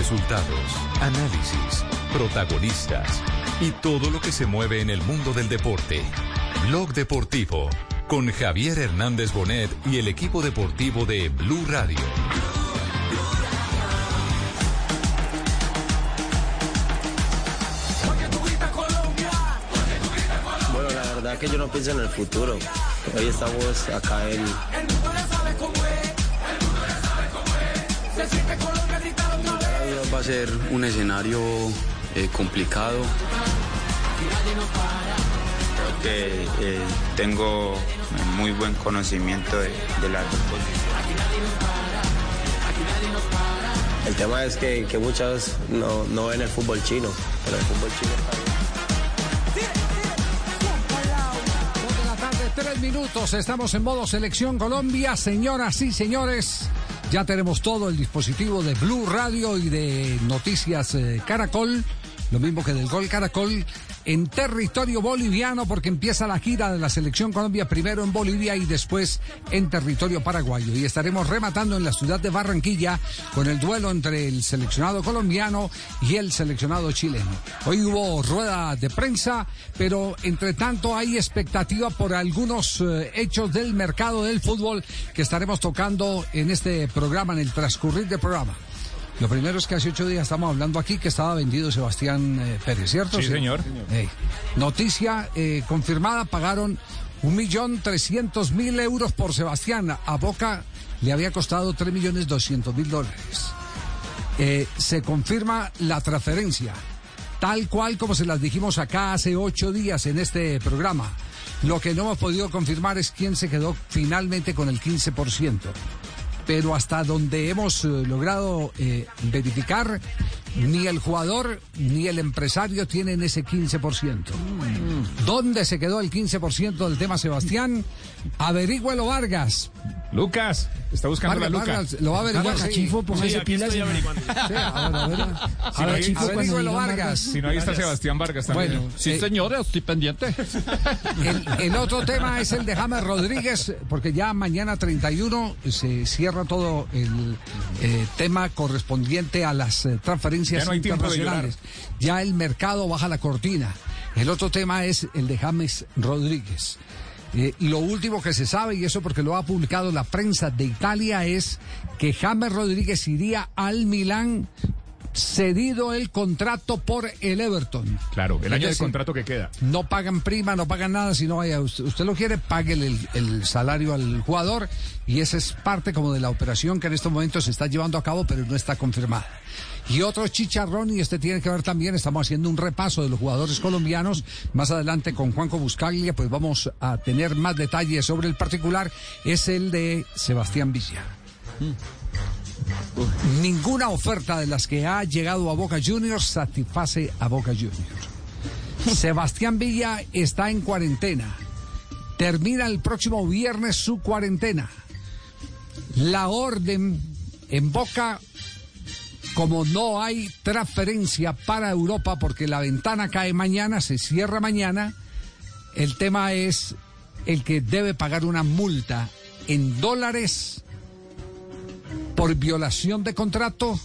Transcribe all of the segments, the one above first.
Resultados, análisis, protagonistas y todo lo que se mueve en el mundo del deporte. Blog Deportivo con Javier Hernández Bonet y el equipo deportivo de Blue Radio. Bueno, la verdad que yo no pienso en el futuro. Hoy estamos acá en, Va a ser un escenario eh, complicado. Creo que eh, tengo muy buen conocimiento de, de dos posiciones. El tema es que, que muchos no, no ven el fútbol chino, pero el fútbol chino está bien. Dos de la tarde, tres minutos. Estamos en modo selección Colombia. Señoras y señores, ya tenemos todo el dispositivo de Blue Radio y de Noticias eh, Caracol. Lo mismo que del Gol Caracol en territorio boliviano porque empieza la gira de la selección Colombia primero en Bolivia y después en territorio paraguayo. Y estaremos rematando en la ciudad de Barranquilla con el duelo entre el seleccionado colombiano y el seleccionado chileno. Hoy hubo rueda de prensa, pero entre tanto hay expectativa por algunos eh, hechos del mercado del fútbol que estaremos tocando en este programa, en el transcurrir del programa. Lo primero es que hace ocho días estamos hablando aquí que estaba vendido Sebastián eh, Pérez, ¿cierto? Sí, señor. Eh, noticia eh, confirmada, pagaron un millón trescientos mil euros por Sebastián. A Boca le había costado tres millones doscientos mil dólares. Eh, se confirma la transferencia, tal cual como se las dijimos acá hace ocho días en este programa. Lo que no hemos podido confirmar es quién se quedó finalmente con el 15% pero hasta donde hemos eh, logrado eh, verificar, ni el jugador ni el empresario tienen ese 15%. ¿Dónde se quedó el 15% del tema Sebastián? Averígüelo Vargas. Lucas, está buscando Vargas, la Luca. Vargas, lo va a averiguar. Vargas, sí. Chifo, póngase Sí, pilas. estoy averiguando. Sí, a ver, a ver. Si no, Chifo, averígüelo, digan Vargas. si no, ahí está Sebastián Vargas también. Bueno, Sí, eh, señor, estoy pendiente. El, el otro tema es el de James Rodríguez, porque ya mañana 31 se cierra todo el eh, tema correspondiente a las eh, transferencias Ya no internacionales. Ya el mercado baja la cortina. El otro tema es el de James Rodríguez. Eh, lo último que se sabe, y eso porque lo ha publicado la prensa de Italia, es que James Rodríguez iría al Milán cedido el contrato por el Everton. Claro, el Es año de contrato que queda. no pagan prima, no pagan nada, sino vaya, usted, usted lo quiere, pague el, el salario al jugador y esa es parte como de la operación que en estos momentos se está llevando a cabo, pero no está confirmada. Y otro chicharrón, y este tiene que ver también, estamos haciendo un repaso de los jugadores colombianos, más adelante con Juanco Buscaglia, pues vamos a tener más detalles sobre el particular, es el de Sebastián Villa. Ninguna oferta de las que ha llegado a Boca Juniors satisface a Boca Juniors. Sebastián Villa está en cuarentena. Termina el próximo viernes su cuarentena. La orden en Boca, como no hay transferencia para Europa porque la ventana cae mañana, se cierra mañana, el tema es el que debe pagar una multa en dólares por violación de contrato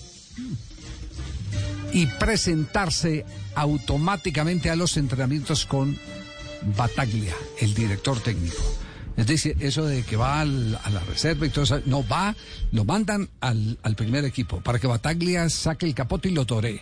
y presentarse automáticamente a los entrenamientos con Bataglia, el director técnico. Es decir, eso de que va a la reserva y todo eso, no va, lo mandan al, al primer equipo para que Bataglia saque el capote y lo toree.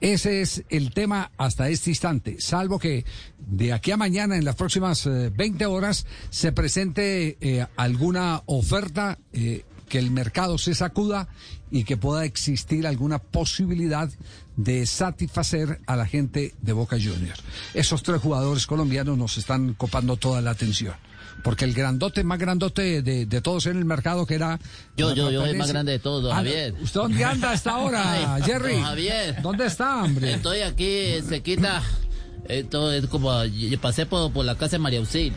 Ese es el tema hasta este instante, salvo que de aquí a mañana, en las próximas eh, 20 horas, se presente eh, alguna oferta eh, que el mercado se sacuda y que pueda existir alguna posibilidad de satisfacer a la gente de Boca Juniors. Esos tres jugadores colombianos nos están copando toda la atención. Porque el grandote, más grandote de, de todos en el mercado que era... Yo, yo, yo, el más grande de todos, don Ah, Javier. ¿Usted dónde anda hasta ahora, Jerry? don Javier. ¿Dónde está, hombre? Estoy aquí, se quita. Esto es como. Pasé por, por la casa de María Auxilio.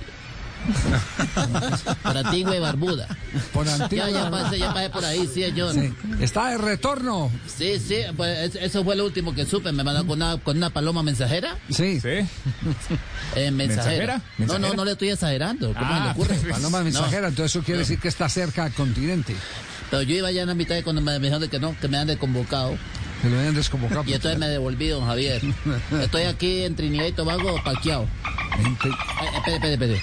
Por Antigua y Barbuda. Por Antigua Ya, ya pasé, ya pasé por ahí, sí, John. Sí. Está de retorno. Sí, sí, pues es- eso fue lo último que supe. Me mandó con una, con una paloma mensajera. Sí. ¿Sí? Eh, mensajera. ¿Mensajera? No, no, no le estoy exagerando. ¿Cómo Ah, se le ocurre? Paloma No. mensajera, entonces eso quiere decir que está cerca al continente. Pero yo iba ya en la mitad de cuando me dijeron de que no, que me han desconvocado. Que lo habían desconvocado. Y entonces me devolví, don Javier. Estoy aquí en Trinidad y Tobago, parqueado. Gente- Ay, espere, espere, espere.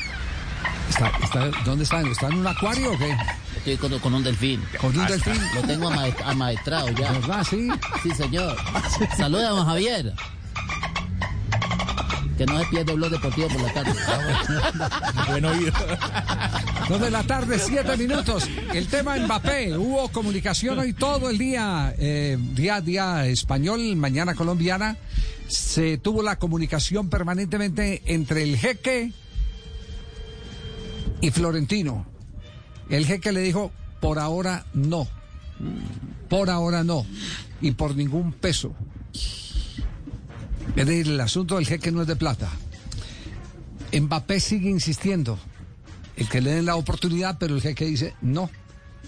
Está- está- ¿Dónde están? ¿Está en un acuario o qué? Estoy con, con un delfín. ¿Con un delfín? Lo tengo amae- amaestrado ya. ¿Verdad? Sí. Sí, señor. Saluda, don Javier. Que no se pierda blog deportivo por la tarde. Buen oído. Dos de la tarde, siete minutos. El tema Mbappé. Hubo comunicación hoy todo el día, eh, día a día español, mañana colombiana. Se tuvo la comunicación permanentemente entre el jeque y Florentino. El jeque le dijo, por ahora no. Por ahora no. Y por ningún peso. Es decir, el asunto del jeque no es de plata. Mbappé sigue insistiendo el que le den la oportunidad, pero el jeque dice no,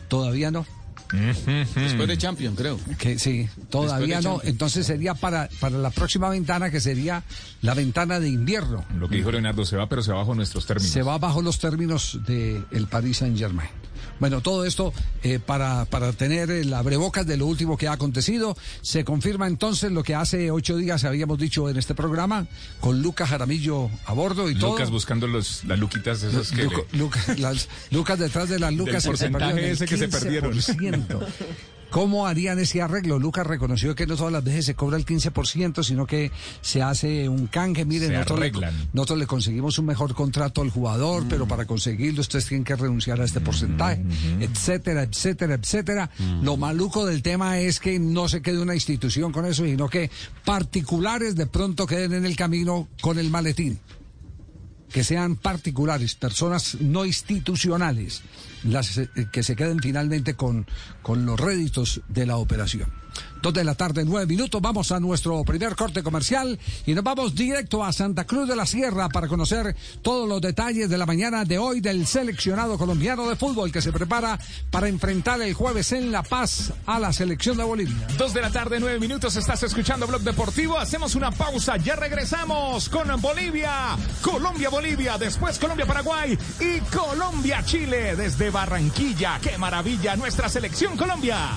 todavía no. Después de Champions, creo. Que sí, todavía de no. Champions. Entonces sería para, para la próxima ventana, que sería la ventana de invierno. Lo que dijo Leonardo se va, pero se va bajo nuestros términos. Se va bajo los términos del el Paris Saint Germain. Bueno, todo esto eh, para, para tener el abrebocas de lo último que ha acontecido. Se confirma entonces lo que hace ocho días habíamos dicho en este programa, con Lucas Jaramillo a bordo y todo. Lucas buscando los, las luquitas esas que le- las- Lucas detrás de las Lucas Del porcentaje ese que se perdieron. 15%. ¿Cómo harían ese arreglo? Lucas reconoció que no todas las veces se cobra el 15%, sino que se hace un canje. Miren, nosotros le, nosotros le conseguimos un mejor contrato al jugador, pero para conseguirlo ustedes tienen que renunciar a este porcentaje, etcétera, etcétera, etcétera. Lo maluco del tema es que no se quede una institución con eso, sino que particulares de pronto queden en el camino con el maletín que sean particulares, personas no institucionales, las eh, que se queden finalmente con, con los réditos de la operación. Dos de la tarde, nueve minutos, vamos a nuestro primer corte comercial y nos vamos directo a Santa Cruz de la Sierra para conocer todos los detalles de la mañana de hoy del seleccionado colombiano de fútbol que se prepara para enfrentar el jueves en La Paz a la selección de Bolivia. Dos de la tarde, nueve minutos, estás escuchando Blog Deportivo. Hacemos una pausa, ya regresamos con Bolivia, Colombia-Bolivia, después Colombia-Paraguay y Colombia-Chile desde Barranquilla. ¡Qué maravilla nuestra selección Colombia!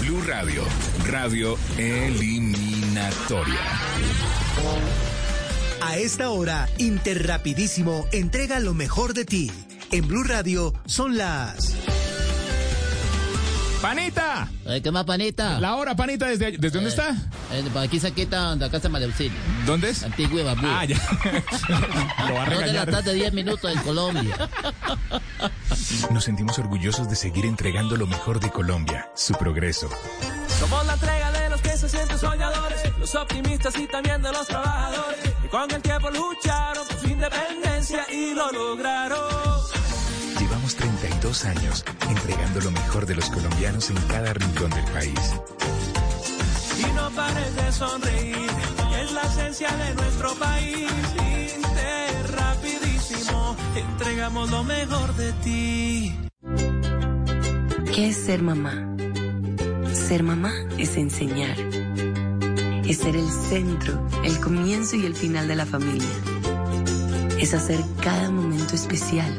Blue Radio, radio eliminatoria. A esta hora, Interrapidísimo entrega lo mejor de ti. En Blue Radio son las ¡Panita! Ay, ¿Qué más, panita? La hora, Panita, ¿desde, desde dónde está? Eh, por aquí cerquita de la casa de María Auxilio. ¿Dónde es? Antigua y Babú. Ah, ya. Lo va a Dos de la regañar. tarde, 10 minutos en Colombia. Nos sentimos orgullosos de seguir entregando lo mejor de Colombia, su progreso. Somos la entrega de los que se sienten soñadores, los optimistas y también de los trabajadores, que con el tiempo lucharon por su independencia y lo lograron. Llevamos 32 años entregando lo mejor de los colombianos en cada rincón del país. Y no pares de sonreír, es la esencia de nuestro país. Inter, rapidísimo, entregamos lo mejor de ti. ¿Qué es ser mamá? Ser mamá es enseñar. Es ser el centro, el comienzo y el final de la familia. Es hacer cada momento especial.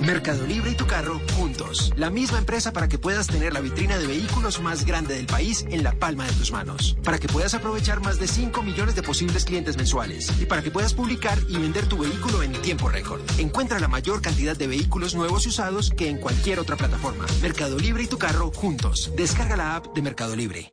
Mercado Libre y tu carro juntos. La misma empresa para que puedas tener la vitrina de vehículos más grande del país en la palma de tus manos. Para que puedas aprovechar más de 5 millones de posibles clientes mensuales. Y para que puedas publicar y vender tu vehículo en tiempo récord. Encuentra la mayor cantidad de vehículos nuevos y usados que en cualquier otra plataforma. Mercado Libre y tu carro juntos. Descarga la app de Mercado Libre.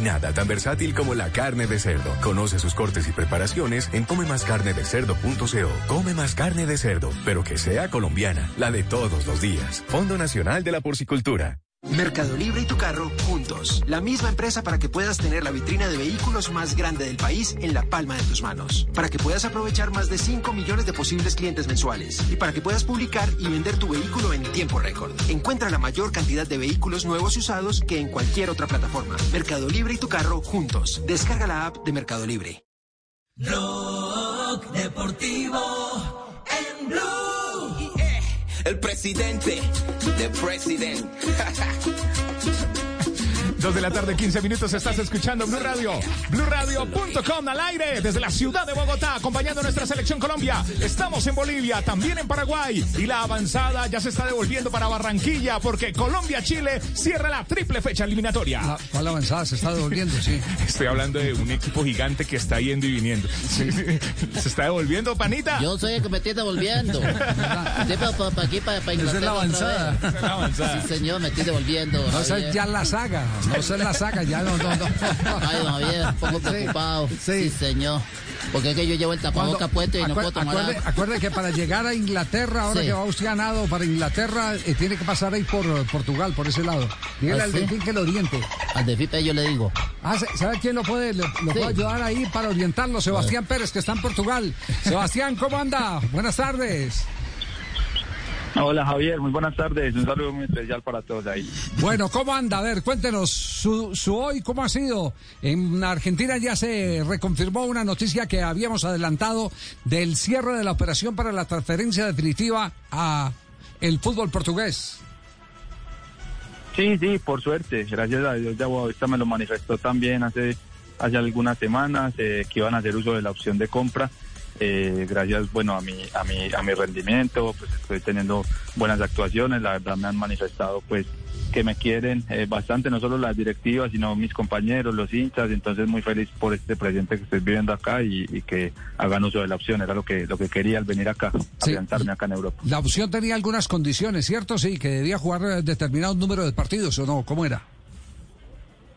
nada tan versátil como la carne de cerdo. Conoce sus cortes y preparaciones en comemascarnedecerdo.co. Come más carne de cerdo, pero que sea colombiana, la de todos los días. Fondo Nacional de la Porcicultura. Mercado Libre y tu carro juntos. La misma empresa para que puedas tener la vitrina de vehículos más grande del país en la palma de tus manos. Para que puedas aprovechar más de 5 millones de posibles clientes mensuales. Y para que puedas publicar y vender tu vehículo en tiempo récord. Encuentra la mayor cantidad de vehículos nuevos y usados que en cualquier otra plataforma. Mercado Libre y tu carro juntos. Descarga la app de Mercado Libre. Deportivo en. El presidente de president. Dos de la tarde, 15 minutos, estás escuchando Blue Radio. BlueRadio.com al aire desde la ciudad de Bogotá, acompañando a nuestra selección Colombia. Estamos en Bolivia, también en Paraguay. Y la avanzada ya se está devolviendo para Barranquilla porque Colombia-Chile cierra la triple fecha eliminatoria. La, ¿Cuál avanzada? Se está devolviendo, sí. Estoy hablando de un equipo gigante que está yendo y viniendo. ¿Se está devolviendo, panita? Yo soy el que me estoy devolviendo. Sí, pero pa- pa- aquí, para Esa es la avanzada. Esa es la avanzada. Sí, señor, me estoy devolviendo. No sé, Javier. ya la saga. No sé la saga, ya no, no, no. Ay, Javier, un poco preocupado. Sí. señor. Porque es que yo llevo el tapaboca puesto y no puedo tomar acuerde, acuerde que para llegar a Inglaterra, ahora Sí. que va usted ganado para Inglaterra, eh, tiene que pasar ahí por eh, Portugal, por ese lado. Dígale ¿Ah, al delfín que lo oriente. Al delfín yo le digo. Ah, ¿se- ¿sabe quién lo puede, le- lo puede ayudar ahí para orientarlo? Sebastián Pérez, que está en Portugal. Sebastián, ¿cómo anda? Buenas tardes. Hola Javier, muy buenas tardes. Un saludo muy especial para todos ahí. Bueno, ¿cómo anda? A ver, cuéntenos su, su hoy, ¿cómo ha sido? En Argentina ya se reconfirmó una noticia que habíamos adelantado del cierre de la operación para la transferencia definitiva a el fútbol portugués. Sí, sí, por suerte. Gracias a Dios, ya Boavista me lo manifestó también hace, hace algunas semanas eh, que iban a hacer uso de la opción de compra. Eh, gracias, bueno, a mi, a mi, a mi rendimiento, pues estoy teniendo buenas actuaciones. La verdad me han manifestado, pues, que me quieren eh, bastante, no solo las directivas, sino mis compañeros, los hinchas. Entonces, muy feliz por este presente que estoy viviendo acá y, y que hagan uso de la opción. Era lo que, lo que quería al venir acá, Sí. afianzarme acá en Europa. La opción tenía algunas condiciones, ¿cierto? Sí, que debía jugar eh, determinado número de partidos o no, ¿cómo era?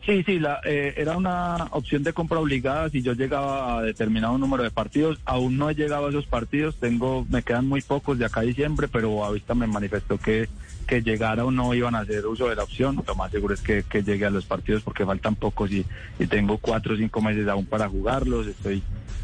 Sí, sí, la, eh, era una opción de compra obligada si yo llegaba a determinado número de partidos. Aún no he llegado a esos partidos, tengo, me quedan muy pocos de acá a diciembre, pero Avista me manifestó que, que llegara o no iban a hacer uso de la opción. Lo más seguro es que, llegue a los partidos porque faltan pocos y, y tengo cuatro o cinco meses aún para jugarlos. Estoy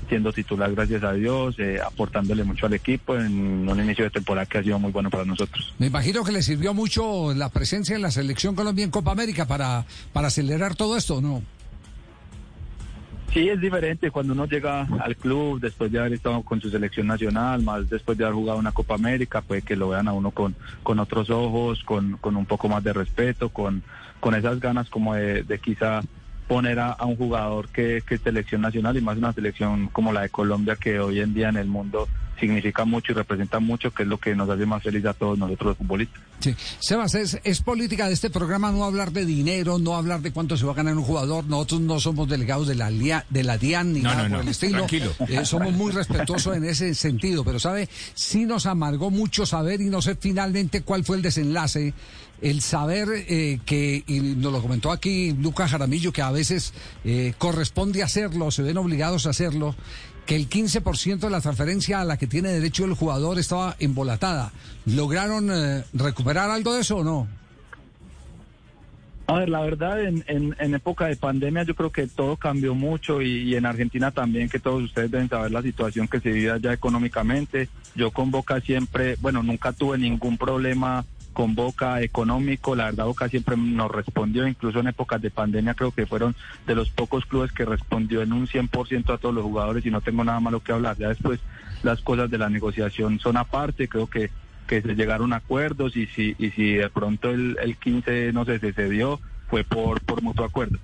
siendo titular, gracias a Dios, eh, aportándole mucho al equipo en un inicio de temporada que ha sido muy bueno para nosotros. Me imagino que le sirvió mucho la presencia en la selección Colombia en Copa América para, para acelerar todo esto, ¿no? Sí, es diferente cuando uno llega al club después de haber estado con su selección nacional, más después de haber jugado una Copa América, puede que lo vean a uno con, con otros ojos, con, con un poco más de respeto, con, con esas ganas como de, de quizá poner a, a un jugador que, que es selección nacional y más una selección como la de Colombia que hoy en día en el mundo significa mucho y representa mucho, que es lo que nos hace más feliz a todos nosotros los futbolistas. Sí. Sebas, es, es política de este programa no hablar de dinero, no hablar de cuánto se va a ganar un jugador. Nosotros no somos delegados de la, lia- de la DIAN ni No, nada no, por no. el estilo. Tranquilo. Eh, somos muy respetuosos en ese sentido, pero sabe, sí nos amargó mucho saber y no sé finalmente cuál fue el desenlace. El saber eh, que, y nos lo comentó aquí Lucas Jaramillo, que a veces eh, corresponde hacerlo, se ven obligados a hacerlo, que el 15% de la transferencia a la que tiene derecho el jugador estaba embolatada. ¿Lograron eh, recuperar algo de eso o no? A ver, la verdad, en, en, época de pandemia yo creo que todo cambió mucho y, y en Argentina también, que todos ustedes deben saber la situación que se vive allá económicamente. Yo con Boca siempre, bueno, nunca tuve ningún problema con Boca económico, la verdad Boca siempre nos respondió, incluso en épocas de pandemia creo que fueron de los pocos clubes que respondió en un 100% a todos los jugadores y no tengo nada malo que hablar. Ya después las cosas de la negociación son aparte, creo que que se llegaron a acuerdos y si y si de pronto el, el 15 no se cedió fue por por mutuo acuerdo.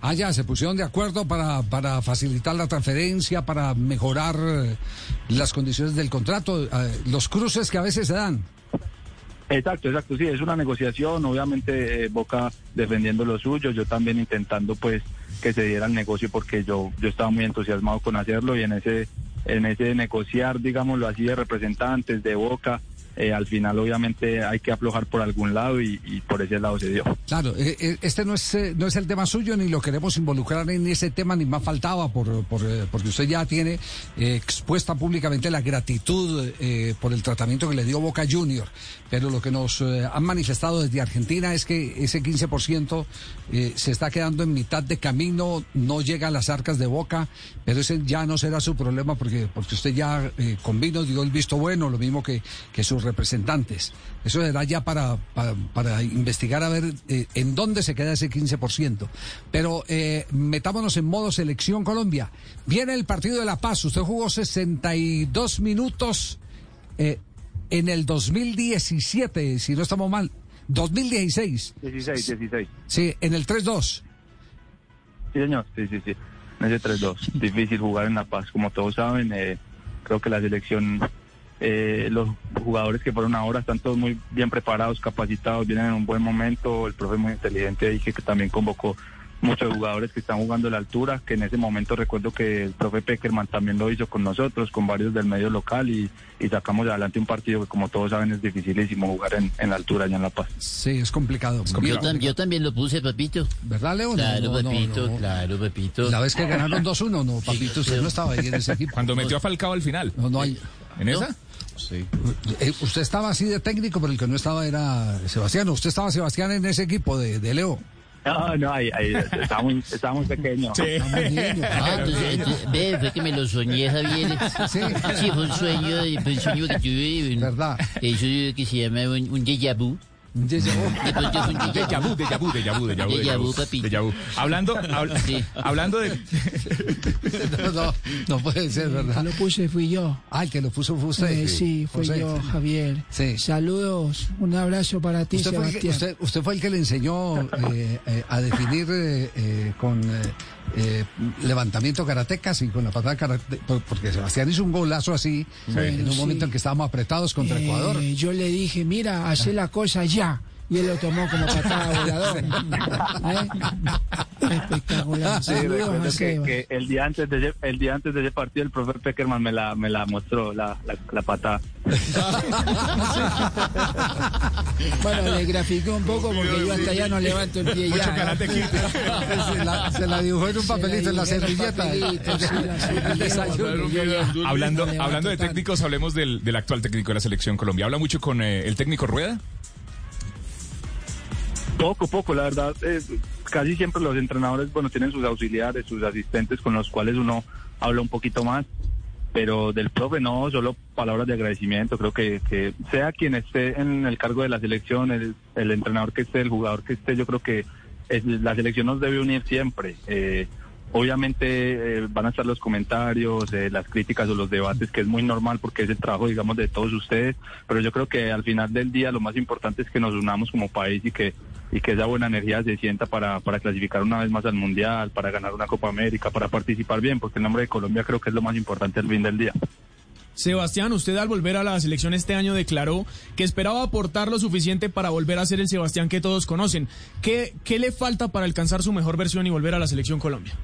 Ah, ya, se pusieron de acuerdo para, para facilitar la transferencia, para mejorar eh, las condiciones del contrato, eh, los cruces que a veces se dan. Exacto, exacto, sí, es una negociación, obviamente eh, Boca defendiendo lo suyo, yo también intentando pues que se diera el negocio porque yo yo estaba muy entusiasmado con hacerlo y en ese en ese negociar, digámoslo así, de representantes de Boca, eh, al final obviamente hay que aflojar por algún lado y, por ese lado se dio. Claro, eh, eh, este no es no es el tema suyo ni lo queremos involucrar en ese tema ni más faltaba por, por, porque usted ya tiene expuesta públicamente la gratitud por el tratamiento que le dio Boca Junior, pero lo que nos han manifestado desde Argentina es que ese 15% eh, se está quedando en mitad de camino, no llega a las arcas de Boca, pero ese ya no será su problema porque porque usted ya con vino dio el visto bueno, lo mismo que, que sus representantes. Eso será ya para, para, para investigar a ver eh, en dónde se queda ese 15%. Pero eh, metámonos en modo selección Colombia. Viene el partido de La Paz. Usted jugó 62 minutos eh, en el 2017, si no estamos mal. 2016. 16, 16. Sí, en el 3-2. Sí, señor, sí, sí, sí. En ese 3-2. Difícil jugar en La Paz, como todos saben. eh, creo que la selección, eh, los jugadores que fueron ahora están todos muy bien preparados, capacitados, vienen en un buen momento. El profe muy inteligente, dije que también convocó muchos jugadores que están jugando a la altura, que en ese momento recuerdo que el profe Peckerman también lo hizo con nosotros, con varios del medio local y, y sacamos adelante un partido que como todos saben es dificilísimo jugar en, en la altura allá en La Paz. Sí, es complicado. Yo, tam- yo también lo puse, papito. ¿Verdad, León? Claro, No, no, papito, no. claro, papito. La vez que ganaron 2-1, no, papito, usted no estaba ahí en ese equipo. Cuando metió a Falcao al final. No, no hay. ¿En esa? Sí. usted estaba así de técnico, pero el que no estaba era Sebastián. Usted estaba, Sebastián, en ese equipo de, de Leo. No, no, ahí, ahí estaba, muy, pequeño. Ah, ve, fue que me lo soñé, Javier. Sí. Sí, fue un sueño, fue un sueño que tuve. un- ¿Verdad? Eso que se llama un, un déjà vu. Déjà vu. Fue Déjà vu, déjà vu, déjà vu, déjà vu, Déjà déjà vu. Hablando, habl- Sí. hablando de... No, no, no puede ser, ¿verdad? Lo puse fui yo. Ah, el que lo puso fue usted. Eh, sí, fui José. yo, Javier. Sí. Saludos, un abrazo para ti, Usted fue, el que, Sebastián. usted, usted fue el que le enseñó eh, eh, a definir eh, eh, con eh, levantamiento karatecas y con la patada karate, por- porque Sebastián hizo un golazo así en un Sí. momento en que estábamos apretados contra Eh, Ecuador. Yo le dije, mira, hace la cosa ya. Y él lo tomó como patada volador. ¿Eh? Espectacular. Sí, Saludos recuerdo a que, Seba. que el día antes de ese, el día antes de ese partido el profe Peckerman me la me la mostró la, la, la patada. Bueno, le grafiqué un poco porque yo hasta allá no levanto el pie Mucho ya. se, la, se la dibujó en un papelito en la servilleta. Hablando, hablando de técnicos, hablemos del, del actual técnico de la selección Colombia. ¿Habla mucho con eh, el técnico Rueda? Poco, poco, la verdad. casi siempre los entrenadores, bueno, tienen sus auxiliares, sus asistentes con los cuales uno habla un poquito más. Pero del profe no, solo palabras de agradecimiento. Creo que, sea quien esté en el cargo de la selección, el, el entrenador que esté, el jugador que esté, yo creo que la selección nos debe unir siempre. Eh, obviamente eh, van a estar los comentarios, eh, las críticas o los debates, que es muy normal porque es el trabajo, digamos, de todos ustedes. Pero yo creo que al final del día lo más importante es que nos unamos como país y que y que esa buena energía se sienta para, para clasificar una vez más al Mundial, para ganar una Copa América, para participar bien, porque el nombre de Colombia creo que es lo más importante al fin del día. Sebastián, usted al volver a la selección este año declaró que esperaba aportar lo suficiente para volver a ser el Sebastián que todos conocen. ¿Qué, qué le falta para alcanzar su mejor versión y volver a la selección Colombia?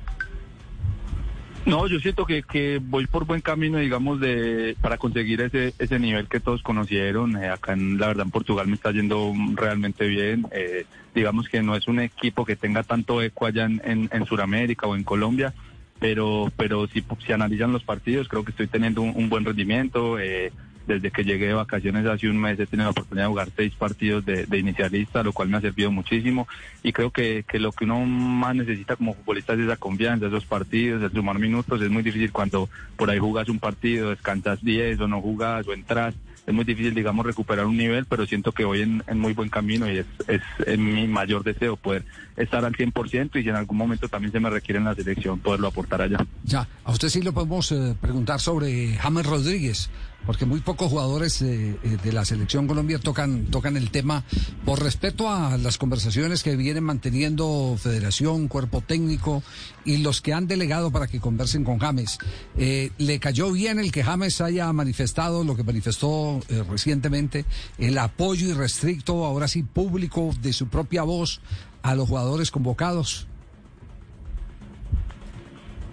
No, yo siento que, que voy por buen camino, digamos, de para conseguir ese ese nivel que todos conocieron. Eh, acá, en, la verdad, en Portugal me está yendo realmente bien. Eh, digamos que no es un equipo que tenga tanto eco allá en, en, en Sudamérica o en Colombia, pero pero si, si analizan los partidos, creo que estoy teniendo un, un buen rendimiento. Eh, desde que llegué de vacaciones hace un mes he tenido la oportunidad de jugar seis partidos de, de inicialista, lo cual me ha servido muchísimo. Y creo que, que lo que uno más necesita como futbolista es esa confianza, esos partidos, el sumar minutos. Es muy difícil cuando por ahí jugas un partido, descansas 10 o no jugas o entras. Es muy difícil, digamos, recuperar un nivel, pero siento que voy en, en muy buen camino y es, es, es mi mayor deseo poder estar al 100% y si en algún momento también se me requiere en la selección, poderlo aportar allá. Ya, a usted sí le podemos eh, preguntar sobre James Rodríguez, porque muy pocos jugadores eh, eh, de la selección Colombia tocan, tocan el tema por respeto a las conversaciones que vienen manteniendo Federación, Cuerpo Técnico y los que han delegado para que conversen con James. Eh, ¿Le cayó bien el que James haya manifestado lo que manifestó recientemente, el apoyo irrestricto, ahora sí público, de su propia voz a los jugadores convocados?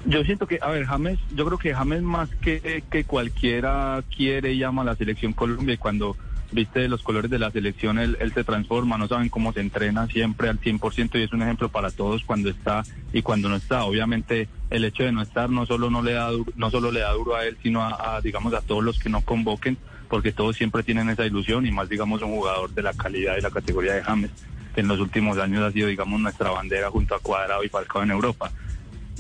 Yo siento que, a ver, James, yo creo que James más que, que cualquiera quiere y llama a la selección Colombia y cuando viste los colores de la selección, él, él se transforma, no saben cómo se entrena siempre al 100% y es un ejemplo para todos cuando está y cuando no está. Obviamente el hecho de no estar no solo no le da no solo le da duro a él, sino a, a, digamos a todos los que no convoquen, porque todos siempre tienen esa ilusión y más digamos un jugador de la calidad y la categoría de James, que en los últimos años ha sido digamos nuestra bandera junto a Cuadrado y Falcao en Europa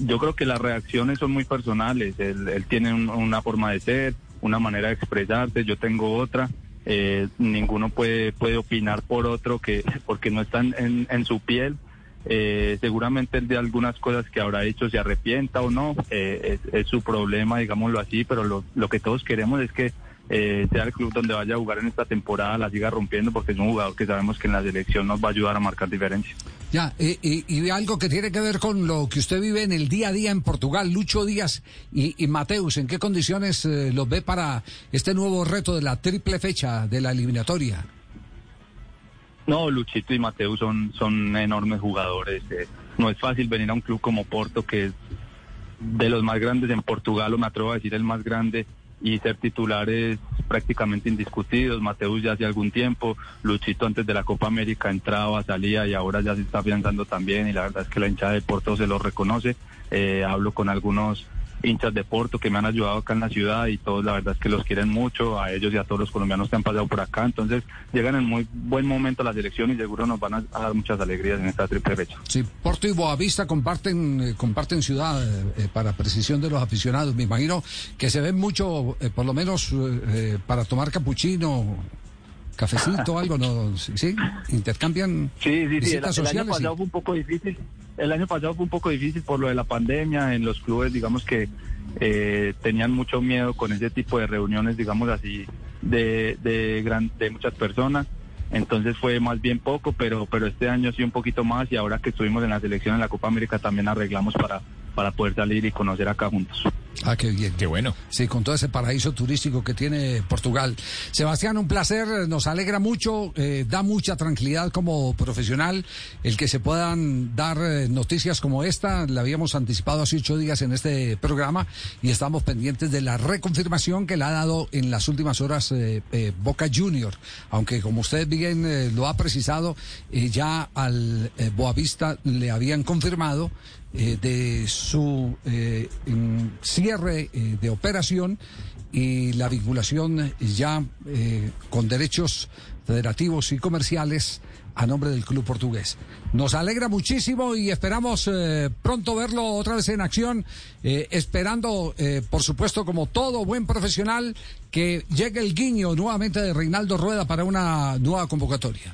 yo creo que las reacciones son muy personales. Él, él tiene un- una forma de ser, una manera de expresarse, yo tengo otra. Eh, ninguno puede puede opinar por otro que porque no están en, en su piel. Eh, seguramente él de algunas cosas que habrá hecho se arrepienta o no, eh, es, es su problema, digámoslo así, pero lo, lo que todos queremos es que eh, sea el club donde vaya a jugar en esta temporada, la siga rompiendo, porque es un jugador que sabemos que en la selección nos va a ayudar a marcar diferencia. Ya, eh, y, y algo que tiene que ver con lo que usted vive en el día a día en Portugal, Lucho Díaz y, y Mateus, ¿en qué condiciones eh, los ve para este nuevo reto de la triple fecha de la eliminatoria? No, Luchito y Mateo son, son enormes jugadores. eh, no es fácil venir a un club como Porto, que es de los más grandes en Portugal, o me atrevo a decir el más grande, y ser titulares prácticamente indiscutidos. Mateus ya hace algún tiempo, Luchito antes de la Copa América entraba, salía y ahora ya se está afianzando también, y la verdad es que la hinchada de Porto se lo reconoce. Eh, hablo con algunos hinchas de Porto que me han ayudado acá en la ciudad y todos la verdad es que los quieren mucho, a ellos y a todos los colombianos que han pasado por acá, entonces llegan en muy buen momento a la selección y seguro nos van a, dar muchas alegrías en esta triple fecha. Sí, Porto y Boavista comparten eh, comparten ciudad eh, eh, para precisión de los aficionados. Me imagino que se ven mucho, por lo menos para tomar capuchino, cafecito, algo, ¿no? Sí, intercambian Sí, sí, sí. El, año y- pasado fue un poco difícil. El año pasado fue un poco difícil por lo de la pandemia. En los clubes, digamos que eh, tenían mucho miedo con ese tipo de reuniones, digamos así, de, de, gran, de muchas personas. Entonces fue más bien poco, pero, pero este año sí un poquito más y ahora que estuvimos en la selección en la Copa América también arreglamos para, para poder salir y conocer acá juntos. Ah, qué bien. Qué bueno. Sí, con todo ese paraíso turístico que tiene Portugal. Sebastián, un placer, nos alegra mucho, eh, da mucha tranquilidad como profesional el que se puedan dar eh, noticias como esta. La habíamos anticipado hace ocho días en este programa y estamos pendientes de la reconfirmación que le ha dado en las últimas horas eh, Boca Junior. Aunque como usted bien lo ha precisado, ya al Boavista le habían confirmado eh, de su eh, cierre eh, de operación y la vinculación ya con derechos federativos y comerciales a nombre del club portugués. Nos alegra muchísimo y esperamos pronto verlo otra vez en acción, esperando, por supuesto, como todo buen profesional, que llegue el guiño nuevamente de Reinaldo Rueda para una nueva convocatoria.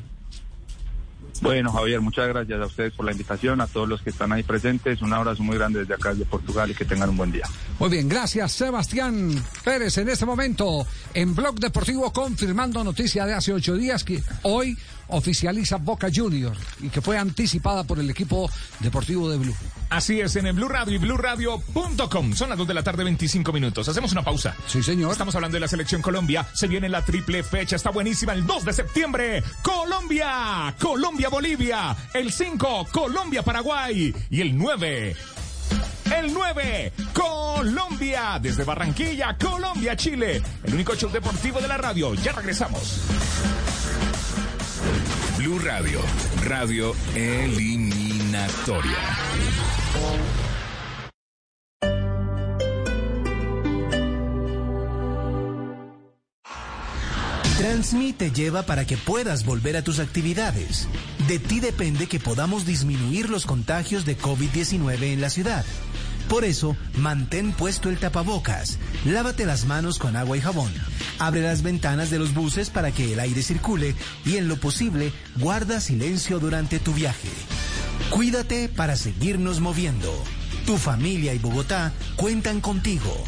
Bueno, Javier, muchas gracias a ustedes por la invitación, a todos los que están ahí presentes. Un abrazo muy grande desde acá, desde Portugal, y que tengan un buen día. Muy bien, gracias Sebastián Pérez en este momento en Blog Deportivo confirmando noticia de hace ocho días que hoy oficializa Boca Junior y que fue anticipada por el equipo deportivo de Blue. Así es, en el Blue Radio y BlueRadio.com. Son las 2 de la tarde, 25 minutos. Hacemos una pausa. Sí, señor. Estamos hablando de la selección Colombia. Se viene la triple fecha. Está buenísima. El 2 de septiembre, Colombia. Colombia, Bolivia. El 5, Colombia, Paraguay. Y el 9, el 9, Colombia. Desde Barranquilla, Colombia, Chile. El único show deportivo de la radio. Ya regresamos. Blue Radio, radio eliminatoria. Transmite lleva para que puedas volver a tus actividades. De ti depende que podamos disminuir los contagios de COVID-19 en la ciudad. Por eso, mantén puesto el tapabocas, lávate las manos con agua y jabón, abre las ventanas de los buses para que el aire circule y en lo posible guarda silencio durante tu viaje. Cuídate para seguirnos moviendo. Tu familia y Bogotá cuentan contigo.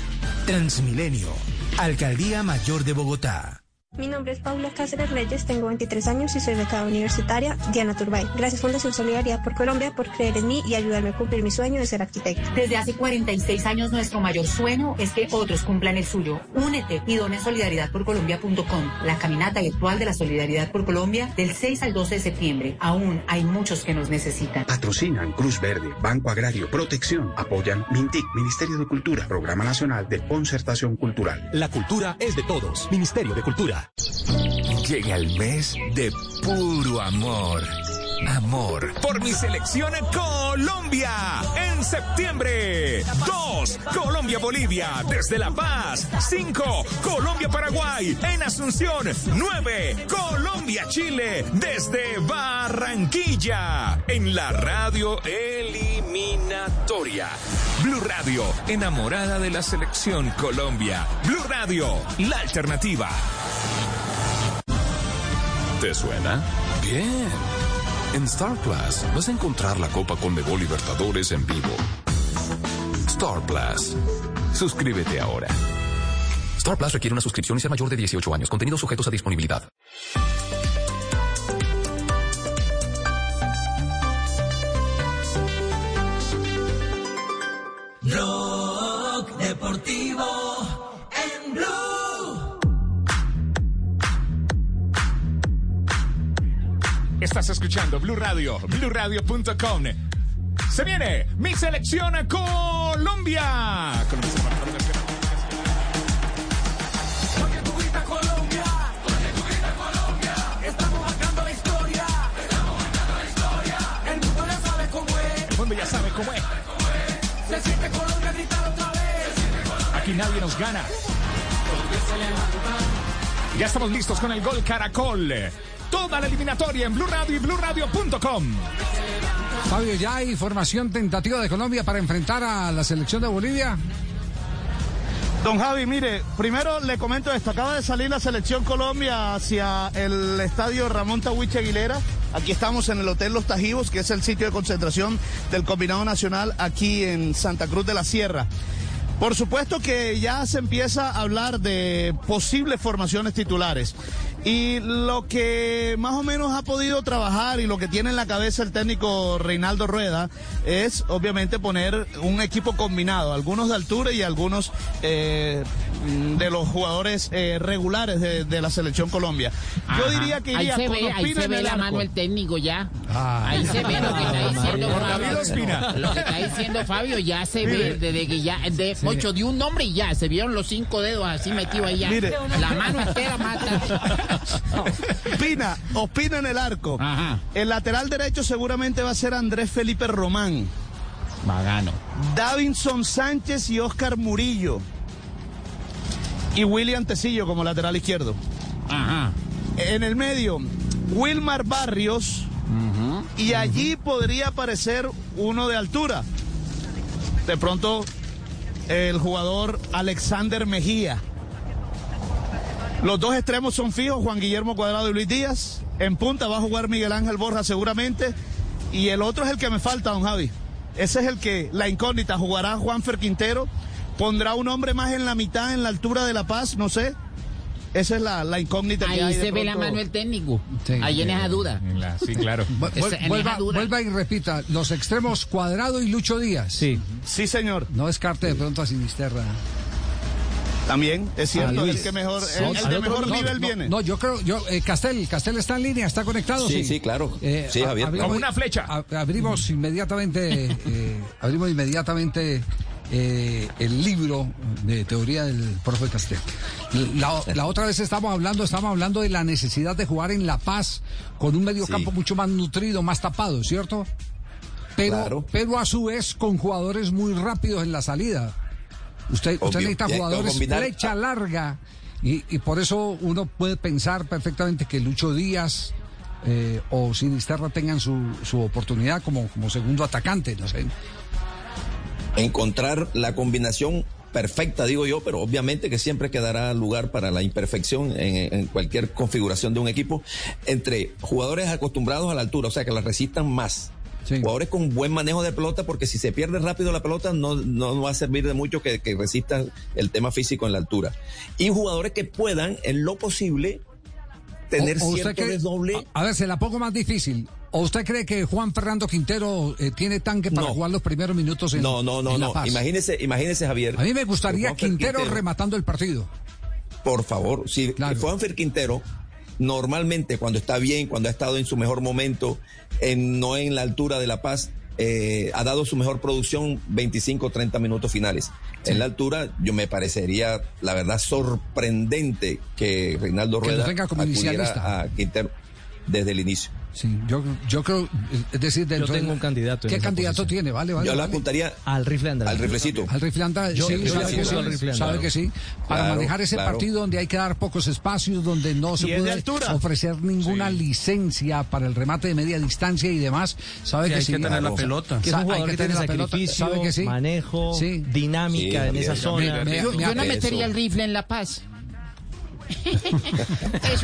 Transmilenio, Alcaldía Mayor de Bogotá. Mi nombre es Paula Cáceres Reyes, tengo 23 años y soy becada universitaria Diana Turbay. Gracias Fundación Solidaridad por Colombia por creer en mí y ayudarme a cumplir mi sueño de ser arquitecta. Desde hace 46 años nuestro mayor sueño es que otros cumplan el suyo. Únete y dona solidaridadporcolombia.com, la caminata virtual de la Solidaridad por Colombia del 6 al 12 de septiembre. Aún hay muchos que nos necesitan. Patrocinan Cruz Verde, Banco Agrario, Protección. Apoyan MINTIC, Ministerio de Cultura, Programa Nacional de Concertación Cultural. La cultura es de todos. Ministerio de Cultura. Llega el mes de puro amor. Amor por mi selección Colombia en septiembre. 2. Colombia-Bolivia desde La Paz. 5. Colombia-Paraguay en Asunción. 9. Colombia-Chile desde Barranquilla en la radio eliminatoria. Blue Radio, enamorada de la selección Colombia. Blue Radio, la alternativa. ¿Te suena? Bien. En Star Plus vas a encontrar la Copa Conmebol Libertadores en vivo. Star Plus. Suscríbete ahora. Star Plus requiere una suscripción y ser mayor de 18 años. Contenidos sujetos a disponibilidad. Estás escuchando Blue Radio, BlueRadio.com. Se viene mi selección gritas Colombia. Porque tú gritas Colombia. Estamos marcando la historia. Estamos marcando la historia. El mundo ya sabe cómo es. El mundo ya sabe cómo es. Se siente Colombia gritar otra vez. Aquí nadie nos gana. Ya estamos listos con el gol Caracol. Toda la eliminatoria en Blue Radio y BlueRadio.com. Fabio, ¿ya hay formación tentativa de Colombia para enfrentar a la selección de Bolivia? Don Javi, mire, primero le comento esto, acaba de salir la selección Colombia hacia el estadio Ramón Tahuiche Aguilera. Aquí estamos en el Hotel Los Tajivos, que es el sitio de concentración del Combinado Nacional aquí en Santa Cruz de la Sierra. Por supuesto que ya se empieza a hablar de posibles formaciones titulares. Y lo que más o menos ha podido trabajar y lo que tiene en la cabeza el técnico Reinaldo Rueda es obviamente poner un equipo combinado, algunos de altura y algunos eh, de los jugadores eh, regulares de, de la selección Colombia. Yo Ajá. diría que iría ahí se con ve, ahí se en ve el la arco. mano el técnico ya. Ah. Ahí se ve lo que está diciendo Fabio. Ospina. Lo que está diciendo Fabio ya se Mire. ve desde que ya de ocho de un nombre y ya se vieron los cinco dedos así metidos ahí ya. Mire. La mano entera mata. Ospina, Ospina en el arco. El lateral derecho seguramente va a ser Andrés Felipe Román. Magano. Davinson Sánchez y Oscar Murillo. Y William Tecillo como lateral izquierdo. Ajá. En el medio, Wilmar Barrios. Y allí podría aparecer uno de altura. De pronto, el jugador Alexander Mejía. Los dos extremos son fijos, Juan Guillermo Cuadrado y Luis Díaz. En punta va a jugar Miguel Ángel Borja seguramente. Y el otro es el que me falta, don Javi. Ese es el que, la incógnita, jugará Juanfer Quintero. Pondrá un hombre más en la mitad, en la altura de La Paz, no sé. Esa es la, la incógnita que Ahí hay. de se ve la mano el técnico. Sí, ahí en esa duda. Sí, claro. En vuelva, esa duda. vuelva y repita, los extremos Cuadrado y Lucho Díaz. Sí. Sí, señor. No descarte de pronto a Sinisterra. También, es cierto, Ah, el Luis. que mejor, Sí, el, el de no, nivel no, viene. No, yo creo, yo, eh, Castel, Castel está en línea, está conectado. Sí, sí, claro. Sí, a- Javier, abrimos- Como una flecha. abrimos inmediatamente, eh, abrimos inmediatamente eh, el libro de teoría del profe Castel. La, la otra vez estábamos hablando, estábamos hablando de la necesidad de jugar en La Paz con un medio Sí. campo mucho más nutrido, más tapado, ¿cierto? Pero, Claro. pero a su vez con jugadores muy rápidos en la salida. Usted, usted necesita jugadores combinar- flecha larga y, y por eso uno puede pensar perfectamente que Lucho Díaz eh, o Sinisterra tengan su, su oportunidad como, como segundo atacante, no sé. encontrar la combinación perfecta, digo yo, pero obviamente que siempre quedará lugar para la imperfección en, en cualquier configuración de un equipo entre jugadores acostumbrados a la altura, o sea, que la resistan más. Jugadores con buen manejo de pelota, porque si se pierde rápido la pelota, no, no va a servir de mucho que, que resistan el tema físico en la altura. Y jugadores que puedan, en lo posible, tener O- o usted cierto desdoble. A, a ver, se la pongo más difícil. ¿O usted cree que Juan Fernando Quintero eh, tiene tanque para No. jugar los primeros minutos en No, no, no, en La no. Paz? Imagínese, imagínese, Javier. A mí me gustaría Quintero, rematando el partido. Por favor, si Juanfer Quintero, normalmente cuando está bien, cuando ha estado en su mejor momento, en, no en la altura de La Paz, eh, ha dado su mejor producción 25 30 minutos finales. En la altura, yo me parecería, la verdad, sorprendente que Reinaldo Que Rueda tenga como acudiera inicialista. a Quintero desde el inicio. Sí, yo, yo creo, es decir, dentro tengo de- un candidato ¿Qué candidato posición. tiene? Vale, vale. Yo la apuntaría al rifle Andrade. Al riflecito. Al rifle Andrade, Yo- sí, yo sabe, que sí, rifle sabe Andrade. que sí. Para Claro, manejar ese claro. partido donde hay que dar pocos espacios, donde no se puede ofrecer ninguna licencia para el remate de media distancia y demás, sabe Sí, que hay sí. que tener la pelota. Que es un Sa- hay que tener la pelota, sacrificio, sabe que sí. manejo, dinámica en esa zona. Yo, yo no me- metería el rifle en La Paz. Es,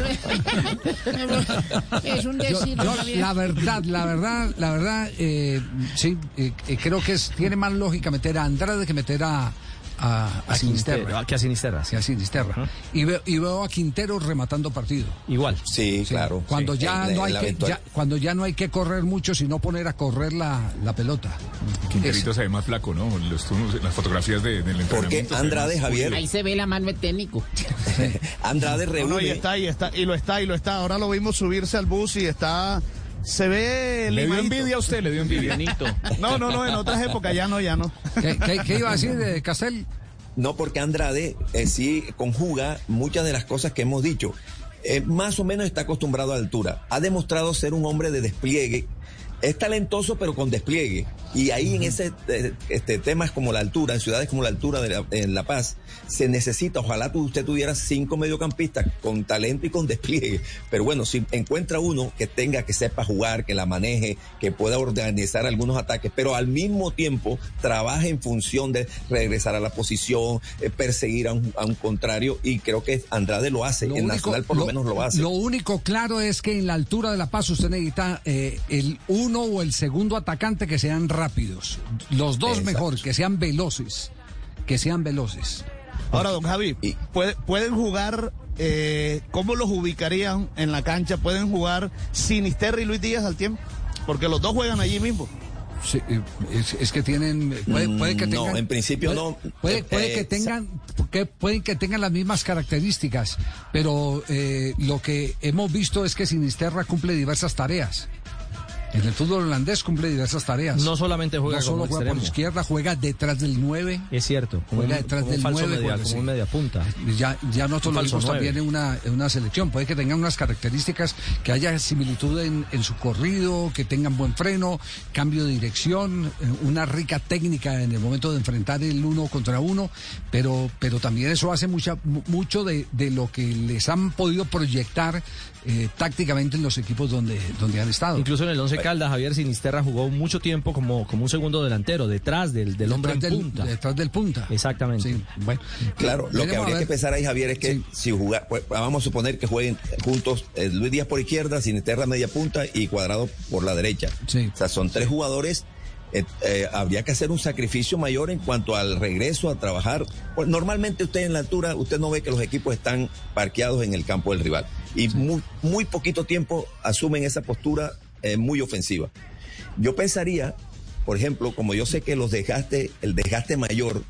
es un Yo- decir. yo, Javier. la verdad, la verdad, la verdad, eh, sí, eh, eh, creo que es, tiene más lógica meter a Andrade que meter a, a, a A que a Sinisterra. Que a Sinisterra. y, veo, y veo a Quintero rematando partido. Igual. Sí, claro. Cuando sí. ya En no hay que, ya- cuando ya no hay que correr mucho, sino poner a correr la, la pelota. Quinterito se ve más flaco, ¿no? Los las fotografías de, del entrenamiento. ve Andrade, Javier? Ahí se ve la mano del técnico. Andrade No, no, y reúne. está, y está, y lo está, y lo está. Ahora lo vimos subirse al bus y está. Se ve. Le dio envidia a usted, le dio envidia. No, no, no, en otras épocas ya no, ya no. ¿Qué, qué- qué iba a decir de Castel? No, porque Andrade eh, sí conjuga muchas de las cosas que hemos dicho. Eh, más o menos está acostumbrado a altura. Ha demostrado ser un hombre de despliegue. Es talentoso, pero con despliegue. Y ahí en ese eh, este, temas como la altura, en ciudades como la altura de la, en La Paz, se necesita, ojalá tú- usted tuviera cinco mediocampistas con talento y con despliegue. Pero bueno, si encuentra uno que tenga, que sepa jugar, que la maneje, que pueda organizar algunos ataques, pero al mismo tiempo trabaje en función de regresar a la posición, eh, perseguir a un, a un contrario, y creo que Andrade lo hace, en Nacional por lo, menos lo hace. Lo único claro es que en la altura de La Paz usted necesita eh, el uno o el segundo atacante que sean rápidos. Los dos Exacto. mejor, que sean veloces. Que sean veloces. Ahora, don Javi, puede- pueden jugar. Eh, ¿Cómo los ubicarían en la cancha? ¿Pueden jugar Sinisterra y Luis Díaz al tiempo? Porque los dos juegan allí mismo. Sí, eh, es, es que tienen puede, puede que Mm, no, tengan en principio puede- no. puede, Eh, que eh, tengan que pueden que tengan las mismas características pero eh, lo que hemos visto es que Sinisterra cumple diversas tareas en el fútbol holandés cumple diversas tareas No solamente juega no solo como juega por izquierda juega detrás del 9 Es cierto. Juega un, detrás como del falso 9 media, juega, como sí. un media punta. ya, ya nosotros lo vimos también en una, en una selección. Puede que tengan unas características, que haya similitud en, en su corrido, que tengan buen freno, cambio de dirección, eh, una rica técnica en el momento de enfrentar el uno contra uno, pero, pero también eso hace mucha, mu- mucho de, de lo que les han podido proyectar eh, tácticamente en los equipos donde, donde han estado. Incluso en el Once Caldas, Javier Sinisterra jugó mucho tiempo como, como un segundo delantero, detrás del, del hombre en del- punta. Detrás del punta. Exactamente. bueno. Claro, lo que habría que pensar ahí, Javier, es que si jugar, pues, vamos a suponer que jueguen juntos eh, Luis Díaz por izquierda, Sinisterra media punta y Cuadrado por la derecha. O sea, son tres jugadores. eh, eh, habría que hacer un sacrificio mayor en cuanto al regreso a trabajar. Pues, normalmente usted en la altura, usted no ve que los equipos están parqueados en el campo del rival. Y muy, muy poquito tiempo asumen esa postura eh, muy ofensiva. Yo pensaría, por ejemplo, como yo sé que los desgaste, el desgaste mayor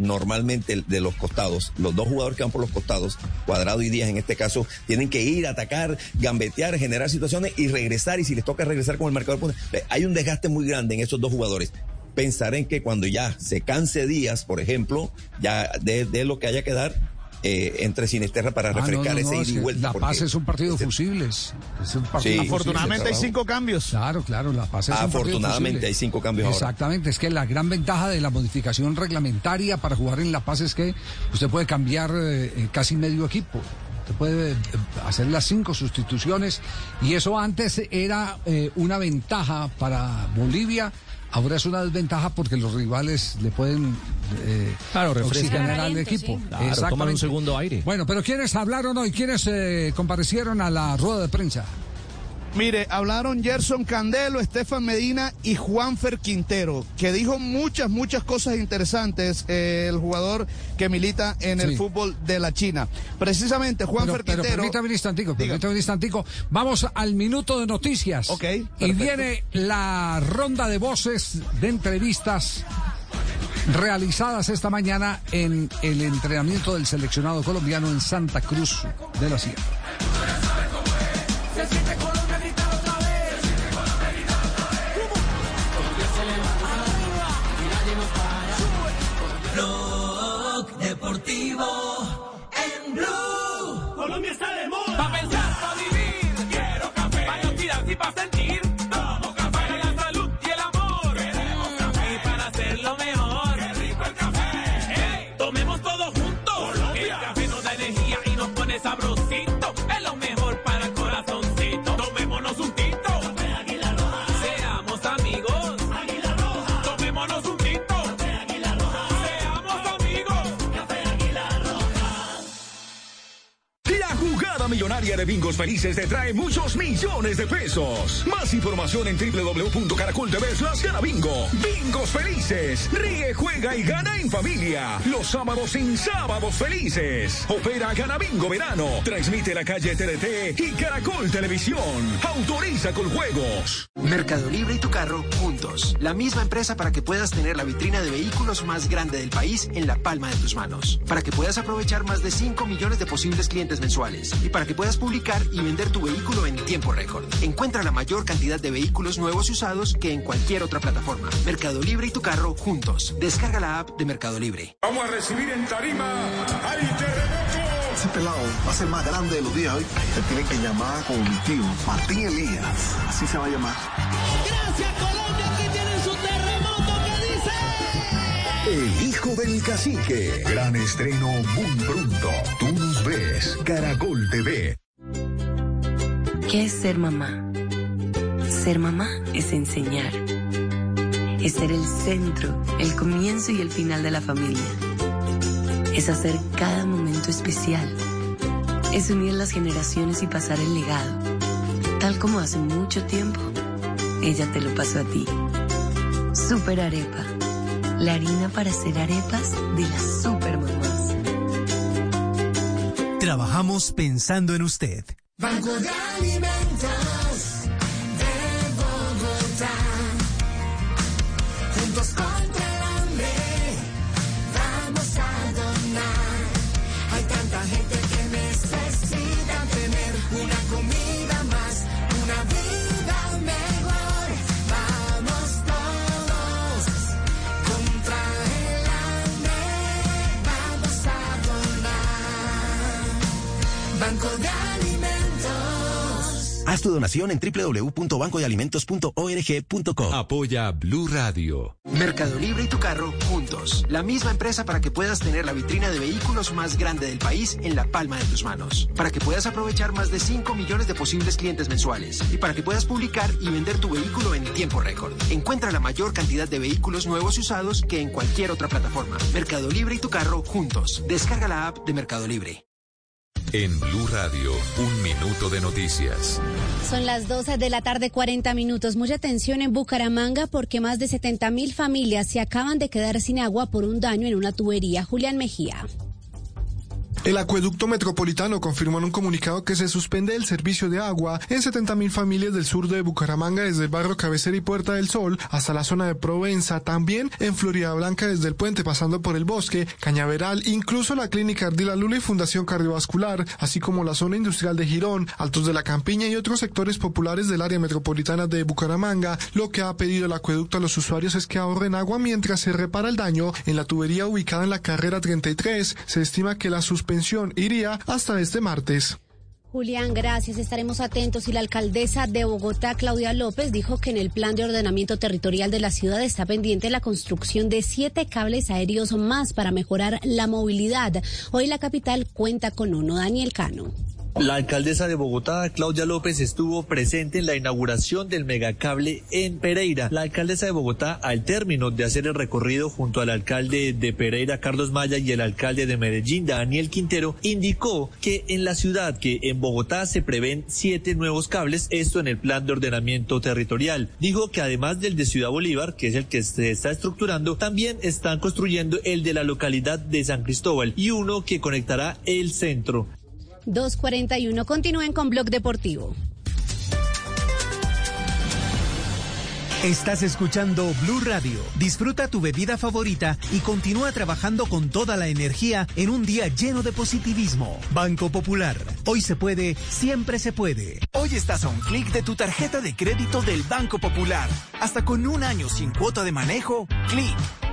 normalmente de los costados, los dos jugadores que van por los costados, Cuadrado y Díaz en este caso, tienen que ir, atacar, gambetear, generar situaciones y regresar, y si les toca regresar con el marcador, hay un desgaste muy grande en esos dos jugadores. Pensar en que cuando ya se canse Díaz, por ejemplo, ya de, de lo que haya que dar, eh, entre Sinisterra para Ah, no, refrescar no, ese no, ida y vuelta. La Paz es un partido de fusibles. Es un partido Sí, Afortunadamente hay cinco cambios. Claro, claro, La Paz es un partido de Afortunadamente hay cinco cambios ahora. Exactamente, es que la gran ventaja de la modificación reglamentaria para jugar en La Paz es que usted puede cambiar eh, casi medio equipo. Usted puede eh, hacer las cinco sustituciones y eso antes era eh, una ventaja para Bolivia. Ahora es una desventaja porque los rivales le pueden eh, Claro, oxigenar al equipo. sí. Claro, toman un segundo aire. Bueno, pero ¿quiénes hablaron hoy? ¿Quiénes eh, comparecieron a la rueda de prensa? Mire, hablaron Gerson Candelo, Estefan Medina y Juanfer Quintero, que dijo muchas, muchas cosas interesantes eh, el jugador que milita en el fútbol de la China. Precisamente Juanfer pero Quintero. permítame un instantico, permítame un instantico. Vamos al minuto de noticias. Ok, Y viene la ronda de voces de entrevistas realizadas esta mañana en el entrenamiento del seleccionado colombiano en Santa Cruz de la Sierra. Millonaria de Bingos Felices te trae muchos millones de pesos. Más información en www.caracol.tv slash bingo. Bingos Felices. Ríe, juega y gana en familia. Los sábados sin sábados felices. Opera Gana Bingo Verano. Transmite la calle TDT y Caracol Televisión. Autoriza con juegos. Mercado Libre y tu carro juntos. La misma empresa para que puedas tener la vitrina de vehículos más grande del país en la palma de tus manos. Para que puedas aprovechar más de 5 millones de posibles clientes mensuales. Y para que puedas publicar y vender tu vehículo en tiempo récord. Encuentra la mayor cantidad de vehículos nuevos y usados que en cualquier otra plataforma. Mercado Libre y tu carro juntos. Descarga la app de Mercado Libre. Vamos a recibir en tarima al terremoto. Ese pelado va a ser más grande de los días hoy. Te tienen que llamar como mi tío, Martín Elías. Así se va a llamar. Gracias Colombia, aquí tienen su terremoto que dice. El del cacique. Gran estreno muy pronto. Tú nos ves. Caracol TV. ¿Qué es ser mamá? Ser mamá es enseñar. Es ser el centro, el comienzo y el final de la familia. Es hacer cada momento especial. Es unir las generaciones y pasar el legado. Tal como hace mucho tiempo, ella te lo pasó a ti. Super Arepa. La harina para hacer arepas de las super mamás. Trabajamos pensando en usted. Banco de Alimentos de Bogotá. Juntos contra Haz tu donación en www.bancodealimentos.org.co. Apoya Blue Radio. Mercado Libre y tu carro juntos. La misma empresa para que puedas tener la vitrina de vehículos más grande del país en la palma de tus manos. Para que puedas aprovechar más de 5 millones de posibles clientes mensuales. Y para que puedas publicar y vender tu vehículo en tiempo récord. Encuentra la mayor cantidad de vehículos nuevos y usados que en cualquier otra plataforma. Mercado Libre y tu carro juntos. Descarga la app de Mercado Libre. En Blue Radio, un minuto de noticias. Son las 12 de la tarde, 40 minutos. Mucha atención en Bucaramanga porque más de 70 mil familias se acaban de quedar sin agua por un daño en una tubería. Julián Mejía. El acueducto metropolitano confirmó en un comunicado que se suspende el servicio de agua en 70.000 familias del sur de Bucaramanga desde el barrio Cabecera y Puerta del Sol hasta la zona de Provenza, también en Florida Blanca desde el puente pasando por el bosque, Cañaveral, incluso la clínica Ardila Lula y Fundación Cardiovascular, así como la zona industrial de Girón, Altos de la Campiña y otros sectores populares del área metropolitana de Bucaramanga. Lo que ha pedido el acueducto a los usuarios es que ahorren agua mientras se repara el daño en la tubería ubicada en la carrera 33. Se estima que la suspensión iría hasta este martes. Julián, gracias. Estaremos atentos. Y la alcaldesa de Bogotá, Claudia López, dijo que en el plan de ordenamiento territorial de la ciudad está pendiente la construcción de siete cables aéreos más para mejorar la movilidad. Hoy la capital cuenta con uno. Daniel Cano. La alcaldesa de Bogotá, Claudia López, estuvo presente en la inauguración del megacable en Pereira. La alcaldesa de Bogotá, al término de hacer el recorrido junto al alcalde de Pereira, Carlos Maya, y el alcalde de Medellín, Daniel Quintero, indicó que en la ciudad, que en Bogotá se prevén siete nuevos cables, esto en el plan de ordenamiento territorial. Dijo que además del de Ciudad Bolívar, que es el que se está estructurando, también están construyendo el de la localidad de San Cristóbal y uno que conectará el centro. 241. Continúen con Blog Deportivo. Estás escuchando Blue Radio. Disfruta tu bebida favorita y continúa trabajando con toda la energía en un día lleno de positivismo. Banco Popular. Hoy se puede, siempre se puede. Hoy estás a un clic de tu tarjeta de crédito del Banco Popular. Hasta con un año sin cuota de manejo, clic.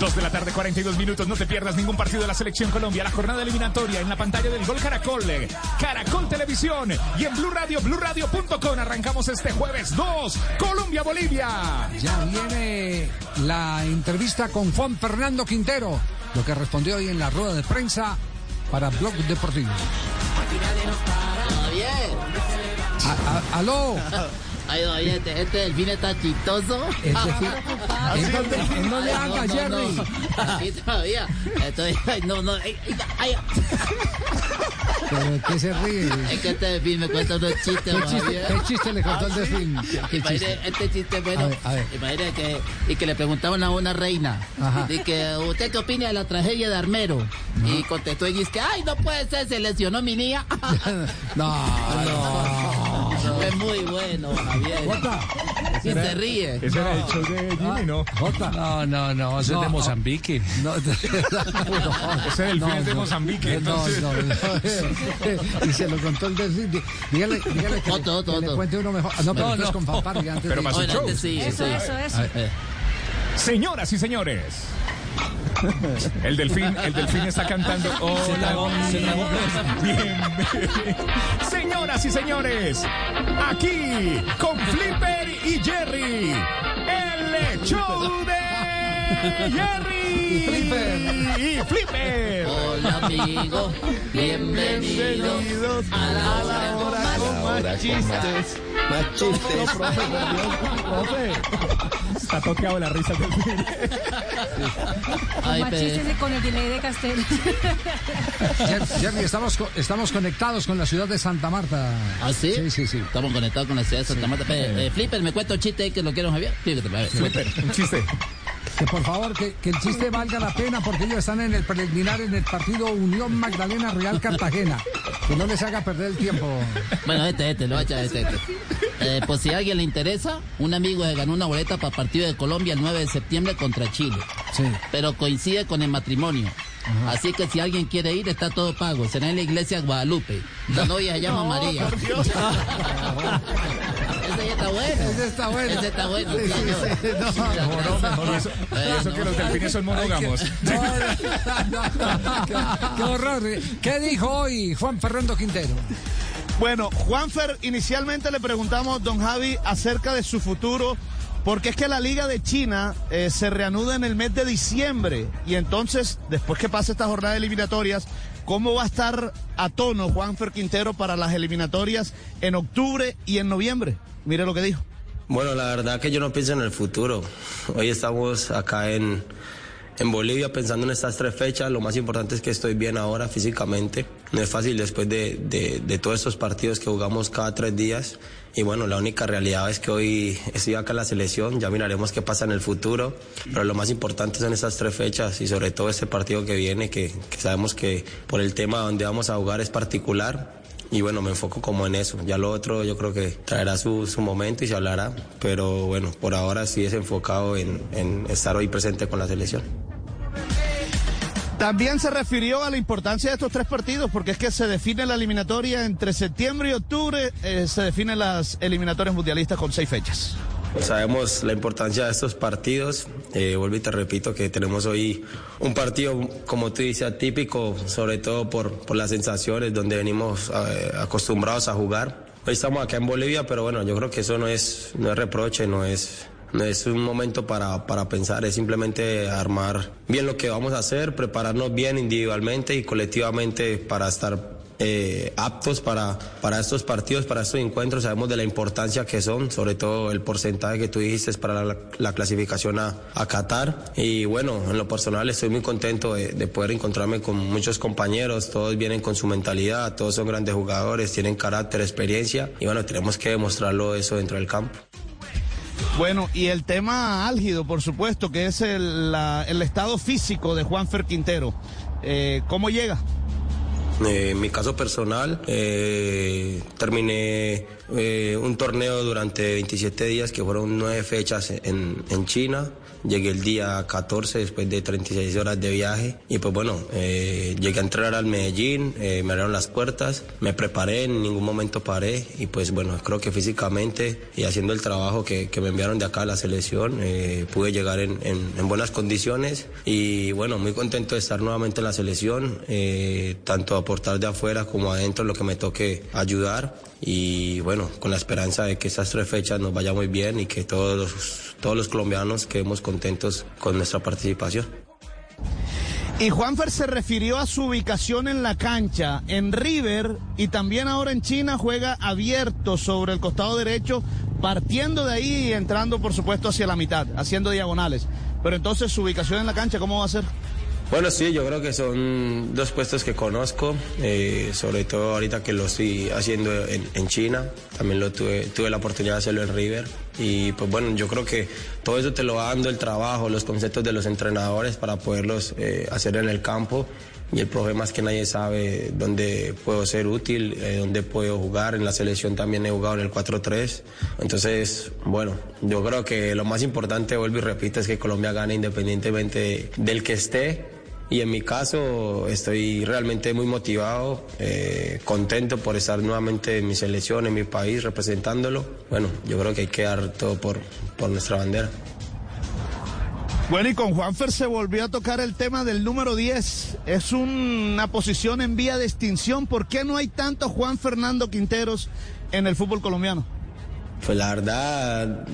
Dos de la tarde, 42 minutos. No te pierdas ningún partido de la Selección Colombia. La jornada eliminatoria en la pantalla del Gol Caracol, Caracol Televisión y en Blue Radio, BlueRadio.com. Arrancamos este jueves 2, Colombia-Bolivia. Ya viene la entrevista con Juan Fernando Quintero, lo que respondió hoy en la rueda de prensa para Blog Deportivo. Todo bien. A- a- ¿Aló? Ay, oye, este, este delfín está chistoso. Este sí. ¿En dónde- en dónde Ay, anda, Jerry? Aquí todavía. Estoy, no, no. ay, ay. ¿Pero qué se ríe? Es que este delfín me cuenta unos chistes. ¿Qué chiste, qué chiste le contó el delfín? ¿Qué Imagine, chiste? este chiste bueno. Imagine que, y que le preguntaban a una reina. Y que, ¿usted qué opina de la tragedia de Armero? Y contestó y dice que, ay, no puede ser, se lesionó mi niña. No, no. Es muy bueno, Javier. Sí se ríe. Ese era el show de Jimmy, ¿no? Jota. No, no, no, eso es de Mozambique. No, Ese delfín es de Mozambique, No, entonces. no, no. Y se lo contó el delfín. Dí- Dígale, dígale que, Otto, Otto, que le cuente uno mejor. No, pero No, con fanfarria antes Pero su Bueno, show. Eso, sí. eso, eso. Señoras y señores. El delfín, el delfín está cantando. Hola, Bien. Señoras y señores, aquí con Flipper y Jerry, el show de Jerry Y Flipper. y Flipper. Hola, amigo. Bienvenidos a la hora con más más, más chistes. Está tocado la risa del. Ay, con el delay de Castel. Jer- Jerry, estamos, co- estamos conectados con la ciudad de Santa Marta. ¿Ah, sí? Sí, sí, sí. Estamos conectados con la ciudad de Santa Marta. Pe- eh, Flipper, me cuenta un chiste ahí que lo quiero, Javier. Fíjate, a ver. Flipper, un chiste. Que por favor, que, que el chiste valga la pena porque ellos están en el preliminar en el partido Unión Magdalena Real Cartagena. Que no les haga perder el tiempo. Bueno, este, este, lo voy a echar, este, este. Eh, pues si a alguien le interesa, un amigo se ganó una boleta para partido de Colombia el 9 de septiembre contra Chile. Sí. Pero coincide con el matrimonio. Así que si alguien quiere ir, está todo pago. Será en la iglesia Guadalupe. La novia se llama María. Ese ya está bueno. Ese está bueno. Ese está bueno. Sí, sí, no. Mejor no, mejor eso, Eh, eso que no. los delfines son monógamos. No, no, no, qué, qué horror. ¿Qué dijo hoy Juan Fernando Quintero? Bueno, Juanfer, inicialmente le preguntamos, don Javi, acerca de su futuro, porque es que la Liga de China eh, se reanuda en el mes de diciembre y entonces, después que pase esta jornada de eliminatorias, ¿cómo va a estar a tono Juanfer Quintero para las eliminatorias en octubre y en noviembre? Mire lo que dijo. Bueno, la verdad que yo no pienso en el futuro. Hoy estamos acá en, en Bolivia pensando en estas tres fechas. Lo más importante es que estoy bien ahora físicamente. No es fácil después de, de, de todos estos partidos que jugamos cada tres días. Y bueno, la única realidad es que hoy estoy acá en la selección. Ya miraremos qué pasa en el futuro. Pero lo más importante son estas tres fechas y sobre todo este partido que viene, que, que sabemos que por el tema donde vamos a jugar es particular. Y bueno, me enfoco como en eso. Ya lo otro yo creo que traerá su, su momento y se hablará. Pero bueno, por ahora sí es enfocado en, en estar hoy presente con la selección. También se refirió a la importancia de estos tres partidos, porque es que se define la eliminatoria entre septiembre y octubre, eh, se definen las eliminatorias mundialistas con seis fechas. Sabemos la importancia de estos partidos. Eh, vuelvo y te repito que tenemos hoy un partido, como tú dices, atípico, sobre todo por, por las sensaciones donde venimos eh, acostumbrados a jugar. Hoy estamos acá en Bolivia, pero bueno, yo creo que eso no es, no es reproche, no es, no es un momento para, para pensar, es simplemente armar bien lo que vamos a hacer, prepararnos bien individualmente y colectivamente para estar eh, aptos para, para estos partidos, para estos encuentros. Sabemos de la importancia que son, sobre todo el porcentaje que tú dijiste para la, la clasificación a, a, Qatar. Y bueno, en lo personal estoy muy contento de, de, poder encontrarme con muchos compañeros. Todos vienen con su mentalidad, todos son grandes jugadores, tienen carácter, experiencia y bueno, tenemos que demostrarlo eso dentro del campo. Bueno, y el tema álgido, por supuesto, que es el, la- el estado físico de Juanfer Quintero. Eh, ¿Cómo llega? Eh, en mi caso personal, eh, terminé eh, un torneo durante 27 días, que fueron nueve fechas en, en China. Llegué el día 14 después de 36 horas de viaje y pues bueno, eh, llegué a entrenar al Medellín, eh, me abrieron las puertas, me preparé, en ningún momento paré y pues bueno, creo que físicamente y haciendo el trabajo que, me enviaron de acá a la selección, eh, pude llegar en, en- en buenas condiciones y bueno, muy contento de estar nuevamente en la selección, tanto aportar de afuera como adentro lo que me toque ayudar y bueno, con la esperanza de que estas tres fechas nos vaya muy bien y que todos los, todos los colombianos quedemos contentos con nuestra participación. Y Juanfer se refirió a su ubicación en la cancha, en River, y también ahora en China juega abierto sobre el costado derecho, partiendo de ahí y entrando, por supuesto, hacia la mitad, haciendo diagonales. Pero entonces su ubicación en la cancha, ¿cómo va a ser? Bueno, sí, yo creo que son dos puestos que conozco, eh, sobre todo ahorita que lo estoy haciendo en, en China, también lo tuve, tuve la oportunidad de hacerlo en River. Y pues bueno, yo creo que todo eso te lo va dando el trabajo, los conceptos de los entrenadores para poderlos eh, hacer en el campo. Y el problema es que nadie sabe dónde puedo ser útil, eh, dónde puedo jugar, en la selección también he jugado en el 4-3, entonces bueno, yo creo que lo más importante, vuelvo y repito, es que Colombia gane independientemente del que esté. Y en mi caso estoy realmente muy motivado, eh, contento por estar nuevamente en mi selección, en mi país, representándolo. Bueno, yo creo que hay que dar todo por, por nuestra bandera. Bueno, y con Juanfer se volvió a tocar el tema del número 10. Es una posición en vía de extinción. ¿Por qué no hay tanto Juan Fernando Quinteros en el fútbol colombiano? Pues la verdad,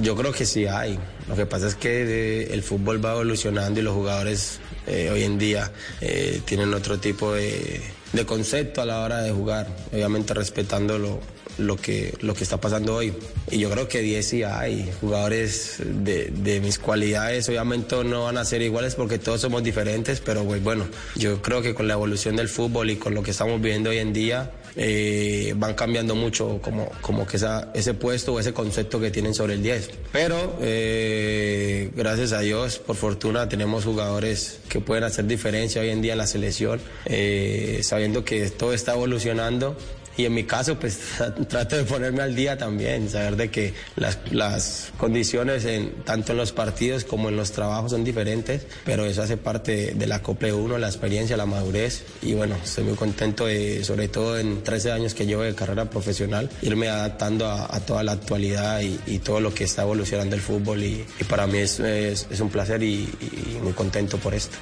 yo creo que sí hay. Lo que pasa es que eh, el fútbol va evolucionando y los jugadores eh, hoy en día eh, tienen otro tipo de, concepto a la hora de jugar, obviamente respetando lo, que, está pasando hoy. Y yo creo que 10 sí hay. Jugadores de, de mis cualidades obviamente no van a ser iguales porque todos somos diferentes, pero pues, bueno, yo creo que con la evolución del fútbol y con lo que estamos viviendo hoy en día, eh, van cambiando mucho como, como que esa, ese puesto o ese concepto que tienen sobre el 10. Pero eh, gracias a Dios, por fortuna, tenemos jugadores que pueden hacer diferencia hoy en día en la selección, eh, sabiendo que todo está evolucionando. Y en mi caso, pues trato de ponerme al día también, saber de que las, las condiciones en, tanto en los partidos como en los trabajos son diferentes, pero eso hace parte del acople de uno, la experiencia, la madurez. Y bueno, estoy muy contento de, sobre todo en 13 años que llevo de carrera profesional, irme adaptando a, a toda la actualidad y, y todo lo que está evolucionando el fútbol. Y, y para mí es, es, es un placer y, y muy contento por esto.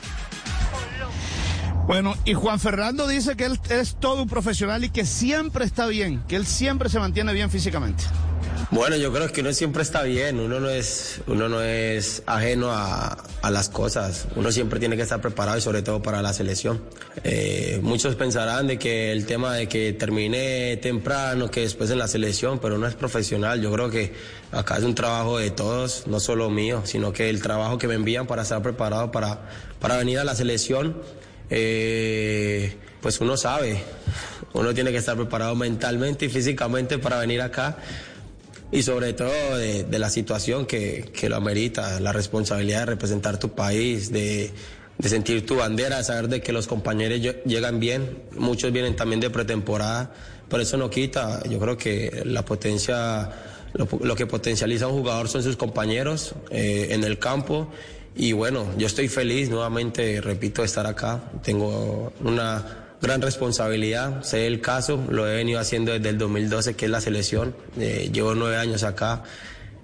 Bueno, y Juan Fernando dice que él es todo un profesional y que siempre está bien, que él siempre se mantiene bien físicamente. Bueno, yo creo que uno siempre está bien, uno no es, uno no es ajeno a, las cosas, uno siempre tiene que estar preparado y sobre todo para la selección. Eh, muchos pensarán de que el tema de que terminé temprano, que después en la selección, pero uno es profesional, yo creo que acá es un trabajo de todos, no solo mío, sino que el trabajo que me envían para estar preparado para, para venir a la selección, eh, pues uno sabe, uno tiene que estar preparado mentalmente y físicamente para venir acá y sobre todo de, la situación que, que lo amerita, la responsabilidad de representar tu país, de, sentir tu bandera, de saber de que los compañeros lle- llegan bien, muchos vienen también de pretemporada, pero eso no quita, yo creo que la potencia, lo, lo que potencializa a un jugador son sus compañeros eh, en el campo. Y bueno, yo estoy feliz nuevamente, repito, de estar acá. Tengo una gran responsabilidad, sé el caso, lo he venido haciendo desde el 2012, que es la selección. Eh, llevo nueve años acá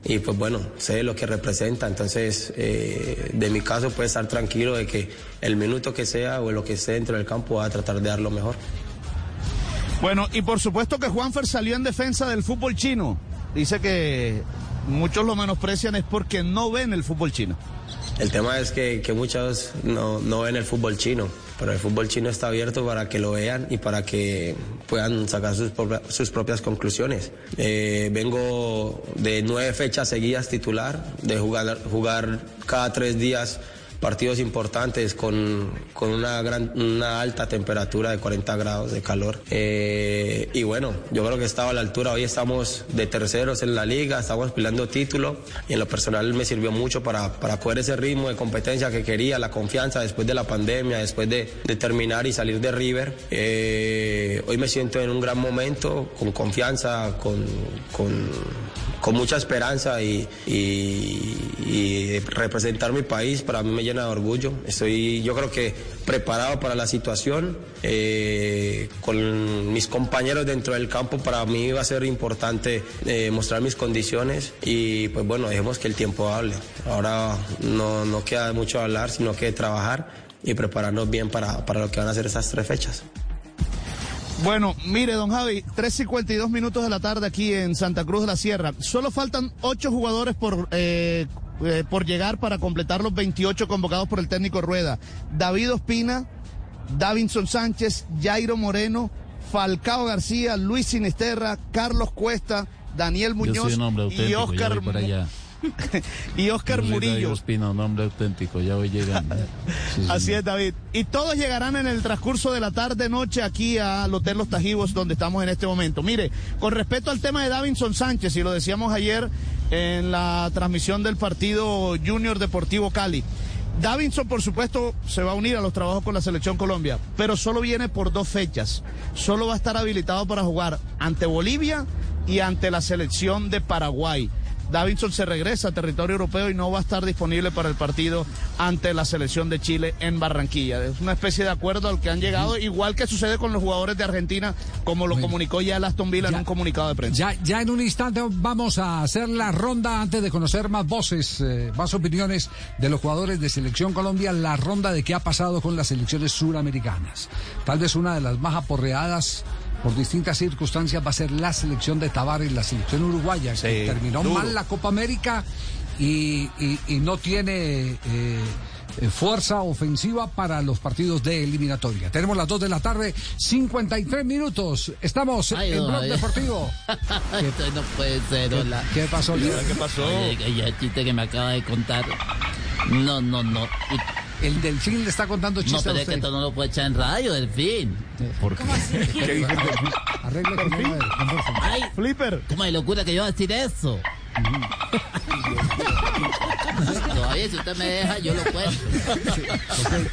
y pues bueno, sé lo que representa. Entonces, eh, de mi caso, puede estar tranquilo de que el minuto que sea o lo que esté dentro del campo va a tratar de dar lo mejor. Bueno, y por supuesto que Juanfer salió en defensa del fútbol chino. Dice que muchos lo menosprecian es porque no ven el fútbol chino. El tema es que, que muchos no, no ven el fútbol chino, pero el fútbol chino está abierto para que lo vean y para que puedan sacar sus, sus propias conclusiones. Eh, vengo de nueve fechas seguidas titular, de jugar, jugar cada tres días partidos importantes con, con una, gran, una alta temperatura de 40 grados de calor. Eh, y bueno, yo creo que estaba a la altura. Hoy estamos de terceros en la liga, estamos peleando título y en lo personal me sirvió mucho para, para coger ese ritmo de competencia que quería, la confianza después de la pandemia, después de, de terminar y salir de River. Eh, hoy me siento en un gran momento, con confianza, con, con, con mucha esperanza y, y- y representar mi país para mí me llena de orgullo. Estoy, yo creo que preparado para la situación. eh, con mis compañeros dentro del campo para mí va a ser importante eh, mostrar mis condiciones y pues bueno, dejemos que el tiempo hable. Ahora no, no queda mucho hablar, sino que trabajar y prepararnos bien para, para lo que van a ser esas tres fechas. Bueno, mire, don Javi, 3.52 minutos de la tarde aquí en Santa Cruz de la Sierra. Solo faltan ocho jugadores por, eh, eh, por llegar para completar los 28 convocados por el técnico Rueda. David Ospina, Davinson Sánchez, Jairo Moreno, Falcao García, Luis Sinisterra, Carlos Cuesta, Daniel Muñoz y Oscar, y Oscar Murillo. Ospina, un hombre auténtico, ya voy llegando. Sí, Así señor. es, David. Y todos llegarán en el transcurso de la tarde-noche aquí al Hotel Los Tajivos, donde estamos en este momento. Mire, con respecto al tema de Davinson Sánchez, y lo decíamos ayer en la transmisión del partido Junior Deportivo Cali. Davinson, por supuesto, se va a unir a los trabajos con la Selección Colombia, pero solo viene por dos fechas. Solo va a estar habilitado para jugar ante Bolivia y ante la Selección de Paraguay. Davinson se regresa a territorio europeo y no va a estar disponible para el partido ante la selección de Chile en Barranquilla. Es una especie de acuerdo al que han llegado, igual que sucede con los jugadores de Argentina, como lo comunicó ya el Aston Villa en un comunicado de prensa. Ya, ya en un instante vamos a hacer la ronda antes de conocer más voces, eh, más opiniones de los jugadores de Selección Colombia, la ronda de qué ha pasado con las selecciones suramericanas. Tal vez una de las más aporreadas por distintas circunstancias va a ser la selección de Tavares, la selección uruguaya, que terminó duro. mal la Copa América y, y- y no tiene eh, fuerza ofensiva para los partidos de eliminatoria. Tenemos las 2 de la tarde, 53 minutos. Estamos Ay, en no, Blog ay. Deportivo. Esto no puede ser, hola. ¿Qué pasó, Leo? ¿Qué pasó? Oye, el chiste que me acaba de contar. No, no, no. El delfín le está contando No, chistes pero a es que esto no lo puede echar en radio, delfín. ¿Por qué? ¿Qué dijo el delfín? Arregle con él. Ay, Flipper. ¿Cómo de locura que yo voy a decir eso? Todavía si usted me deja, yo lo cuento.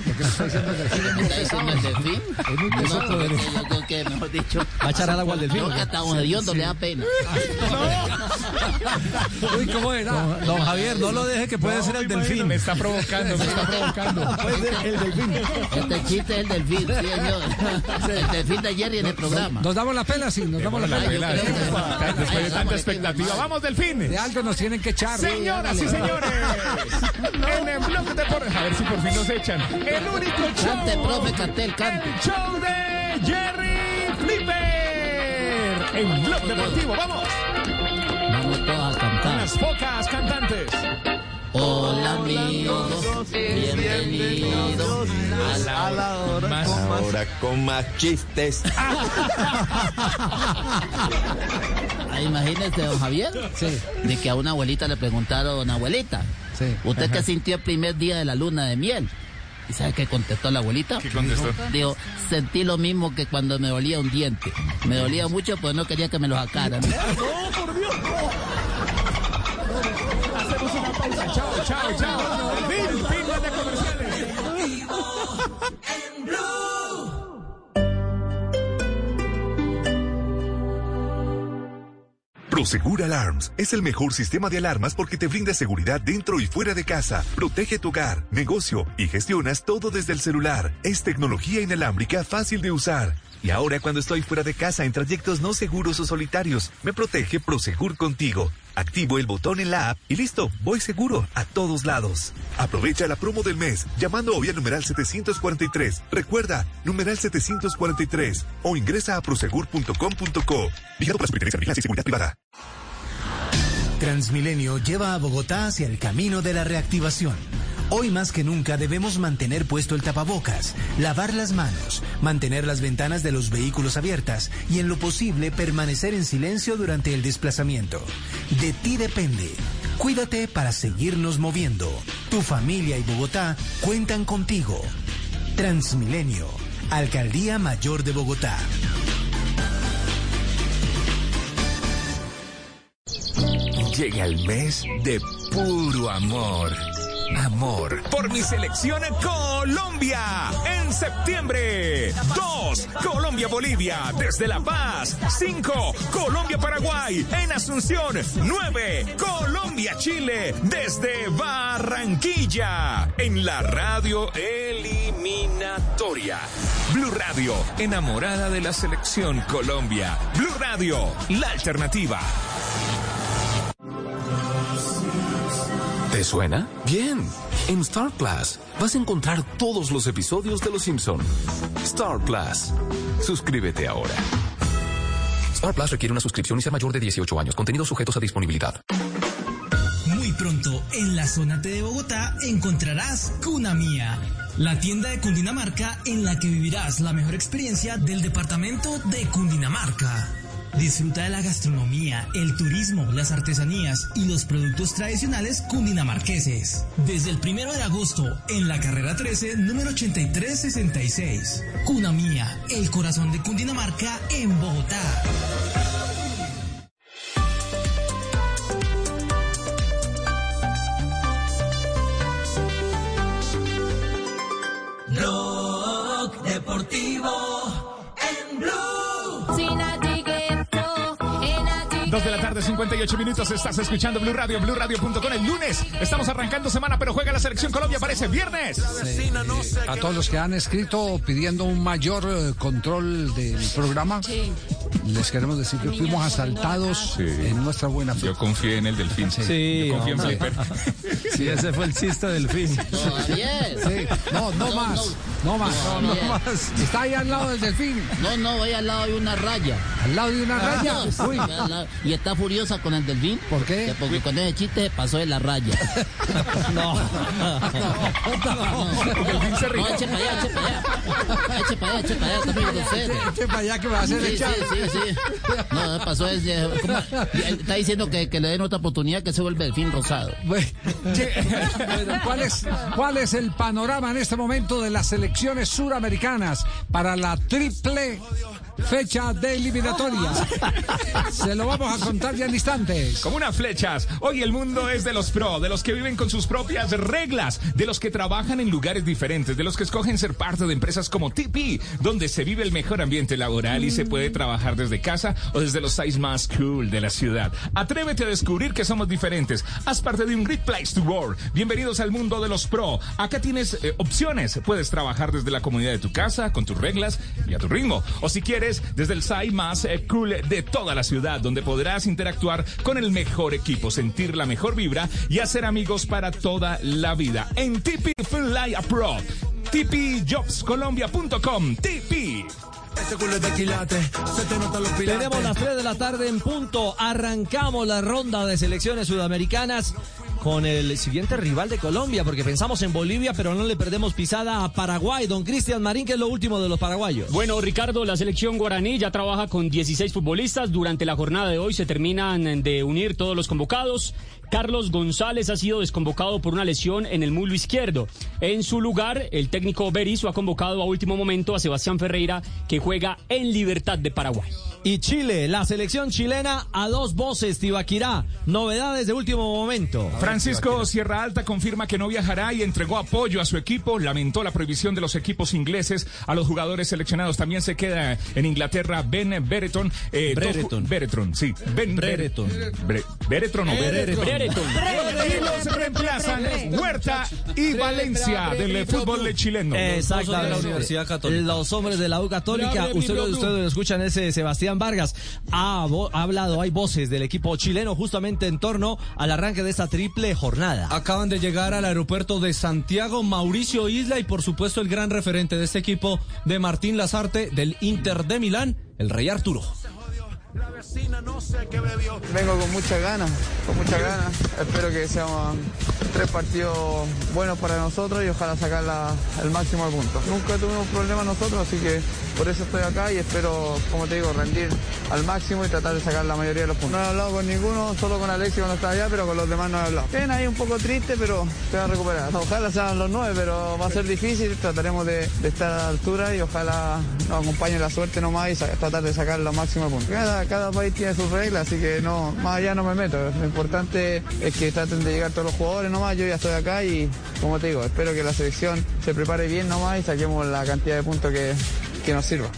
Lo que está diciendo el delfín es ¿Me muy está diciendo el delfín? Es muy No, pesado. porque yo creo que, mejor dicho... Va a echar al agua al delfín. Creo que hasta un hediondo le da pena. Uy, ¿cómo era? Don, don Javier, no lo deje que puede ser el delfín. Me está provocando, me está provocando. El delfín. Este chiste es el delfín, sí, señor. El delfín de Jerry en el programa. Nos damos la pela, sí, nos damos la la pela. Después de tanta expectativa. ¡Vamos, delfín! De algo nos tienen que echar. Señoras y señores, en el blog de por... A ver si por fin nos echan. El único show. Cante, profe Cartel, cante. El show de Jerry Flipper. En blog deportivo, vamos. Vamos todos a cantar. Unas pocas cantantes. Hola amigos, bienvenidos a la hora Más. Ahora con más chistes. Ah, imagínese, don Javier, de que a una abuelita le preguntaron, abuelita, ¿usted qué sintió el primer día de la luna de miel? ¿Y sabe qué contestó la abuelita? ¿Qué contestó? Dijo, sentí lo mismo que cuando me dolía un diente. Me dolía mucho, pues no quería que me lo sacaran. ¡No, por Dios! Hacemos una. Chao, chao, chao. Fin, fin de comerciales. Prosegur Alarms es el mejor sistema de alarmas porque te brinda seguridad dentro y fuera de casa, protege tu hogar, negocio y gestionas todo desde el celular. Es tecnología inalámbrica fácil de usar. Y ahora cuando estoy fuera de casa en trayectos no seguros o solitarios, me protege Prosegur contigo. Activo el botón en la app y listo, voy seguro a todos lados. Aprovecha la promo del mes llamando hoy al numeral 743. Recuerda, numeral 743 o ingresa a prosegur.com.co. Vigado por la Superintendencia y Seguridad Privada. Transmilenio lleva a Bogotá hacia el camino de la reactivación. Hoy más que nunca debemos mantener puesto el tapabocas, lavar las manos, mantener las ventanas de los vehículos abiertas y en lo posible permanecer en silencio durante el desplazamiento. De ti depende. Cuídate para seguirnos moviendo. Tu familia y Bogotá cuentan contigo. Transmilenio, Alcaldía Mayor de Bogotá. Llega el mes de puro amor. Amor por mi selección Colombia. En septiembre. 2. Colombia-Bolivia desde La Paz. 5. Colombia-Paraguay en Asunción. 9. Colombia-Chile desde Barranquilla. En la radio eliminatoria. Blue Radio, enamorada de la selección Colombia. Blue Radio, la alternativa. ¿Te suena? Bien. En Star Plus vas a encontrar todos los episodios de Los Simpson. Star Plus. Suscríbete ahora. Star Plus requiere una suscripción y ser mayor de 18 años. Contenidos sujetos a disponibilidad. Muy pronto, en la zona T de Bogotá, encontrarás Cuna Mía, la tienda de Cundinamarca en la que vivirás la mejor experiencia del departamento de Cundinamarca. Disfruta de la gastronomía, el turismo, las artesanías y los productos tradicionales cundinamarqueses. Desde el primero de agosto, en la carrera 13, número 8366. Cuna Mía, el corazón de Cundinamarca en Bogotá. 2 de la tarde, 58 minutos. Estás escuchando Blue Radio, BlueRadio.com. El lunes estamos arrancando semana, pero juega la selección Colombia. Parece viernes. Sí, a todos los que han escrito pidiendo un mayor eh, control del programa, sí les queremos decir que fuimos asaltados en nuestra buena fe. Yo confié en el delfín. Sí, Yo confié en. Flipper. Sí, ese fue el chiste del fin. Sí, no, no, No, más, no, más, No, no, más. Está ahí al lado del delfín. No, no, voy al lado de una raya. ¿Al lado de una raya? Ah, Uy. al lado- Y está furiosa con el delfín. ¿Por qué? Porque con ese chiste se pasó de la raya. No. El delfín se rió. No, eche para allá, eche para allá. Eche para allá, eche para allá. Eche para allá que me va a hacer Sí, echar. sí, sí, sí. No, pasó ese. ¿cómo? Está diciendo que, le den otra oportunidad que se vuelve delfín rosado. Bueno, ¿cuál, es, ¿Cuál es el panorama en este momento de las selecciones suramericanas para la triple fecha de eliminatoria? Se lo vamos a contar ya en instantes. Como unas flechas. Hoy el mundo es de los pro, de los que viven con sus propias reglas, de los que trabajan en lugares diferentes, de los que escogen ser parte de empresas como TP, donde se vive el mejor ambiente laboral y se puede trabajar desde casa o desde los sites más cool de la ciudad. Atrévete a descubrir que somos diferentes. Haz parte de un great place to work. Bienvenidos al mundo de los pro. Acá tienes eh, opciones. Puedes trabajar desde la comodidad de tu casa, con tus reglas y a tu ritmo. O si quieres, desde el site más eh, cool de toda la ciudad, donde podrás interactuar con el mejor equipo, sentir la mejor vibra y hacer amigos para toda la vida. En TP Fly Pro. TPJobsColombia.com. TP. Tenemos las 3 de la tarde en punto. Arrancamos la ronda de selecciones sudamericanas con el siguiente rival de Colombia, porque pensamos en Bolivia, pero no le perdemos pisada a Paraguay. Don Cristian Marín, que es lo último de los paraguayos. Bueno, Ricardo, la selección guaraní ya trabaja con 16 futbolistas. Durante la jornada de hoy se terminan de unir todos los convocados. Carlos González ha sido desconvocado por una lesión en el muslo izquierdo. En su lugar, el técnico Berizzo ha convocado a último momento a Sebastián Ferreira, que juega en Libertad de Paraguay. Y Chile, la selección chilena a dos voces, Tibaquirá. Novedades de último momento. Francisco Sierra Alta confirma que no viajará y entregó apoyo a su equipo. Lamentó la prohibición de los equipos ingleses a los jugadores seleccionados. También se queda en Inglaterra Ben Bereton. eh, Brereton. Bereton, sí. Ben Brereton. Bereton o. Bereton. Y los reemplazan Huerta y Valencia del fútbol chileno. Exactamente. la Universidad Católica. Los hombres de la U Católica, ustedes usted lo escuchan, ese Sebastián Vargas ha, ha hablado, hay voces del equipo chileno justamente en torno al arranque de esta triple jornada. Acaban de llegar al aeropuerto de Santiago Mauricio Isla y por supuesto el gran referente de este equipo de Martín Lazarte del Inter de Milán, el Rey Arturo. Vengo con muchas ganas, con muchas ganas. Espero que sean tres partidos buenos para nosotros y ojalá sacar la- el máximo de puntos. Nunca tuvimos problemas nosotros, así que por eso estoy acá y espero, como te digo, rendir al máximo y tratar de sacar la mayoría de los puntos. No he hablado con ninguno, solo con Alexis cuando estaba allá, pero con los demás no he hablado. Bien, ahí un poco triste, pero se va a recuperar. Ojalá sean los nueve, pero va a ser difícil, trataremos de, de estar a la altura y ojalá nos acompañe la suerte nomás y tratar de sacar lo máximo de puntos. Cada, cada país tiene sus reglas, así que no, más allá no me meto. Lo importante es que traten de llegar todos los jugadores nomás, yo ya estoy acá y como te digo, espero que la selección se prepare bien nomás y saquemos la cantidad de puntos que, que nos sirva.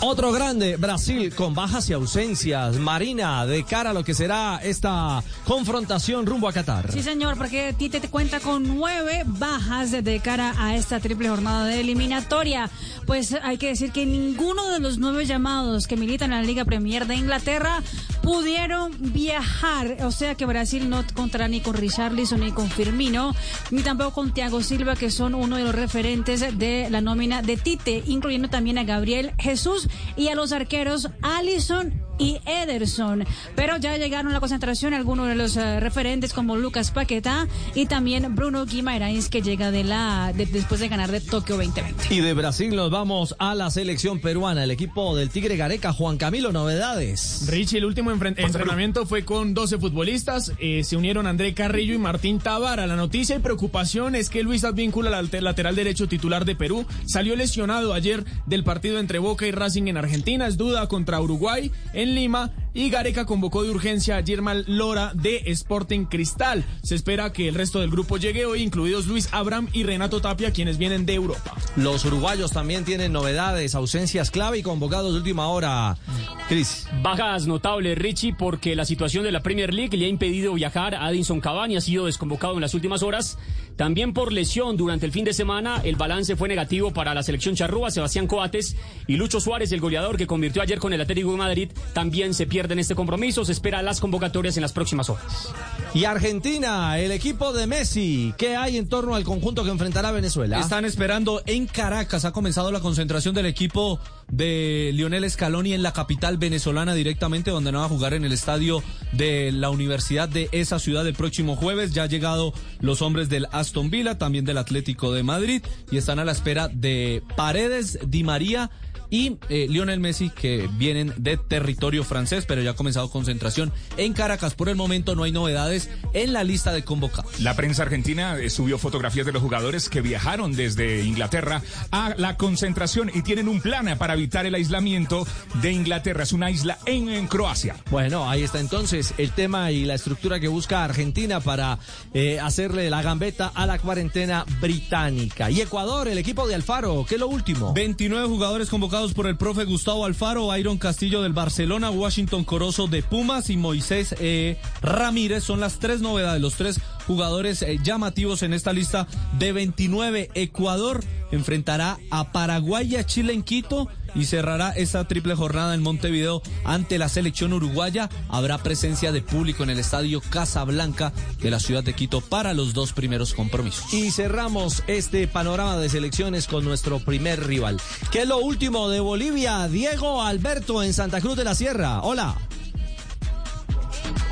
Otro grande, Brasil, con bajas y ausencias. Marina, de cara a lo que será esta confrontación rumbo a Qatar. Sí, señor, porque Tite te cuenta con nueve bajas de cara a esta triple jornada de eliminatoria. Pues hay que decir que ninguno de los nueve llamados que militan en la Liga Premier de Inglaterra pudieron viajar. O sea que Brasil no contará ni con Richarlison ni con Firmino, ni tampoco con Thiago Silva, que son uno de los referentes de la nómina de Tite, incluyendo también a Gabriel Jesús y a los arqueros Allison y Ederson. Pero ya llegaron a la concentración algunos de los eh, referentes como Lucas Paqueta y también Bruno Guimaraes que llega de la de- después de ganar de Tokio 2020. Y de Brasil nos vamos a la selección peruana, el equipo del Tigre Gareca, Juan Camilo, novedades. Richie, el último enfren- entrenamiento fue con 12 futbolistas. eh, se unieron André Carrillo y Martín Tavara. La noticia y preocupación es que Luis Advíncula, el alter- lateral derecho titular de Perú, salió lesionado ayer del partido entre Boca y Racing en Argentina. Es duda contra Uruguay en Lima. Y Gareca convocó de urgencia a Germán Lora de Sporting Cristal. Se espera que el resto del grupo llegue hoy, incluidos Luis Abram y Renato Tapia, quienes vienen de Europa. Los uruguayos también tienen novedades, ausencias clave y convocados de última hora. Cris. Bajas notables, Richie, porque la situación de la Premier League le ha impedido viajar a Edinson Cavani, ha sido desconvocado en las últimas horas. También por lesión durante el fin de semana, el balance fue negativo para la selección charrúa, Sebastián Coates y Lucho Suárez, el goleador que convirtió ayer con el Atlético de Madrid, también se pierden este compromiso. Se espera las convocatorias en las próximas horas. Y Argentina, el equipo de Messi, ¿qué hay en torno al conjunto que enfrentará a Venezuela? Están esperando en Caracas. Ha comenzado la concentración del equipo de Lionel Scaloni en la capital venezolana directamente, donde no va a jugar en el estadio de la universidad de esa ciudad el próximo jueves. Ya han llegado los hombres del Aston Villa, también del Atlético de Madrid, y están a la espera de Paredes, Di María y eh, Lionel Messi que vienen de territorio francés, pero ya ha comenzado concentración en Caracas. Por el momento no hay novedades en la lista de convocados. La prensa argentina eh, subió fotografías de los jugadores que viajaron desde Inglaterra a la concentración y tienen un plan para evitar el aislamiento de Inglaterra. Es una isla en, en Croacia. Bueno, ahí está entonces el tema y la estructura que busca Argentina para eh, hacerle la gambeta a la cuarentena británica. Y Ecuador, el equipo de Alfaro, ¿qué es lo último? 29 jugadores convocados por el profe Gustavo Alfaro, Iron Castillo del Barcelona, Washington Corozo de Pumas y Moisés eh, Ramírez son las tres novedades, los tres jugadores eh, llamativos en esta lista de 29. Ecuador enfrentará a Paraguay y a Chile en Quito y cerrará esta triple jornada en Montevideo ante la selección uruguaya. Habrá presencia de público en el estadio Casablanca de la ciudad de Quito para los dos primeros compromisos. Y cerramos este panorama de selecciones con nuestro primer rival. ¿Qué es lo último de Bolivia? Diego Alberto en Santa Cruz de la Sierra. Hola.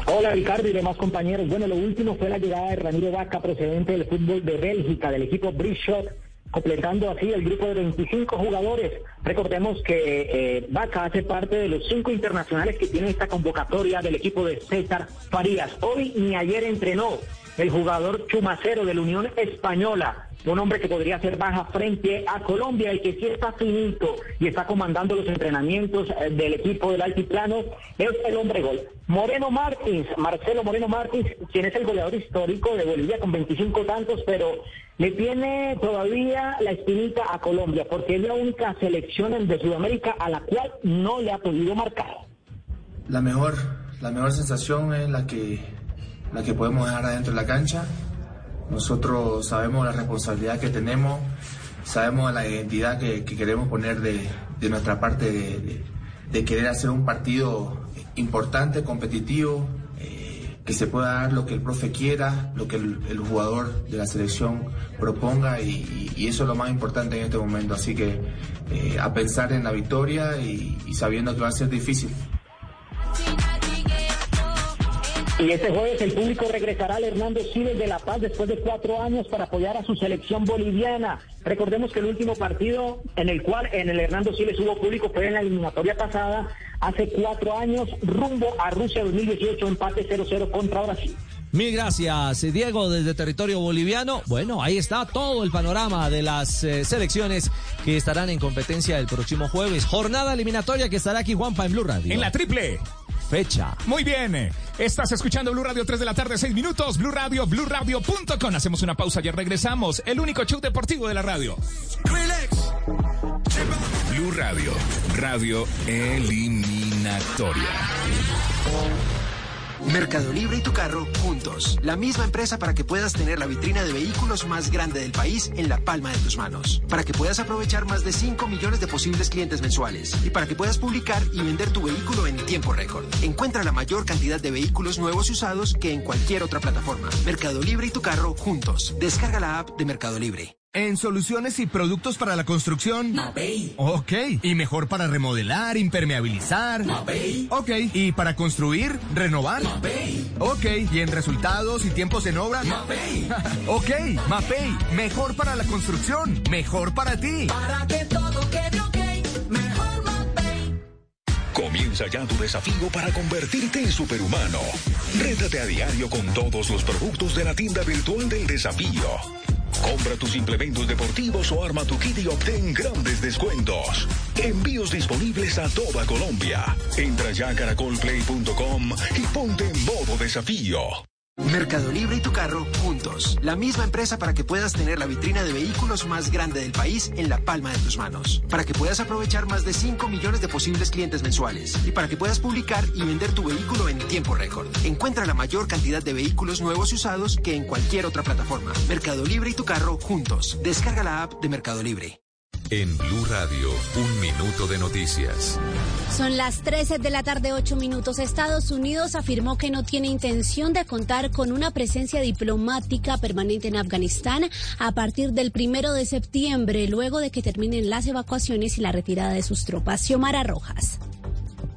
Hola Ricardo y demás compañeros. Bueno, lo último fue la llegada de Ramiro Vaca procedente del fútbol de Bélgica, del equipo Bridgeshot, completando así el grupo de 25 jugadores. Recordemos que eh, Vaca hace parte de los cinco internacionales que tiene esta convocatoria del equipo de César Farías. Hoy ni ayer entrenó el jugador Chumacero de la Unión Española, un hombre que podría ser baja frente a Colombia y que sí está finito y está comandando los entrenamientos eh, del equipo del altiplano, es el hombre gol. Moreno Martins, Marcelo Moreno Martins, quien es el goleador histórico de Bolivia con 25 tantos, pero le tiene todavía la espinita a Colombia, porque es la única selección de Sudamérica a la cual no le ha podido marcar. La mejor, la mejor sensación es la que, la que podemos dejar adentro de la cancha. Nosotros sabemos la responsabilidad que tenemos, sabemos la identidad que, que queremos poner de, de nuestra parte de, querer hacer un partido importante, competitivo, eh, que se pueda dar lo que el profe quiera, lo que el, jugador de la selección proponga y, eso es lo más importante en este momento. Así que eh, a pensar en la victoria y sabiendo que va a ser difícil. Y este jueves el público regresará al Hernando Siles de La Paz después de cuatro años para apoyar a su selección boliviana. Recordemos que el último partido en el cual en el Hernando Siles hubo público fue en la eliminatoria pasada, hace cuatro años, rumbo a Rusia 2018, empate 0-0 contra Brasil. Mil gracias, Diego, desde territorio boliviano. Bueno, ahí está todo el panorama de las eh, selecciones que estarán en competencia el próximo jueves. Jornada eliminatoria que estará aquí Juanpa en Blue Radio. En la triple. Fecha. Muy bien. Estás escuchando Blue Radio 3 de la tarde, 6 minutos. Blue Radio, BlueRadio.com. Hacemos una pausa y regresamos. El único show deportivo de la radio. Blue Radio, radio eliminatoria. Mercado Libre y tu carro juntos. La misma empresa para que puedas tener la vitrina de vehículos más grande del país en la palma de tus manos. Para que puedas aprovechar más de 5 millones de posibles clientes mensuales. Y para que puedas publicar y vender tu vehículo en tiempo récord. Encuentra la mayor cantidad de vehículos nuevos y usados que en cualquier otra plataforma. Mercado Libre y tu carro juntos. Descarga la app de Mercado Libre. En soluciones y productos para la construcción. Mapei. Ok. ¿Y mejor para remodelar, impermeabilizar? Mapei. Ok. ¿Y para construir, renovar? Mapei. Ok. ¿Y en resultados y tiempos en obra? Mapei. ok. Mapei. Mejor para la construcción. Mejor para ti. Para que todo quede ok. Mejor Mapei. Comienza ya tu desafío para convertirte en superhumano. Rétate a diario con todos los productos de la tienda virtual del desafío. Compra tus implementos deportivos o arma tu kit y obtén grandes descuentos. Envíos disponibles a toda Colombia. Entra ya a caracolplay.com y ponte en modo desafío. Mercado Libre y tu carro juntos. La misma empresa para que puedas tener la vitrina de vehículos más grande del país en la palma de tus manos. Para que puedas aprovechar más de 5 millones de posibles clientes mensuales. Y para que puedas publicar y vender tu vehículo en tiempo récord. Encuentra la mayor cantidad de vehículos nuevos y usados que en cualquier otra plataforma. Mercado Libre y tu carro juntos. Descarga la app de Mercado Libre. En Blue Radio, un minuto de noticias. Son las 13 de la tarde, 8 minutos. Estados Unidos afirmó que no tiene intención de contar con una presencia diplomática permanente en Afganistán a partir del primero de septiembre, luego de que terminen las evacuaciones y la retirada de sus tropas. Xiomara Rojas.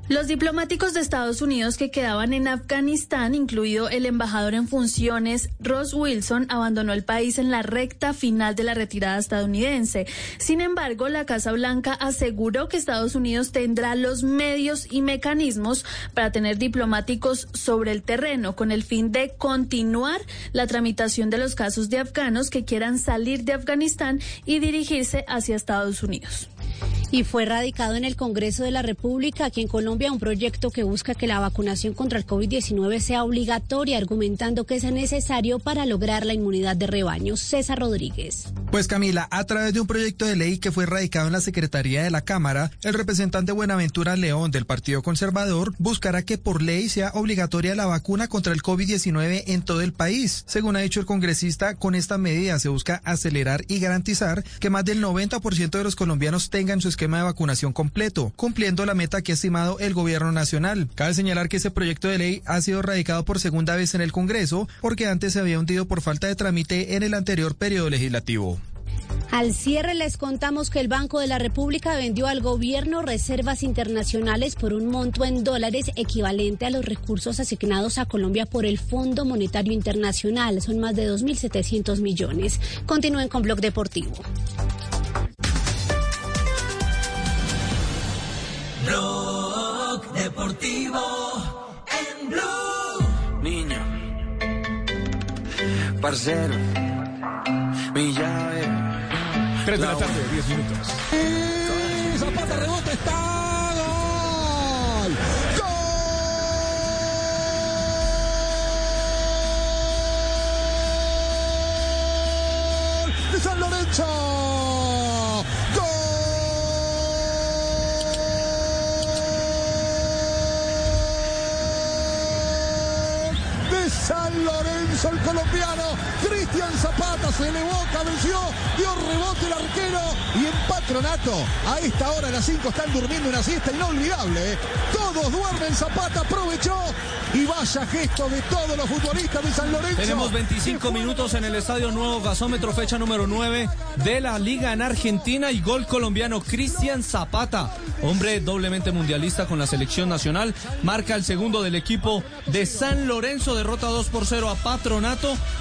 Los diplomáticos de Estados Unidos que quedaban en Afganistán, incluido el embajador en funciones Ross Wilson, abandonó el país en la recta final de la retirada estadounidense. Sin embargo, la Casa Blanca aseguró que Estados Unidos tendrá los medios y mecanismos para tener diplomáticos sobre el terreno con el fin de continuar la tramitación de los casos de afganos que quieran salir de Afganistán y dirigirse hacia Estados Unidos y fue radicado en el Congreso de la República aquí en Colombia un proyecto que busca que la vacunación contra el COVID-19 sea obligatoria, argumentando que es necesario para lograr la inmunidad de rebaño. César Rodríguez. Pues Camila, a través de un proyecto de ley que fue radicado en la Secretaría de la Cámara, el representante Buenaventura León del Partido Conservador buscará que por ley sea obligatoria la vacuna contra el COVID-19 en todo el país. Según ha dicho el congresista, con esta medida se busca acelerar y garantizar que más del 90% de los colombianos tengan su esquema de vacunación completo, cumpliendo la meta que ha estimado el gobierno nacional. Cabe señalar que ese proyecto de ley ha sido radicado por segunda vez en el Congreso, porque antes se había hundido por falta de trámite en el anterior periodo legislativo. Al cierre les contamos que el Banco de la República vendió al gobierno reservas internacionales por un monto en dólares equivalente a los recursos asignados a Colombia por el Fondo Monetario Internacional. Son más de 2.700 millones. Continúen con Blog Deportivo. Deportivo en Blue. Niño, parcero, mi llave. 3 de la tarde, 10 minutos. Y Zapata rebote está. ¡Gol! ¡Gol! ¡De San Lorenzo! Lorenzo, el colombiano. Cristian Zapata se elevó, cabeció, dio rebote el arquero y en Patronato. A esta hora, a las 5, están durmiendo una siesta inolvidable. ¿eh? Todos duermen, Zapata aprovechó y vaya gesto de todos los futbolistas de San Lorenzo. Tenemos 25 minutos en el Estadio Nuevo Gasómetro, fecha número 9 de la Liga en Argentina y gol colombiano Cristian Zapata, hombre doblemente mundialista con la selección nacional, marca el segundo del equipo de San Lorenzo, derrota 2 por 0 a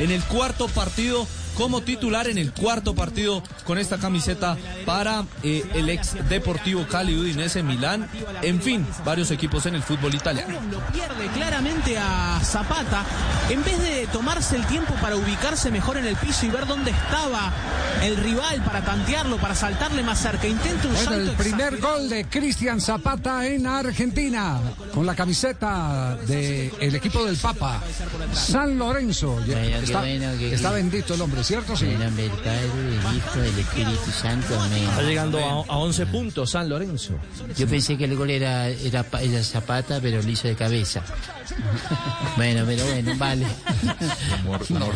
En el cuarto partido como titular en el cuarto partido con esta camiseta para eh, el ex Deportivo Cali, Udinese, Milán, en fin, varios equipos en el fútbol italiano. Lo pierde claramente a Zapata en vez de tomarse el tiempo para ubicarse mejor en el piso y ver dónde estaba el rival para tantearlo, para saltarle más cerca. Intenta un Bueno, salto el primer exagerado. gol de Cristian Zapata en Argentina, con la camiseta del equipo del Papa, San Lorenzo. Ya- Bueno, qué está, bueno que- está bendito el hombre, ¿cierto? Sí. En el nombre del Padre, del Hijo, del Espíritu Santo. Amén. Está llegando a, a 11 puntos San Lorenzo. Yo pensé que el gol era, era, era Zapata, pero lo hizo de cabeza. Bueno, pero bueno, vale.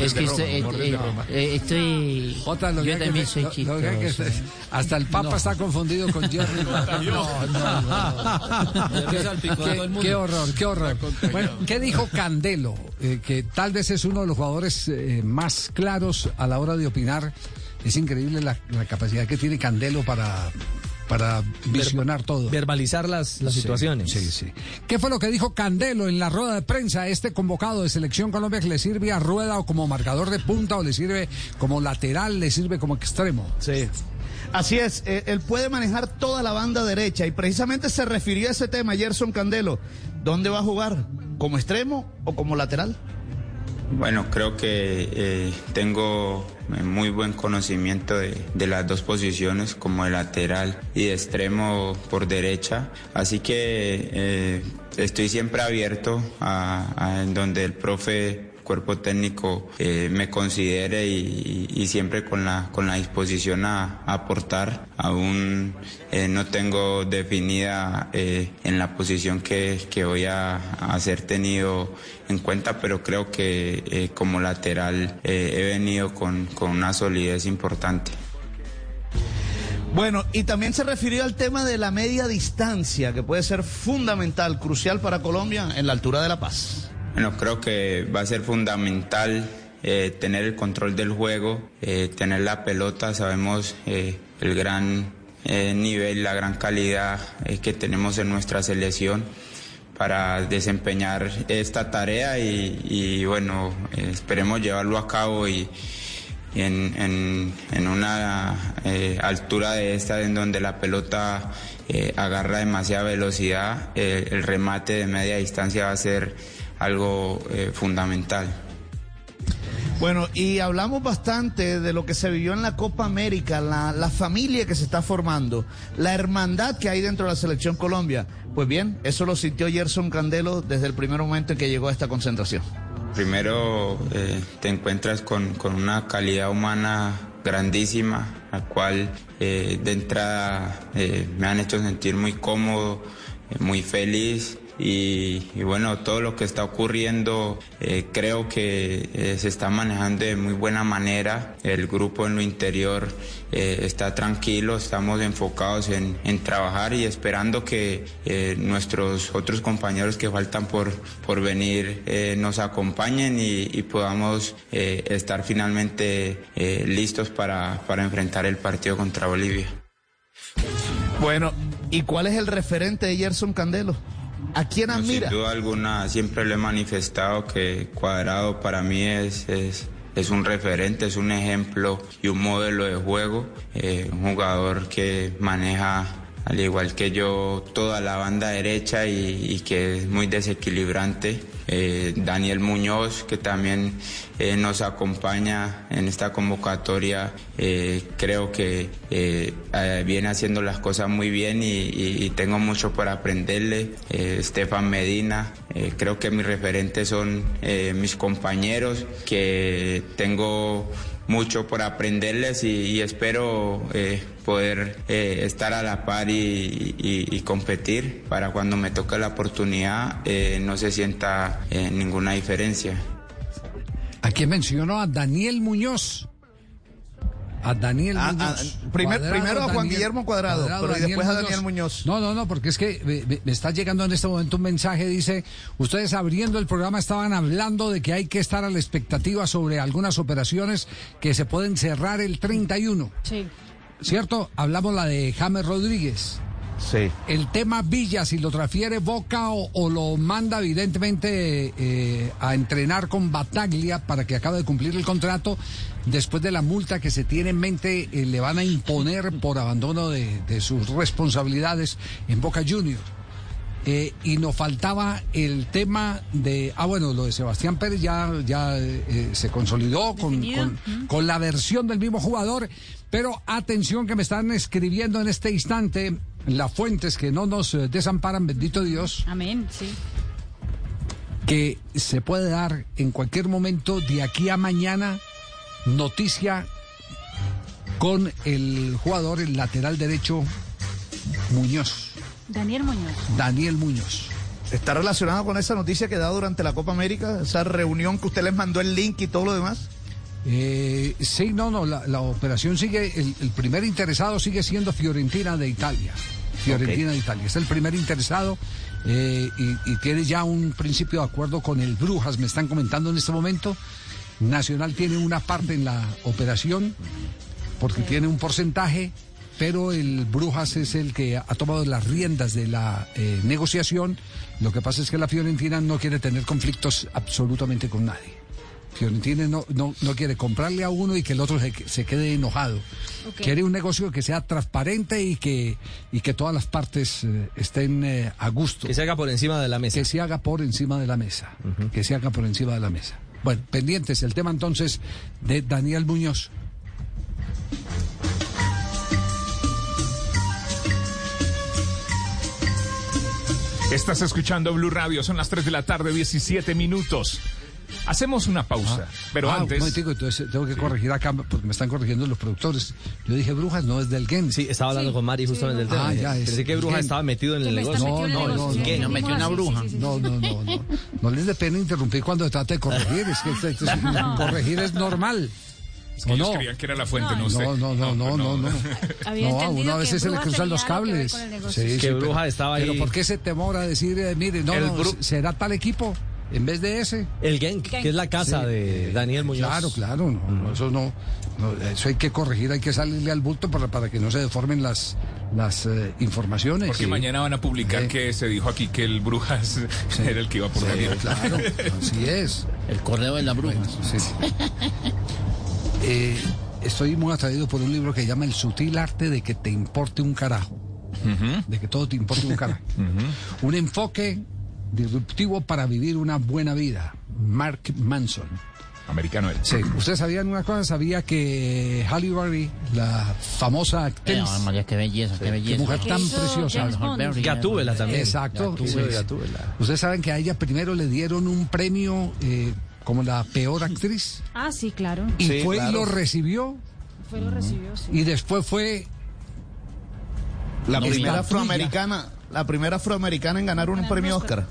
es que estoy, eh, eh, eh, estoy Jota, yo que- también que- soy lo- lo que- que- chistoso. hasta el Papa No. está confundido con Jerry. No, no, no. Qué, mundo. qué horror, qué horror. Bueno, ¿qué dijo Candelo? Eh, que tal vez es uno de los jugadores eh, más claros a la hora de opinar. Es increíble la, la capacidad que tiene Candelo para, para visionar todo. Verbalizar las, las Sí, situaciones. Sí, sí. ¿Qué fue lo que dijo Candelo en la rueda de prensa? Este convocado de Selección Colombia que le sirve a Rueda o como marcador de punta o le sirve como lateral, le sirve como extremo. Sí. Así es, eh, él puede manejar toda la banda derecha y precisamente se refirió a ese tema Gerson Candelo. ¿Dónde va a jugar? ¿Como extremo o como lateral? Bueno, creo que eh, tengo eh, muy buen conocimiento de, las dos posiciones, como de lateral y de extremo por derecha. Así que eh, estoy siempre abierto a, a en donde el profe cuerpo técnico eh, me considere y, y- siempre con la, con la disposición a aportar. Aún eh, no tengo definida eh, en la posición que, que voy a, a ser tenido en cuenta, pero creo que eh, como lateral eh, he venido con, con una solidez importante. Bueno, y también se refirió al tema de la media distancia, que puede ser fundamental, crucial para Colombia en la altura de La Paz. Bueno, creo que va a ser fundamental eh, tener el control del juego, eh, tener la pelota. Sabemos eh, el gran nivel, la gran calidad que tenemos en nuestra selección para desempeñar esta tarea y, bueno, esperemos llevarlo a cabo y, en, en- en una altura de esta en donde la pelota agarra demasiada velocidad, el remate de media distancia va a ser algo eh, fundamental. Bueno, y hablamos bastante de lo que se vivió en la Copa América, la, la familia que se está formando, la hermandad que hay dentro de la selección Colombia. Pues bien, eso lo sintió Gerson Candelo desde el primer momento en que llegó a esta concentración. Primero eh, te encuentras con, con una calidad humana grandísima, la cual eh, de entrada eh, me han hecho sentir muy cómodo, muy feliz. Y, bueno, todo lo que está ocurriendo eh, creo que eh, se está manejando de muy buena manera. El grupo en lo interior eh, está tranquilo, estamos enfocados en, en trabajar y esperando que nuestros otros compañeros que faltan por, por venir nos acompañen y, podamos estar finalmente listos para, para enfrentar el partido contra Bolivia. Bueno, ¿y cuál es el referente de Gerson Candelo? ¿A quién admira? Sin duda alguna, siempre le he manifestado que Cuadrado para mí es, es, es un referente, es un ejemplo y un modelo de juego. Eh, un jugador que maneja, al igual que yo, toda la banda derecha y, que es muy desequilibrante. Eh, Daniel Muñoz, que también eh, nos acompaña en esta convocatoria, eh, creo que viene haciendo las cosas muy bien y, y- tengo mucho por aprenderle. Estefan Medina, creo que mis referentes son mis compañeros, que tengo mucho por aprenderles y, espero eh, poder eh, estar a la par y, competir para cuando me toque la oportunidad eh, no se sienta ninguna diferencia. Aquí mencionó a Daniel Muñoz. A Daniel Ah, Muñoz. ah, primer- primero a Juan Guillermo Cuadrado, pero y después a Daniel Muñoz. No, no, no, porque es que me, me- me está llegando en este momento un mensaje, dice, ustedes abriendo el programa estaban hablando de que hay que estar a la expectativa sobre algunas operaciones que se pueden cerrar el 31. Sí. ¿Cierto? Hablamos la de James Rodríguez. Sí. El tema Villa, si lo transfiere Boca o, o lo manda evidentemente eh, a entrenar con Bataglia para que acabe de cumplir el contrato, después de la multa que se tiene en mente eh, le van a imponer por abandono de, de sus responsabilidades en Boca Juniors. Eh, y nos faltaba el tema de, ah bueno, lo de Sebastián Pérez ya, ya eh, se consolidó con, con- con la versión del mismo jugador, pero atención que me están escribiendo en este instante las fuentes que no nos desamparan, bendito Dios, Amén, sí. que se puede dar en cualquier momento de aquí a mañana noticia con el jugador, el lateral derecho Muñoz, Daniel Muñoz. Daniel Muñoz. ¿Está relacionado con esa noticia que da durante la Copa América? Esa reunión que usted les mandó el link y todo lo demás. Eh, sí, no, no, la, la operación sigue, el, el primer interesado sigue siendo Fiorentina de Italia. Fiorentina de Italia, es el primer interesado eh, y, y tiene ya un principio de acuerdo con el Brujas, me están comentando en este momento. Nacional tiene una parte en la operación porque tiene un porcentaje, pero el Brujas es el que ha tomado las riendas de la eh, negociación. Lo que pasa es que la Fiorentina no quiere tener conflictos absolutamente con nadie. Fiorentina no, no, no quiere comprarle a uno y que el otro se, se quede enojado. Quiere un negocio que sea transparente y que, y que todas las partes eh, estén eh, a gusto. Que se haga por encima de la mesa. Que se haga por encima de la mesa. Que se haga por encima de la mesa. Bueno, pendientes el tema entonces de Daniel Muñoz. Estás escuchando Blue Radio, son las 3 de la tarde, 17 minutos. Hacemos una pausa, pero Ah, un antes... momentico, entonces tengo que corregir acá porque me están corrigiendo los productores. Yo dije Brujas, no es del Gen. Sí, estaba hablando con Mari justamente del tema. Ah, ya, es Pensé que el Bruja Gen. estaba metido en el negocio. No, no, no, no. ¿Qué? No metió una bruja. No, no, no, no. No les dé pena interrumpir cuando se trata de corregir. Es que esto- esto es- No. corregir es normal. Es que ¿O ellos no? creían que era la fuente, no, No, usted. no, no, no, no, no. Había No, a uno a veces se le Brujas cruzan los que cables. Que pero- Bruja estaba Pero ahí. ¿por qué ese temor a decir, eh, mire, no, no, Bru- será tal equipo en vez de ese? El Genk, que es la casa Sí. de Daniel Muñoz. Claro, claro, no, no, eso no, no, eso hay que corregir, hay que salirle al bulto para, para que no se deformen las, las eh, informaciones. Porque Sí. mañana van a publicar Sí. que se dijo aquí que el Brujas era el que iba por Sí, Daniel. claro, así es. El correo de la bruja. Sí. Eh, estoy muy atraído por un libro que se llama El sutil arte de que te importe un carajo. De que todo te importe un carajo. Un enfoque disruptivo para vivir una buena vida. Mark Manson. Americano él. Sí. ¿Ustedes sabían una cosa? Sabía que Halle Berry, la famosa actriz, Eh, Ay, María, qué belleza, qué qué belleza. mujer tan preciosa. Gatúbela también. Exacto. Gatúbela, sí. Gatúbela. Ustedes saben que a ella primero le dieron un premio eh, como la peor actriz. Ah, sí, claro. Y Sí, fue y lo recibió. Fue lo recibió, sí. Y después fue La primera afroamericana, la primera afroamericana en ganar un premio Oscar.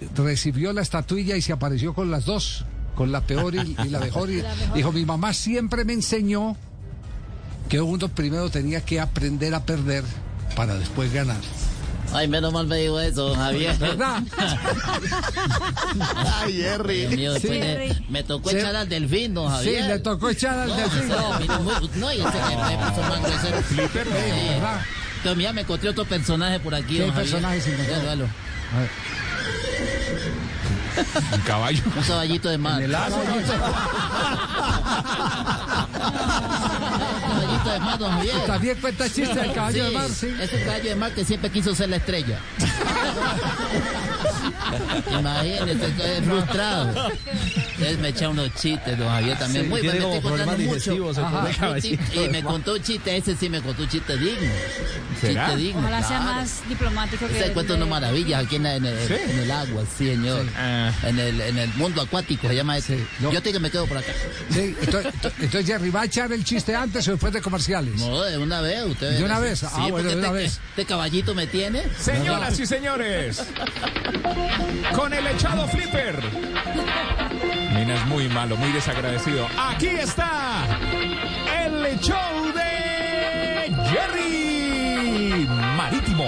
Oscar. recibió la estatuilla y se apareció con las dos, con la peor y, y la mejor. Y La mejor. dijo, mi mamá siempre me enseñó que uno primero tenía que aprender a perder para después ganar. Ay, menos mal me dijo eso, Javier. ¿Verdad? Ay, Jerry. Dios mío, después Sí. de- me tocó Sí. echar al delfín, don Sí, Javier. le tocó echar al No, delfín. No, no, y ese que me puso más grosero. Flipper, ¿verdad? Mira, me encontré otro personaje por aquí, ¿Qué personaje se encontró? Ya, véalo. A ver. Un caballo. Un caballito de mar. En el. Un caballito de mar, don Javier. También cuenta chiste del caballo de mar, sí. Es un caballo de mar que siempre quiso ser la estrella. Imagínese, estoy frustrado. Él me echa unos chistes, don Javier, también. Sí, Muy bueno, me estoy contando mucho. Ajá. Y me contó un chiste, ese sí me contó un chiste digno. ¿Será? Chiste digno. Ojalá sea claro. más diplomático que. Ese cuento unas maravillas aquí en, el, ¿Sí? en el agua, sí, señor. Ah. En, el, en el mundo acuático se llama ese. Sí, no. Yo tengo que me quedo por acá. Sí, entonces, entonces, Jerry, ¿va a echar el chiste antes o después de comerciales? No, de una vez, usted. ¿De una vez? Sí, Ah, bueno, de una este, vez. Este caballito me tiene. Señoras y señores, con el echado Flipper. Es muy malo, muy desagradecido. Aquí está el show de Jerry Marítimo.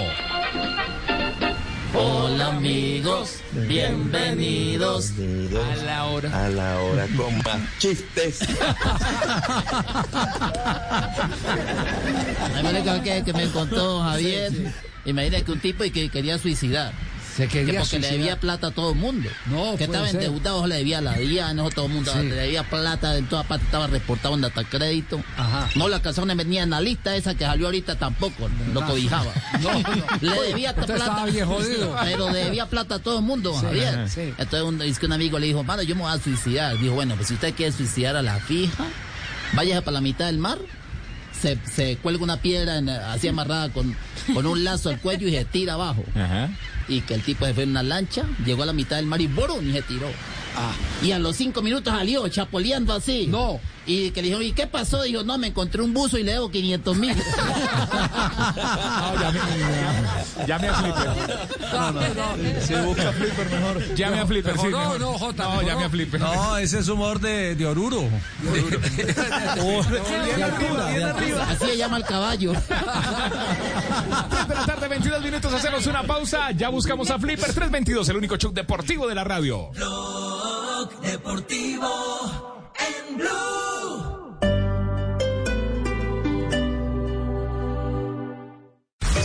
Hola amigos, bienvenidos a la hora. A la hora con más chistes. Imagínate que, que me contó Javier. Imagínate que un tipo y que quería suicidar. Se quería que porque suicidar. le debía plata a todo el mundo. No, que estaba ser. endeudado, le debía la DIA, no todo el mundo Sí. le debía plata en todas partes, estaba reportado en data crédito. Ajá. No, la casona venía en la lista esa que salió ahorita tampoco, lo No. cobijaba. No, no. Le debía Usted plata. bien jodido. Pero debía plata a todo el mundo, Sí, Javier. ajá, sí. Entonces un, es que un amigo le dijo, mano, yo me voy a suicidar. Dijo, bueno, pues si usted quiere suicidar a la fija, váyase para la mitad del mar. Se, se cuelga una piedra en- así amarrada con, con un lazo al cuello y se tira abajo. Y que el tipo se fue en una lancha, llegó a la mitad del mar y ¡borum! y se tiró. Y a los cinco minutos salió chapoleando así. No. Y que le dijo, ¿y qué pasó? Dijo, no, me encontré un buzo y le debo 500 mil. Llame a Flipper. No, no. Si busca Flipper mejor. Llame a Flipper, sí. No, no, Jota, No, llame no. a Flipper. No, ese es humor de, de Oruro. de altura, de altura. Así se llama el caballo. 3 de la tarde, 22 minutos, hacemos una pausa. Ya buscamos a Flipper 322, el único show deportivo de la radio. Blog Deportivo en Blue.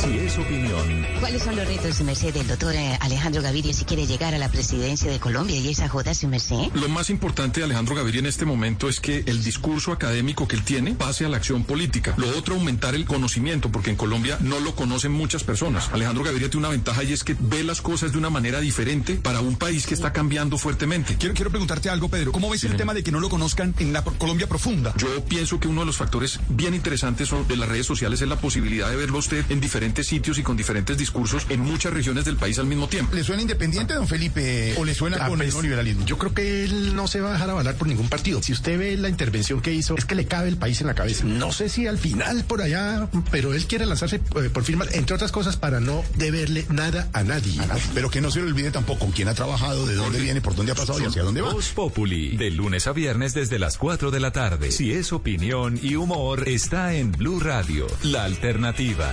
Si es opinión, ¿Cuáles son los retos, su merced, del doctor eh, Alejandro Gaviria si quiere llegar a la presidencia de Colombia y esa joda, su merced? Lo más importante de Alejandro Gaviria en este momento es que el discurso académico que él tiene pase a la acción política. Lo otro, aumentar el conocimiento, porque en Colombia no lo conocen muchas personas. Alejandro Gaviria tiene una ventaja y es que ve las cosas de una manera diferente para un país que está cambiando fuertemente. Quiero, quiero preguntarte algo, Pedro. ¿Cómo ves el tema de que no lo conozcan en la pro- Colombia profunda? Yo pienso que uno de los factores bien interesantes de las redes sociales es la posibilidad de verlo usted en diferentes sitios y con diferentes discursos en muchas regiones del país al mismo tiempo. ¿Le suena independiente, don Felipe, o le suena Ah, con pues, el neoliberalismo? Yo creo que él no se va a dejar avalar por ningún partido. Si usted ve la intervención que hizo, es que le cabe el país en la cabeza. No sé si al final por allá, pero él quiere lanzarse eh, por firma, entre otras cosas, para no deberle nada a nadie. Pero que no se le olvide tampoco quién ha trabajado, de dónde viene, por dónde ha pasado y hacia dónde va. Voz Populi, de lunes a viernes desde las 4 de la tarde. Si es opinión y humor, está en Blue Radio, la alternativa.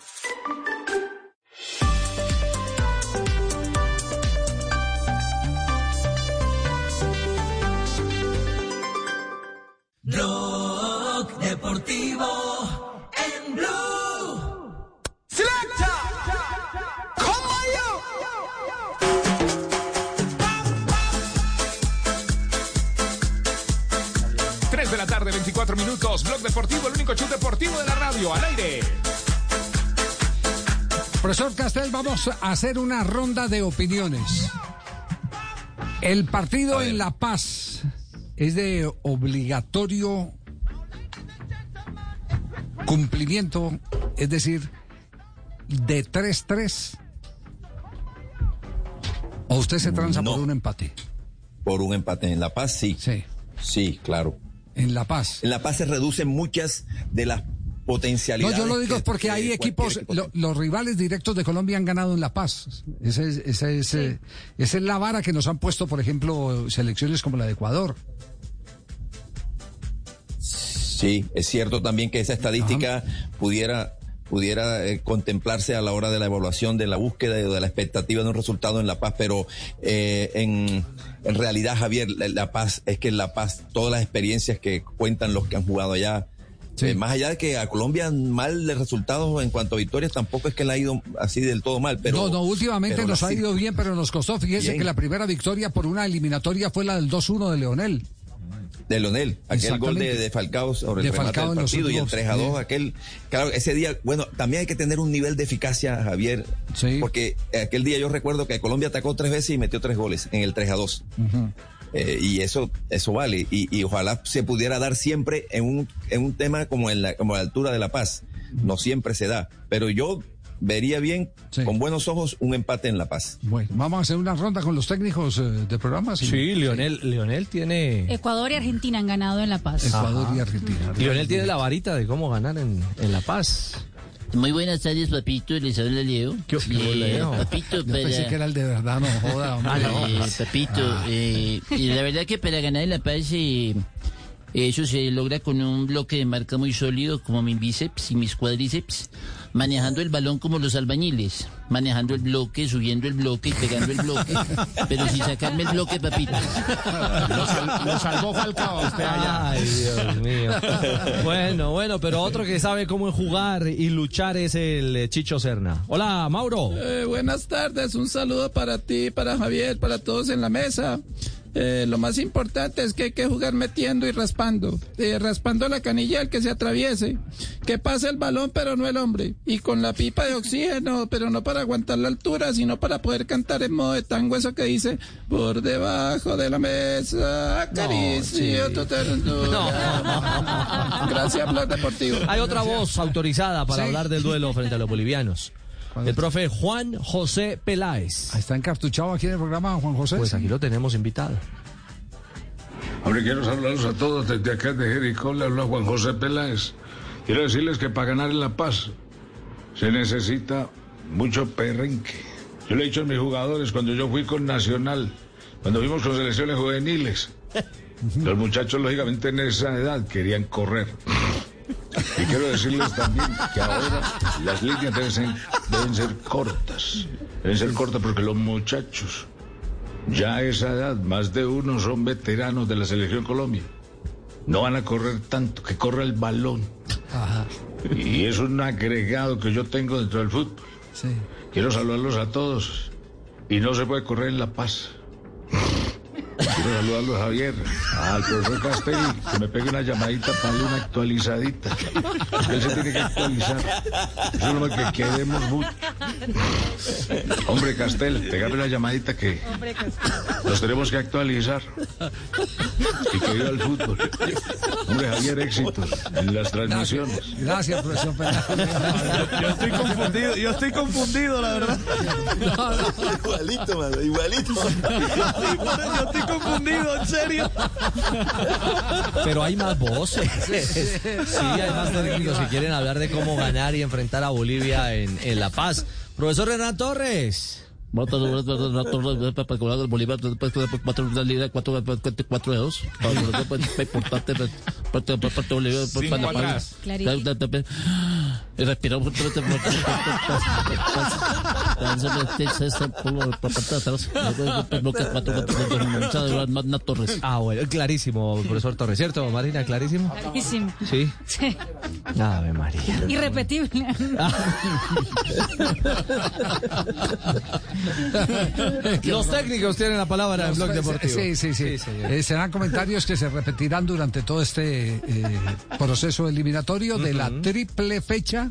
Minutos. Blog Deportivo, el único show deportivo de la radio. Al aire. Profesor Castel, vamos a hacer una ronda de opiniones. El partido en La Paz es de obligatorio cumplimiento, es decir, de 3-3. ¿O usted se tranza por un empate? Por un empate en La Paz, sí. Sí. Sí, claro. En La Paz. En La Paz se reducen muchas de las No, potencialidades. yo lo digo que- porque que hay equipos, equipo lo- los rivales directos de Colombia han ganado en La Paz. Esa es, esa es, eh, esa es la vara que nos han puesto, por ejemplo, selecciones como la de Ecuador. Sí, es cierto también que esa estadística pudiera pudiera eh, contemplarse a la hora de la evaluación de la búsqueda y de la expectativa de un resultado en La Paz, pero eh, en, en realidad, Javier, la, La Paz, es que en La Paz, todas las experiencias que cuentan los que han jugado allá, eh, más allá de que a Colombia mal de resultados en cuanto a victorias, tampoco es que le ha ido así del todo mal, pero... no, no, últimamente nos ha ido bien, pero nos costó. Fíjese Bien. que la primera victoria por una eliminatoria fue la del 2-1 de Leonel. De Leonel, aquel gol de, Falcao sobre De el remate Falcao del partido y el últimos- 3 a 2, bien. aquel, claro, ese día, bueno, también hay que tener un nivel de eficacia, Javier, porque aquel día yo recuerdo que Colombia atacó tres veces y metió tres goles en el 3 a 2. Eh, y eso, eso vale, y, y ojalá se pudiera dar siempre en un, en un tema como en la, como la altura de La Paz. No siempre se da, pero yo vería bien, con buenos ojos, un empate en La Paz. Bueno, vamos a hacer una ronda con los técnicos eh, de programa. Sí, Lionel, Lionel tiene... Ecuador y Argentina han ganado en La Paz. Ecuador y Argentina. Lionel tiene la varita de cómo ganar en, en La Paz. Muy buenas tardes, papito. Les habla Leo. ¿Qué- qué Eh, Leo? Papito, Yo pensé que era el de verdad, no joda. hombre. Eh, papito, eh, y la verdad que para ganar en La Paz eh, eso se logra con un bloque de marca muy sólido como mi bíceps y mis cuádriceps, manejando el balón como los albañiles, manejando el bloque, subiendo el bloque y pegando el bloque, pero sin sacarme el bloque, papito. Lo, sal- lo salvó Falcao a usted allá. Ay, Dios mío. Bueno, bueno, pero otro que sabe cómo jugar y luchar es el eh, Chicho Serna. Hola, Mauro. Eh, buenas tardes, un saludo para ti, para Javier, para todos en la mesa. Eh, lo más importante es que hay que jugar metiendo y raspando. Eh, raspando la canilla al que se atraviese. Que pase el balón, pero no el hombre. Y con la pipa de oxígeno, pero no para aguantar la altura, sino para poder cantar en modo de tango eso que dice por debajo de la mesa, acaricio tu ternura. Gracias, Blog Deportivo. Hay otra voz autorizada para Sí. hablar del duelo frente a los bolivianos. El profe Juan José Peláez. ¿Está encartuchado aquí en el programa, Juan José? Pues aquí lo tenemos invitado. Hombre, quiero saludarlos a todos desde acá de Jericó, le habla Juan José Peláez. Quiero decirles que para ganar en La Paz se necesita mucho perrenque. Yo le he dicho a mis jugadores cuando yo fui con Nacional, cuando fuimos con selecciones juveniles, los muchachos lógicamente en esa edad querían correr. Y quiero decirles también que ahora las líneas deben ser, deben ser cortas. Deben ser cortas porque los muchachos ya a esa edad, más de uno son veteranos de la selección Colombia. No van a correr tanto, que corra el balón. Y es un agregado que yo tengo dentro del fútbol. Sí. Quiero saludarlos a todos. Y no se puede correr en La Paz. Quiero saludarlos a Javier, al profesor Castelli, que me pegue una llamadita para darle una actualizadita. Él se tiene que actualizar. Eso es lo que queremos mucho. Hombre, Castel, pegame una llamadita que nos tenemos que actualizar. Y que viva el fútbol. Hombre, Javier, éxitos en las transmisiones. Gracias, profesor. Yo estoy confundido, yo estoy confundido, la verdad. Igualito, mano, igualito. Yo estoy confundido, en serio. Pero hay más voces. Sí, hay más técnicos que quieren hablar de cómo ganar y enfrentar a Bolivia en, en La Paz. Profesor Renan Torres. Respiramos. Torres. Ah, bueno, clarísimo, profesor Torres, ¿cierto, Marina? ¿Clarísimo? Clarísimo. Sí. Sí. Ave María. Irrepetible. Los técnicos tienen la palabra en Blog Deportivo. Sí, sí, sí. Eh, serán comentarios que se repetirán durante todo este eh, proceso eliminatorio de la triple fecha.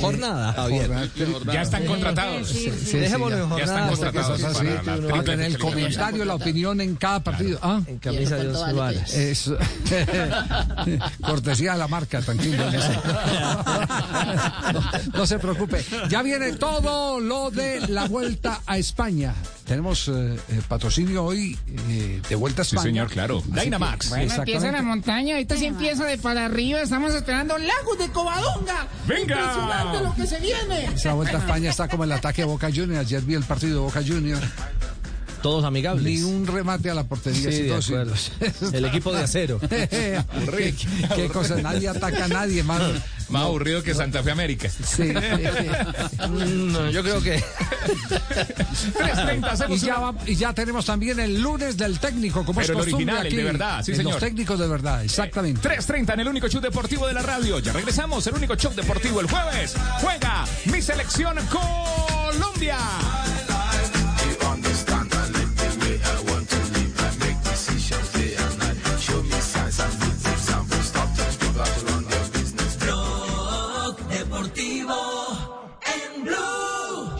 Jornada, Javier. Jornada, Ya están contratados. Sí, sí, Dejémoslo en ya. Ya están jornada. contratados así. para la Vamos a tener el comentario, la opinión en cada partido. Ah, En camisa de once varas. eso. Cortesía de la marca, tranquilo. No se, no se preocupe. Ya viene todo lo de la vuelta a España. Tenemos eh, eh, patrocinio hoy eh, de vuelta a Sí, España. señor, claro. Así que- Dynamax. Bueno, empieza la montaña, ahorita sí empieza de para arriba, estamos esperando Lagos de Covadonga. ¡Venga! Impresionante lo que se viene. Esa vuelta a España está como el ataque Boca Juniors. Ayer vi el partido de Boca Juniors. Todos amigables. Ni un remate a la portería. Sí, sí, de acuerdo. El equipo de acero. ¿Qué, qué cosa? Nadie ataca a nadie, mano. Más aburrido que Santa Fe América. Sí. Mm, No, yo creo que 3.30, Y ya, va- y ya tenemos también el lunes del técnico, como Pero es el costumbre original, el aquí. de verdad, sí, señor. Los técnicos de verdad, exactamente. 3.30 en el único show deportivo de la radio. Ya regresamos, el único show deportivo el jueves. Juega mi selección Colombia. Deportivo en Blue.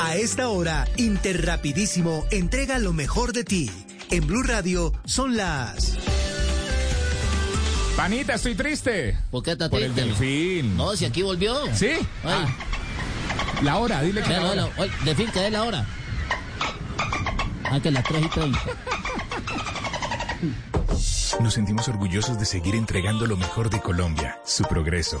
A esta hora, Interrapidísimo entrega lo mejor de ti. En Blue Radio son las... Panita, estoy triste. ¿Por qué está Por el delfín. No, si aquí volvió. ¿Sí? Ay, La hora, dile que Dale, la hora. dale, oye, de fin, que dé la hora. Ah, que las 3 y 30. Nos sentimos orgullosos de seguir entregando lo mejor de Colombia, su progreso.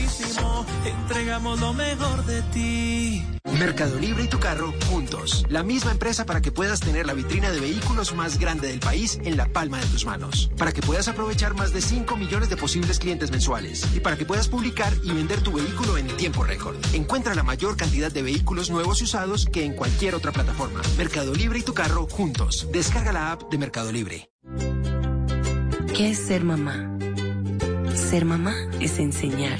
entregamos lo mejor de ti. Mercado Libre y tu carro juntos. La misma empresa para que puedas tener la vitrina de vehículos más grande del país en la palma de tus manos. Para que puedas aprovechar más de 5 millones de posibles clientes mensuales. Y para que puedas publicar y vender tu vehículo en tiempo récord. Encuentra la mayor cantidad de vehículos nuevos y usados que en cualquier otra plataforma. Mercado Libre y tu carro juntos. Descarga la app de Mercado Libre. ¿Qué es ser mamá? Ser mamá es enseñar.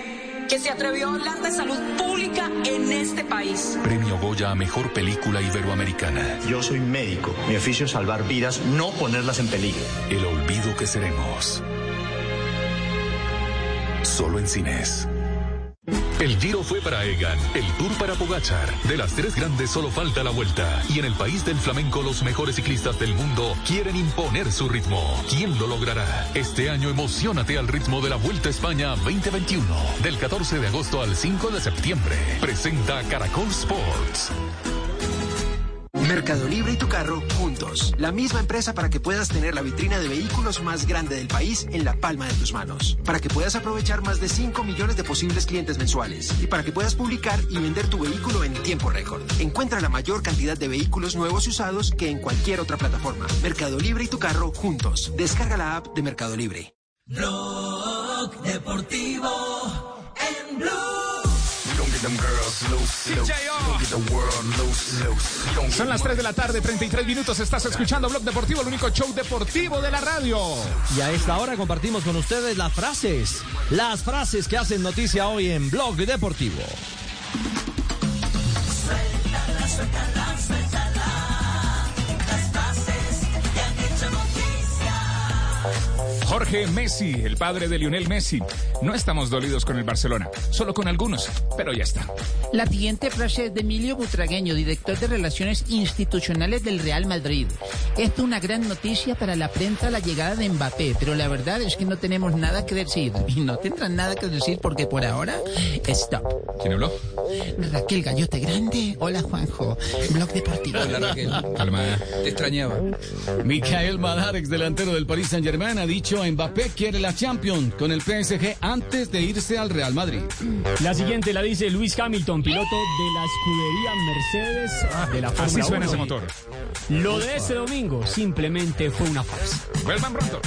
que se atrevió a hablar de salud pública en este país. Premio Goya a Mejor Película Iberoamericana. Yo soy médico. Mi oficio es salvar vidas, no ponerlas en peligro. El olvido que seremos. Solo en cines. El Giro fue para Egan, el Tour para Pogachar. De las tres grandes solo falta la vuelta. Y en el país del flamenco los mejores ciclistas del mundo quieren imponer su ritmo. ¿Quién lo logrará? Este año emocionate al ritmo de la Vuelta a España 2021. Del 14 de agosto al 5 de septiembre. Presenta Caracol Sports. Mercado Libre y tu carro juntos. La misma empresa para que puedas tener la vitrina de vehículos más grande del país en la palma de tus manos. Para que puedas aprovechar más de 5 millones de posibles clientes mensuales. Y para que puedas publicar y vender tu vehículo en tiempo récord. Encuentra la mayor cantidad de vehículos nuevos y usados que en cualquier otra plataforma. Mercado Libre y tu carro juntos. Descarga la app de Mercado Libre. Blog Deportivo en. Son las 3 de la tarde, 33 minutos. Estás escuchando Blog Deportivo, el único show deportivo de la radio. Y a esta hora compartimos con ustedes las frases, las frases que hacen noticia hoy en Blog Deportivo. Suéltala, suéltala, suéltala. Jorge Messi, el padre de Lionel Messi. No estamos dolidos con el Barcelona, solo con algunos, pero ya está. La siguiente frase es de Emilio Butragueño, director de Relaciones Institucionales del Real Madrid. Esto es una gran noticia para la prensa la llegada de Mbappé, pero la verdad es que no tenemos nada que decir. Y no tendrán nada que decir porque por ahora, stop. ¿Quién habló? Raquel Gallote Grande. Hola, Juanjo. Blog Deportivo. Hola, Raquel. Calma, te extrañaba. Michael Madar, ex delantero del Paris Saint Germain, ha dicho Mbappé quiere la Champions con el PSG antes de irse al Real Madrid. La siguiente la dice Luis Hamilton, piloto de la escudería Mercedes de la Fórmula Así suena 1. ese motor. Lo de ese domingo simplemente fue una farsa. Vuelvan pronto.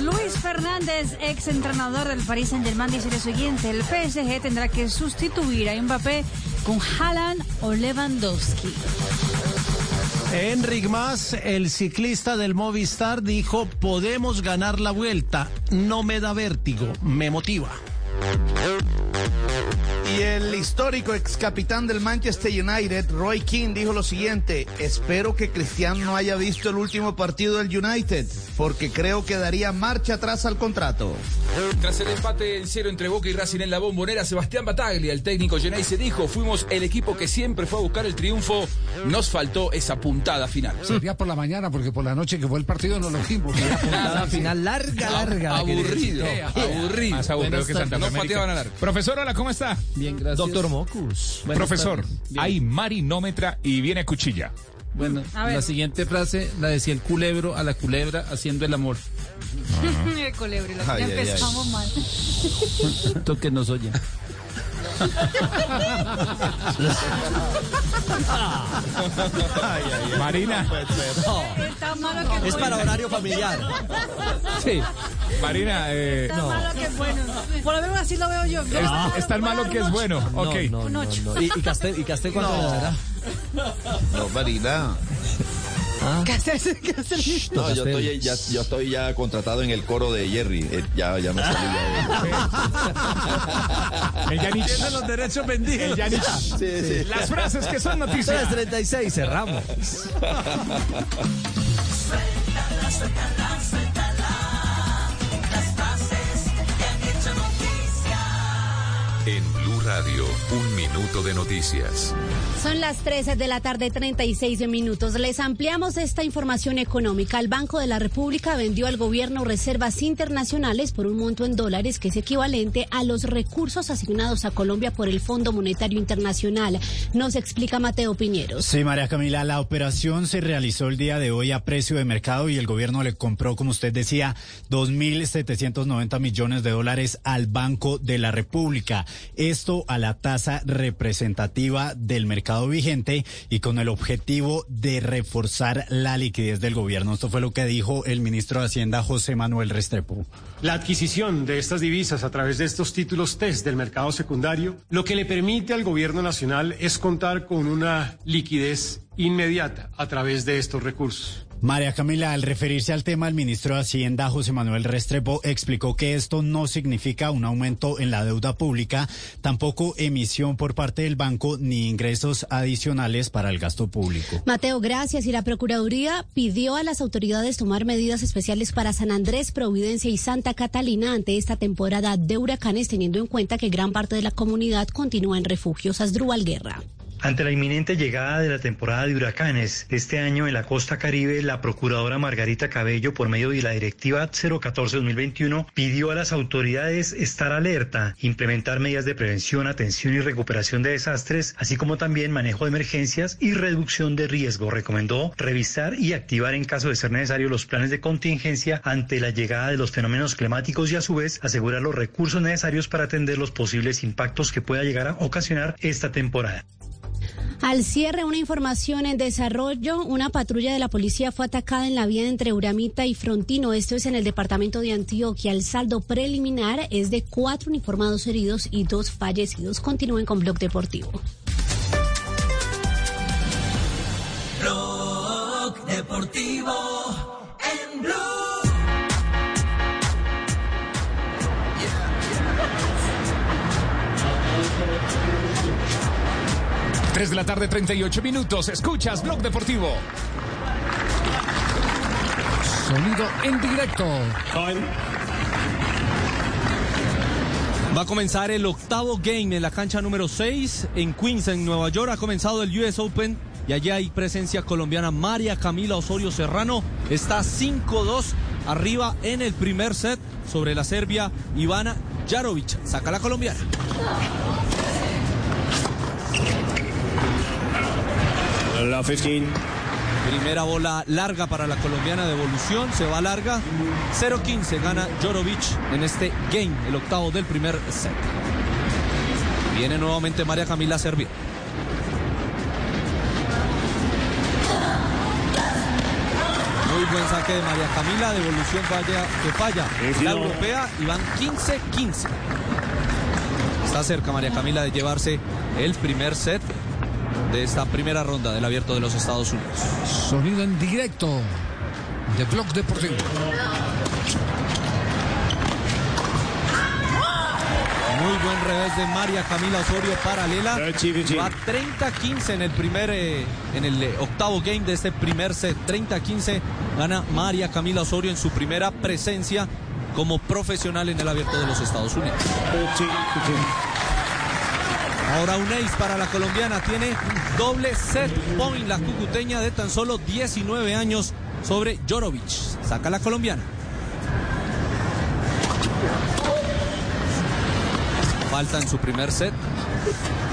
Luis Fernández, ex entrenador del Paris Saint-Germain, dice lo siguiente: el PSG tendrá que sustituir a Mbappé con Haaland o Lewandowski. Enric Mas, el ciclista del Movistar, dijo, podemos ganar la vuelta, no me da vértigo, me motiva. Y el histórico ex capitán del Manchester United, Roy King, dijo lo siguiente, espero que Cristiano no haya visto el último partido del United, porque creo que daría marcha atrás al contrato. Tras el empate en cero entre Boca y Racing en la bombonera, Sebastián Bataglia, el técnico se dijo, fuimos el equipo que siempre fue a buscar el triunfo, nos faltó esa puntada final. Sería por la mañana, porque por la noche que fue el partido no lo vimos. Puntada final larga, larga. la Aburrido, aburrido. Más aburrido que. Santa No pateaban al arco. Profesor, hola, ¿cómo está? Bien, gracias. Doctor Mocus. Profesor, hay marinómetra y viene cuchilla. Bueno, la siguiente frase la decía el culebro a la culebra haciendo el amor. el colebre, la Ay, empezamos mal. Esto que nos oyen. Marina. Es para horario familiar. Sí. Marina, eh, Tan malo que es bueno. Por lo menos así lo veo yo. Yo es, tan malo que es bueno. No, Ok. no, no, no. ¿Y, y Castel, y Castel cuánto No. le dará? No, Marina. ¿Qué haces? ¿Qué haces? No, yo estoy, ya, yo estoy ya contratado en el coro de Jerry. Eh, ya, ya me salí ya. El Yanich. Tiene los derechos vendidos. El Yanich. Sí, sí. Las frases que son noticias. 3.36, cerramos. Suéltala, suéltala, suéltala. Las frases que han hecho noticia. En Blue Radio, un minuto de noticias. Son las 13 de la tarde, 36 minutos. Les ampliamos esta información económica. El Banco de la República vendió al gobierno reservas internacionales por un monto en dólares que es equivalente a los recursos asignados a Colombia por el Fondo Monetario Internacional. Nos explica Mateo Piñeros. Sí, María Camila, la operación se realizó el día de hoy a precio de mercado y el gobierno le compró, como usted decía, 2.790 millones de dólares al Banco de la República. Esto a la tasa representativa del mercado vigente y con el objetivo de reforzar la liquidez del gobierno. Esto fue lo que dijo el ministro de Hacienda, José Manuel Restrepo. La adquisición de estas divisas a través de estos títulos TES del mercado secundario, lo que le permite al gobierno nacional es contar con una liquidez inmediata a través de estos recursos. María Camila, al referirse al tema, el ministro de Hacienda, José Manuel Restrepo, explicó que esto no significa un aumento en la deuda pública, tampoco emisión por parte del banco ni ingresos adicionales para el gasto público. Mateo, gracias. Y la Procuraduría pidió a las autoridades tomar medidas especiales para San Andrés, Providencia y Santa Catalina ante esta temporada de huracanes, teniendo en cuenta que gran parte de la comunidad continúa en refugios. Asdrúbal Guerra. Ante la inminente llegada de la temporada de huracanes, este año en la costa caribe, la procuradora Margarita Cabello, por medio de la directiva 014-2021, pidió a las autoridades estar alerta, implementar medidas de prevención, atención y recuperación de desastres, así como también manejo de emergencias y reducción de riesgo. Recomendó revisar y activar en caso de ser necesario los planes de contingencia ante la llegada de los fenómenos climáticos y a su vez asegurar los recursos necesarios para atender los posibles impactos que pueda llegar a ocasionar esta temporada. Al cierre, una información en desarrollo. Una patrulla de la policía fue atacada en la vía entre Uramita y Frontino. Esto es en el departamento de Antioquia. El saldo preliminar es de cuatro uniformados heridos y dos fallecidos. Continúen con Blog Deportivo. Blog Deportivo 3 la tarde, 38 minutos. Escuchas Blog Deportivo. Sonido en directo. Va a comenzar el octavo game en la cancha número 6 en Queens, en Nueva York. Ha comenzado el US Open y allí hay presencia colombiana. María Camila Osorio Serrano está 5-2 arriba en el primer set sobre la Serbia. Ivana Jarovic saca la colombiana. La 15. Primera bola larga para la colombiana de evolución, se va larga. 0-15 gana Jorovic en este game, el octavo del primer set. Viene nuevamente María Camila Serbia. Muy buen saque de María Camila, devolución falla, que falla. La europea y van 15-15. Está cerca María Camila de llevarse el primer set de esta primera ronda del abierto de los Estados Unidos. Sonido en directo de Blog Deportivo. Muy buen revés de María Camila Osorio paralela. Va 30-15 en el primer, eh, en el eh, octavo game de este primer set. 30-15 gana María Camila Osorio en su primera presencia como profesional en el abierto de los Estados Unidos. Ahora un ace para la colombiana. Tiene doble set point la cucuteña de tan solo 19 años sobre Jorovic. Saca la colombiana. Falta en su primer set,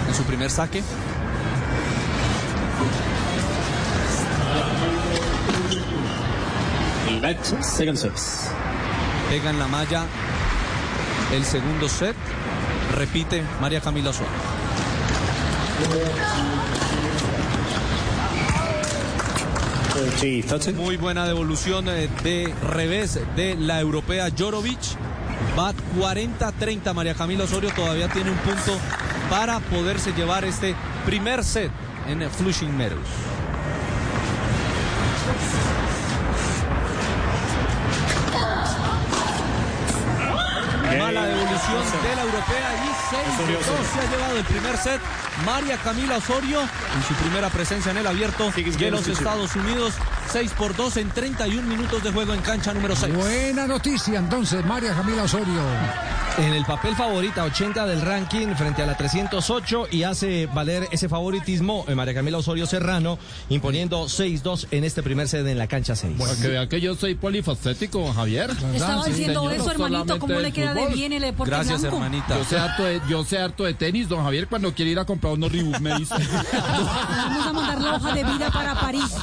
en su primer saque. Pega en la malla el segundo set. repite María Camila Osorio. Muy buena devolución eh, de revés de la europea Jorovic. Va 40-30 María Camila Osorio. Todavía tiene un punto para poderse llevar este primer set en Flushing Meadows. Mala devolución de la europea y 6 se ha llevado el primer set. María Camila Osorio en su primera presencia en el abierto de los Estados Unidos. 6 por 2 en 31 minutos de juego en cancha número 6. Buena noticia entonces, María Camila Osorio. En el papel favorita 80 del ranking frente a la 308 y hace valer ese favoritismo en María Camila Osorio Serrano imponiendo 6-2 en este primer set en la cancha 6. Para que vea que yo soy polifacético, Javier. Estaba Sí, diciendo señor, eso, hermanito, ¿cómo le queda de bien el deporte blanco? Yo sé, harto de, yo sé harto de tenis, don Javier, cuando quiere ir a comprar unos Reebok me dice. Vamos a mandar la hoja de vida para París.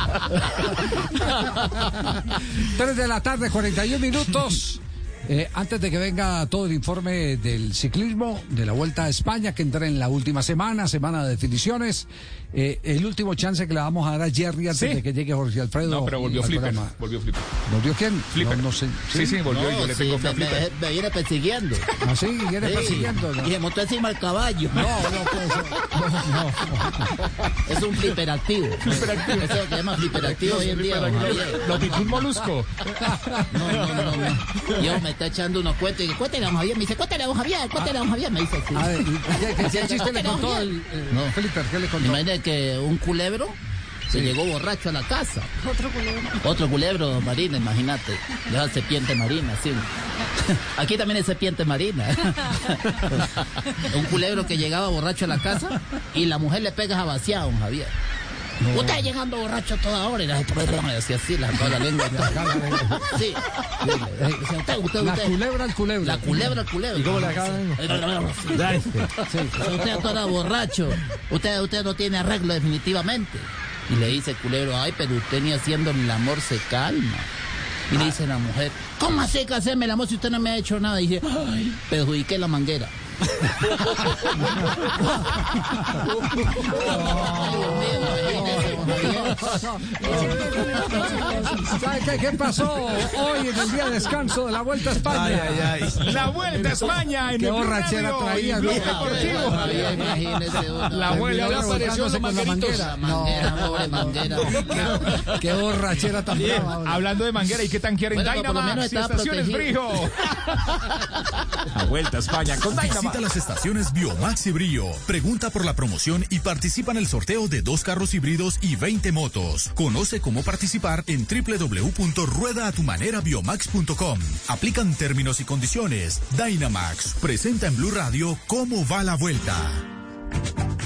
3 de la tarde, 41 minutos. Eh, antes de que venga todo el informe del ciclismo, de la Vuelta a España, que entra en la última semana, semana de definiciones, eh, el último chance que le vamos a dar a Jerry antes Sí. de que llegue Jorge Alfredo. No, pero volvió Flipper. programa. Volvió Flipper. ¿Volvió quién? Flipper. No, no sé. Sí, sí, volvió y yo le sí, tengo fe a me, Flipper. me- me viene persiguiendo. ¿Ah, sí? ¿Viene Sí, persiguiendo? No. Y se montó encima del caballo. No, no, pues, Es un fliperactivo. Fliperactivo. Eso es lo que llama fliperactivo hoy en día, un molusco. No, no, no, no. Yo me está echando unos cuentos y cuéntale a don Javier. Me dice, cuéntale a don Javier, cuéntale a don Javier. Me dice así. A ver, ¿y qué- chiste le contó el, No. Flipper? ¿Qué le contó? Que un culebro se llegó borracho a la casa. Otro culebro. Otro culebro marina, imagínate. De esa serpiente marina, sí. Aquí también es serpiente marina. Un culebro que llegaba borracho a la casa y la mujer le pega a vaciado, don Javier. Usted llegando borracho a toda hora y la me decía así, la toda la lengua. Sí. Usted, usted, La culebra al culebro. La culebra al culebro. ¿Y cómo le acaban? Da este. Sí. Usted toda borracho. Usted, usted no tiene arreglo definitivamente. Y le dice el culebro, ay, pero usted ni haciendo el amor se calma. Y le dice la mujer, ¿cómo hace que hacerme el amor si usted no me ha hecho nada? Y dice, ay, perjudiqué la manguera. ¿Sabe qué, qué pasó hoy en el día de descanso de la Vuelta a España? Ay, ay, ay. La Vuelta a España en Qué el borrachera Radio traía, ¿no? Deportivo. La abuela Terminó ya apareció con mangueritos. manguera. La manguera, pobre manguera. Qué borrachera tan Bien, brava. hablando de manguera, ¿y qué tanquear en Bueno, Dynamax? y estaciones protegido. La Vuelta a España con Visita las estaciones Biomax y Brillo. Pregunta por la promoción y participa en el sorteo de dos carros híbridos y 20 motos. Conoce cómo participar en www.ruedaatumananerabiomax.com. Aplican términos y condiciones. Dynamax presenta en Blue Radio cómo va la vuelta.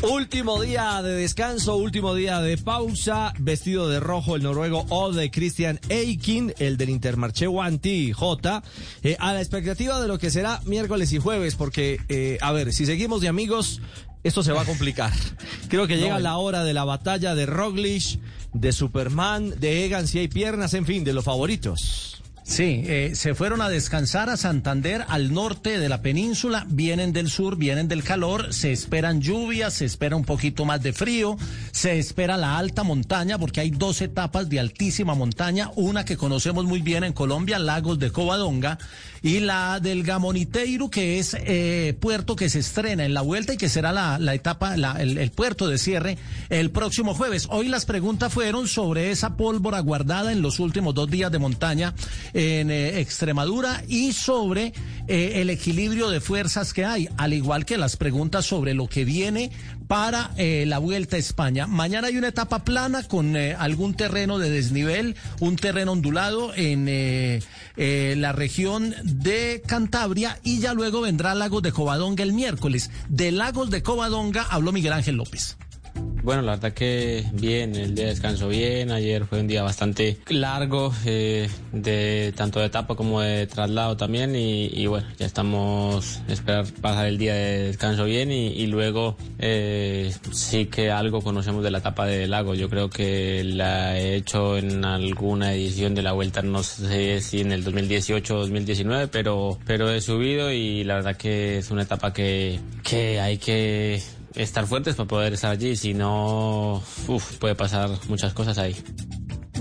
Último día de descanso, último día de pausa. Vestido de rojo el noruego O de Christian Eikin, el del Intermarché Wanti J. eh, a la expectativa de lo que será miércoles y jueves, porque, eh, a ver, si seguimos de amigos, esto se va a complicar. Creo que llega la hora de la batalla de Roglic, de Superman, de Egan, si hay piernas, en fin, de los favoritos. Sí, eh, se fueron a descansar a Santander, al norte de la península, vienen del sur, vienen del calor, se esperan lluvias, se espera un poquito más de frío, se espera la alta montaña, porque hay dos etapas de altísima montaña, una que conocemos muy bien en Colombia, Lagos de Covadonga, y la del Gamoniteiro, que es eh, puerto que se estrena en la vuelta y que será la, la etapa, la- el, puerto de cierre el próximo jueves. Hoy las preguntas fueron sobre esa pólvora guardada en los últimos dos días de montaña en eh, Extremadura y sobre eh, el equilibrio de fuerzas que hay, al igual que las preguntas sobre lo que viene para eh, la Vuelta a España. Mañana hay una etapa plana con eh, algún terreno de desnivel, un terreno ondulado en eh, eh, la región de Cantabria y ya luego vendrá Lagos de Covadonga el miércoles. De Lagos de Covadonga habló Miguel Ángel López. Bueno, la verdad que bien, el día de descanso bien, ayer fue un día bastante largo, eh, de tanto de etapa como de traslado también. Y, bueno, ya estamos esperar pasar el día de descanso bien y, luego eh, sí que algo conocemos de la etapa de lago, yo creo que la he hecho en alguna edición de la vuelta, no sé si en el 2018 o 2019, pero, pero he subido y la verdad que es una etapa que, que hay que estar fuertes para poder estar allí, si no, uf, puede pasar muchas cosas ahí.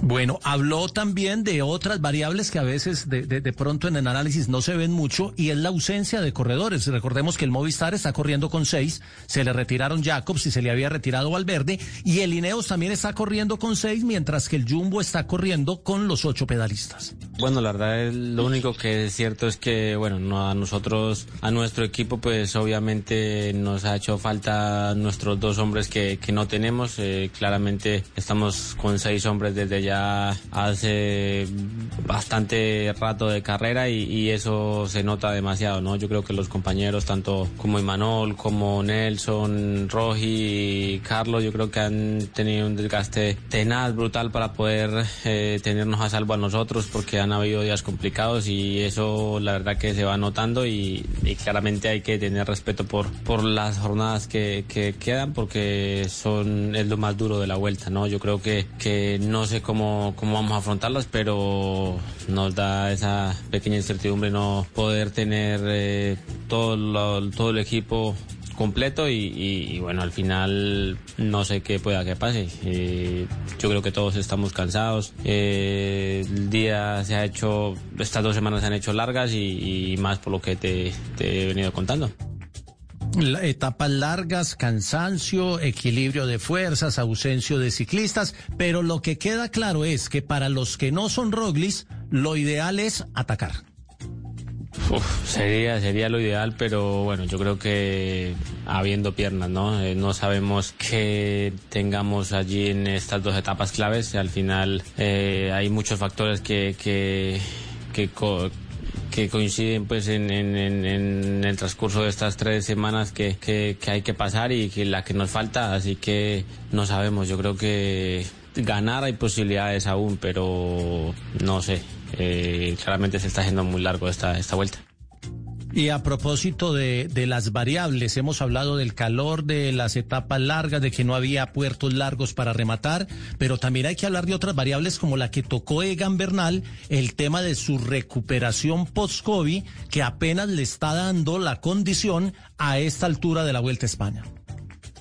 Bueno, habló también de otras variables que a veces de, de, pronto en el análisis no se ven mucho y es la ausencia de corredores. Recordemos que el Movistar está corriendo con seis, se le retiraron Jacobs y se le había retirado Valverde y el Ineos también está corriendo con seis mientras que el Jumbo está corriendo con los ocho pedalistas. Bueno, la verdad lo único que es cierto es que, bueno, no, a nosotros, a nuestro equipo, pues obviamente nos ha hecho falta nuestros dos hombres que, que no tenemos. Eh, claramente estamos con seis hombres desde ya hace bastante rato de carrera y, y, eso se nota demasiado, ¿no? Yo creo que los compañeros, tanto como Imanol, como Nelson, Roji y Carlos, yo creo que han tenido un desgaste tenaz, brutal para poder eh, tenernos a salvo a nosotros porque han habido días complicados y eso la verdad que se va notando y, y claramente hay que tener respeto por, por las jornadas que, que, quedan porque son, es lo más duro de la vuelta, ¿no? Yo creo que, que no sé cómo, cómo vamos a afrontarlas, pero nos da esa pequeña incertidumbre no poder tener eh, todo, lo, todo el equipo completo y, y, y, bueno, al final no sé qué pueda que pase. Eh, yo creo que todos estamos cansados. Eh, el día se ha hecho, estas dos semanas se han hecho largas y, y más por lo que te, te he venido contando. Etapas largas, cansancio, equilibrio de fuerzas, ausencia de ciclistas, pero lo que queda claro es que para los que no son Roglis, lo ideal es atacar. Uf, sería, sería lo ideal, pero bueno, yo creo que habiendo piernas, ¿no? Eh, no sabemos qué tengamos allí en estas dos etapas claves. Al final eh, hay muchos factores que, que, que que coinciden pues en, en, en, el transcurso de estas tres semanas que, que, hay que pasar y que la que nos falta, así que no sabemos, yo creo que ganar hay posibilidades aún, pero no sé, eh, claramente se está haciendo muy largo esta, esta vuelta. Y a propósito de, de, las variables, hemos hablado del calor, de las etapas largas, de que no había puertos largos para rematar, pero también hay que hablar de otras variables como la que tocó Egan Bernal, el tema de su recuperación post-COVID, que apenas le está dando la condición a esta altura de la Vuelta a España.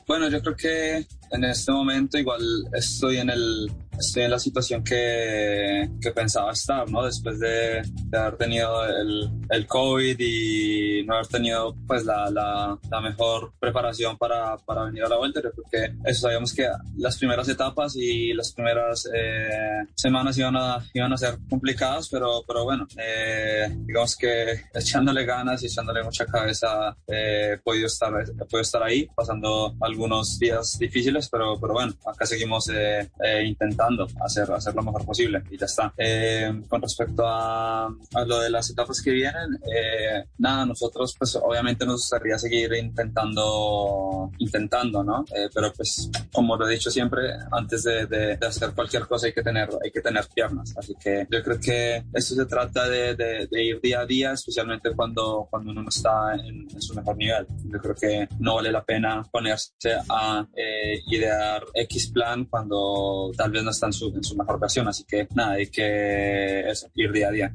Bueno, yo creo que en este momento igual estoy en el estoy en la situación que, que pensaba estar, ¿no? Después de, de haber tenido el, el, COVID y no haber tenido pues la, la, la, mejor preparación para, para venir a la vuelta, porque eso sabíamos que las primeras etapas y las primeras eh, semanas iban a, iban a ser complicadas, pero, pero bueno, eh, digamos que echándole ganas y echándole mucha cabeza eh, he, podido estar, he podido estar ahí, pasando algunos días difíciles, pero, pero bueno, acá seguimos eh, hacer, hacer lo mejor posible y ya está. Eh, con respecto a, a, lo de las etapas que vienen, eh, nada, nosotros pues obviamente nos gustaría seguir intentando, intentando, ¿no? Eh, pero pues como lo he dicho siempre, antes de, de, de, hacer cualquier cosa hay que tener, hay que tener piernas. Así que yo creo que esto se trata de, de ir día a día, especialmente cuando, cuando uno está en, en, su mejor nivel. Yo creo que no vale la pena ponerse a idear X plan cuando tal vez no está en su, en su mejor versión. Así que nada, hay que ir día a día.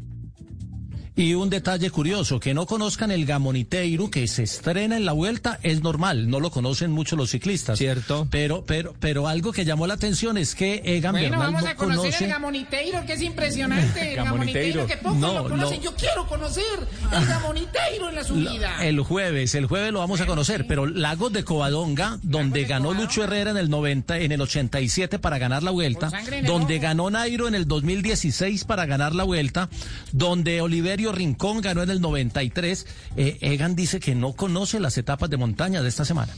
Y un detalle curioso, que no conozcan el Gamoniteiro que se estrena en la vuelta es normal, no lo conocen mucho los ciclistas. Cierto. Pero, pero, pero algo que llamó la atención es que Egan bueno, Bernal vamos no a conocer conoce... el Gamoniteiro, que es impresionante. El Gamoniteiro, que pocos no, lo conocen. no. Yo quiero conocer el Gamoniteiro en la subida. El jueves, el jueves lo vamos a conocer, pero Lagos de Covadonga, donde ganó Lucho Herrera en el 90, en el 87 para ganar la vuelta, donde ganó Nairo en el 2016 para ganar la vuelta, donde Oliverio Rincón ganó en el 93. Eh, Egan dice que no conoce las etapas de montaña de esta semana.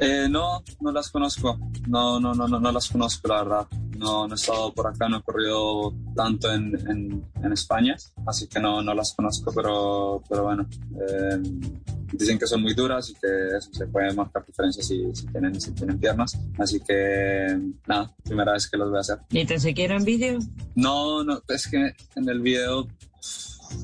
Eh, no, no las conozco. No, no, no, no, no las conozco, la verdad. No, no he estado por acá, no he corrido tanto en, en, en España, así que no, no las conozco, pero, pero bueno. Eh, dicen que son muy duras y que eso, se pueden marcar diferencias si, si tienen, si tienen piernas. Así que nada, primera vez que los voy a hacer. ¿Y te en vídeo? No, no, es que en el video,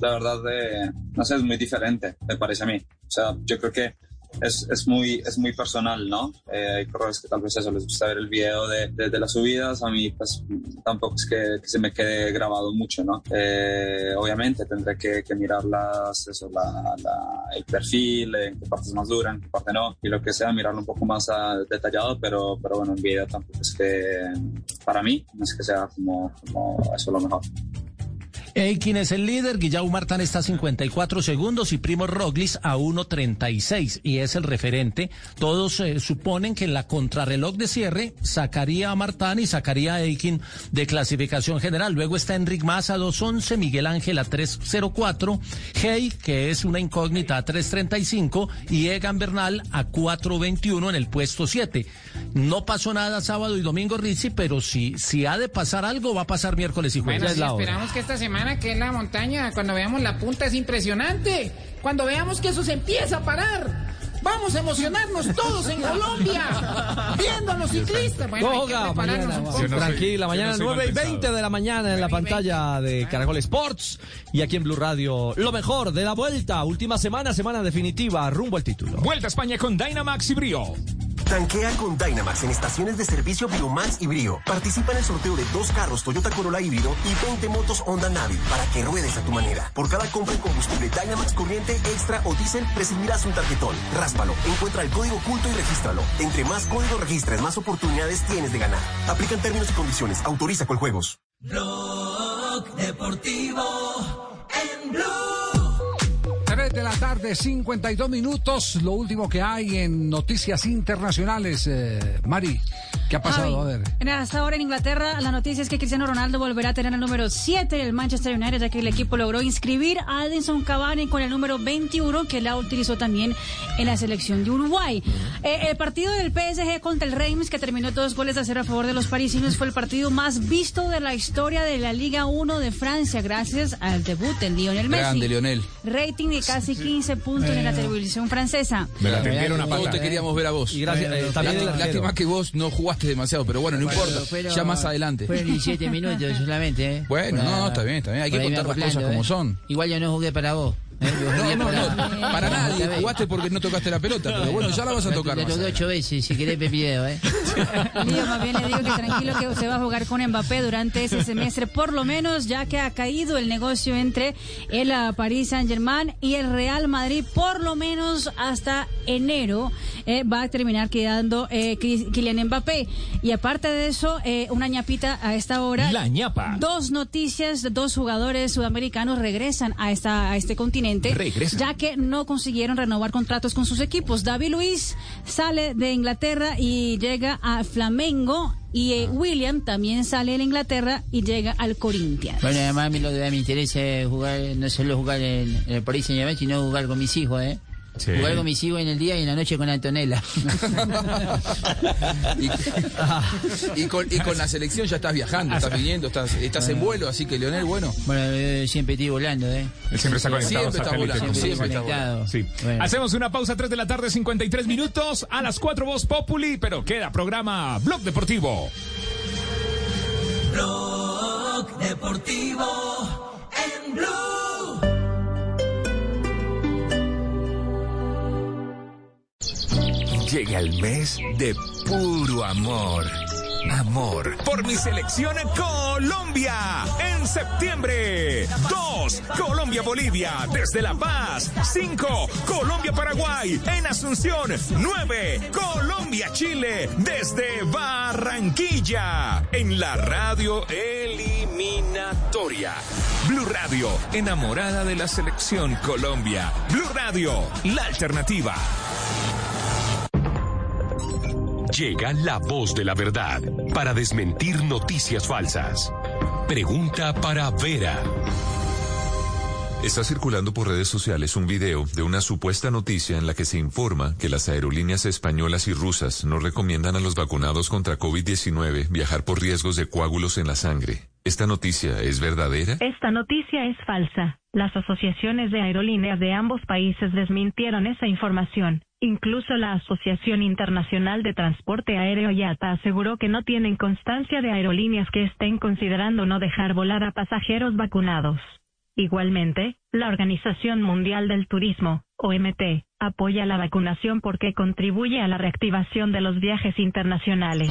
la verdad, de, no sé, es muy diferente, me parece a mí. O sea, yo creo que es, es, muy, es muy personal, ¿no? Eh, hay corredores que tal vez eso les gusta ver el video de, de, las subidas, a mí pues tampoco es que, que se me quede grabado mucho, ¿no? Eh, obviamente tendré que, que mirarlas, eso, la, la, el perfil, en qué parte es más dura, en qué parte no, y lo que sea, mirarlo un poco más a, detallado, pero, pero bueno, en video tampoco es que, para mí, no es que sea como, como eso lo mejor. Eikin es el líder, Guillermo Martán está a 54 segundos y Primo Roglis a 1.36 y es el referente. Todos eh, suponen que en la contrarreloj de cierre sacaría a Martán y sacaría a Eikin de clasificación general. Luego está Enric Mas a 2.11, Miguel Ángel a 3.04, Hey, que es una incógnita a 3.35 y Egan Bernal a 4.21 en el puesto 7. No pasó nada sábado y domingo Rizzi, pero si, si ha de pasar algo va a pasar miércoles y jueves. Bueno, esperamos que esta semana que es la montaña, cuando veamos la punta es impresionante. Cuando veamos que eso se empieza a parar. Vamos a emocionarnos todos en Colombia, viendo a los ciclistas. Bueno, mañana, tranquila, mañana 9 y 20 de la mañana en la pantalla de Caracol Sports y aquí en Blue Radio. Lo mejor de la vuelta, última semana, semana definitiva, rumbo al título. Vuelta a España con Dynamax y Brio. Tanquea con Dynamax en estaciones de servicio Biomax y Brio. Participa en el sorteo de dos carros Toyota Corolla híbrido y 20 motos Honda Navi para que ruedes a tu manera. Por cada compra en combustible Dynamax corriente, extra o diésel, recibirás un tarjetón. Ráspalo, encuentra el código oculto y regístralo. Entre más código registres, más oportunidades tienes de ganar. Aplican términos y condiciones. Autoriza con juegos. Blog Deportivo en Blue la tarde, 52 minutos. Lo último que hay en noticias internacionales. Eh, Mari, ¿qué ha pasado? a ver. Hasta ahora en Inglaterra, la noticia es que Cristiano Ronaldo volverá a tener el número 7 del Manchester United, ya que el equipo logró inscribir a Edinson Cavani con el número 21, que la utilizó también en la selección de Uruguay. Eh, el partido del PSG contra el Reims, que terminó dos goles a cero a favor de los parisinos, fue el partido más visto de la historia de la Liga 1 de Francia, gracias al debut de Lionel Messi. Grande, Lionel. Rating de casi casi 15 puntos en la televisión francesa. Me la tendieron a Todos te queríamos ver a vos. Y gracias, eh, también lástima que vos no jugaste demasiado, pero bueno, no importa. ya más adelante. Fueron 17 minutos solamente, ¿eh? Bueno, no, está bien, está bien. Hay que contar las cosas como ¿eh? son. Igual yo no jugué para vos. No, no, no, para nadie. Jugaste porque no tocaste la pelota, pero bueno, ya la vas a tocar. Te ocho veces, si querés ver video, ¿eh? Lío, más bien le digo que tranquilo que se va a jugar con Mbappé durante ese semestre, por lo menos, ya que ha caído el negocio entre el ah, Paris Saint-Germain y el Real Madrid, por lo menos hasta enero eh, va a terminar quedando eh, Kylian Mbappé. Y aparte de eso, eh, una ñapita a esta hora. La ñapa. Dos noticias, dos jugadores sudamericanos regresan a, esta, a este continente ya que no consiguieron renovar contratos con sus equipos. David Luis sale de Inglaterra y llega a Flamengo. Y eh, William también sale de Inglaterra y llega al Corinthians. Bueno, además a mí lo que me interesa es jugar, no solo jugar en, el Paris Saint-Germain, sino jugar con mis hijos, ¿eh? Jugar con mis hijos en el día y en la noche con Antonella. y, con, la selección ya estás viajando, estás viniendo, estás, estás en vuelo, así que Leonel, bueno. Bueno, eh, siempre estoy volando, ¿eh? siempre está conectado. Siempre está volando, siempre, está volando. Sí. Hacemos una pausa, 3 de la tarde, 53 minutos. A las 4 Voz Populi, pero queda programa Blog Deportivo. Llega el mes de puro amor. Amor. Por mi selección Colombia. En septiembre. 2. Colombia-Bolivia. Desde La Paz. 5. Colombia-Paraguay. En Asunción. 9. Colombia-Chile. Desde Barranquilla. En la radio eliminatoria. Blue Radio. Enamorada de la selección Colombia. Blue Radio. La alternativa. Llega la voz de la verdad para desmentir noticias falsas. Pregunta para Vera. Está circulando por redes sociales un video de una supuesta noticia en la que se informa que las aerolíneas españolas y rusas no recomiendan a los vacunados contra COVID-19 viajar por riesgos de coágulos en la sangre. ¿Esta noticia es verdadera? Esta noticia es falsa. Las asociaciones de aerolíneas de ambos países desmintieron esa información. Incluso la Asociación Internacional de Transporte Aéreo IATA aseguró que no tienen constancia de aerolíneas que estén considerando no dejar volar a pasajeros vacunados. Igualmente, la Organización Mundial del Turismo, OMT, apoya la vacunación porque contribuye a la reactivación de los viajes internacionales.